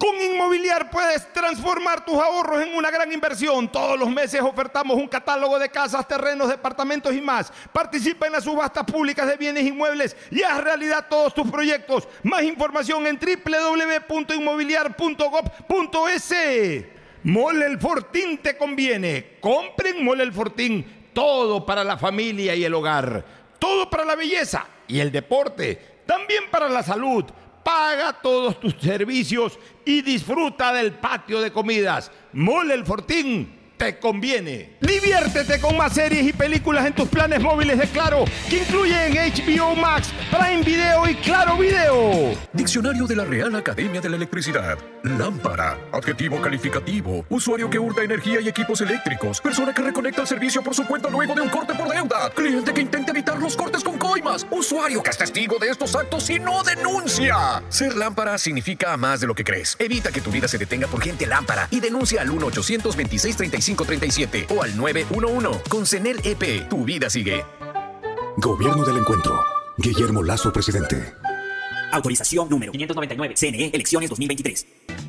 Con Inmobiliar puedes transformar tus ahorros en una gran inversión. Todos los meses ofertamos un catálogo de casas, terrenos, departamentos y más. Participa en las subastas públicas de bienes inmuebles y haz realidad todos tus proyectos. Más información en www.inmobiliar.gov.es. Mole el Fortín te conviene. Compren Mole el Fortín. Todo para la familia y el hogar. Todo para la belleza y el deporte. También para la salud. Paga todos tus servicios y disfruta del patio de comidas. Mole el Fortín te conviene. Diviértete con más series y películas en tus planes móviles de Claro, que incluyen HBO Max, Prime Video y Claro Video. Diccionario de la Real Academia de la Electricidad. Lámpara. Adjetivo calificativo. Usuario que hurta energía y equipos eléctricos. Persona que reconecta el servicio por su cuenta luego de un corte por deuda. Cliente que intenta evitar los cortes con coimas. Usuario que es testigo de estos actos y no denuncia. Ser lámpara significa más de lo que crees. Evita que tu vida se detenga por gente lámpara y denuncia al 1-800-26-35-37 o al 911. Con CENEL EP, tu vida sigue. Gobierno del Encuentro. Guillermo Lazo, presidente. Autorización número 599. CNE, elecciones 2023.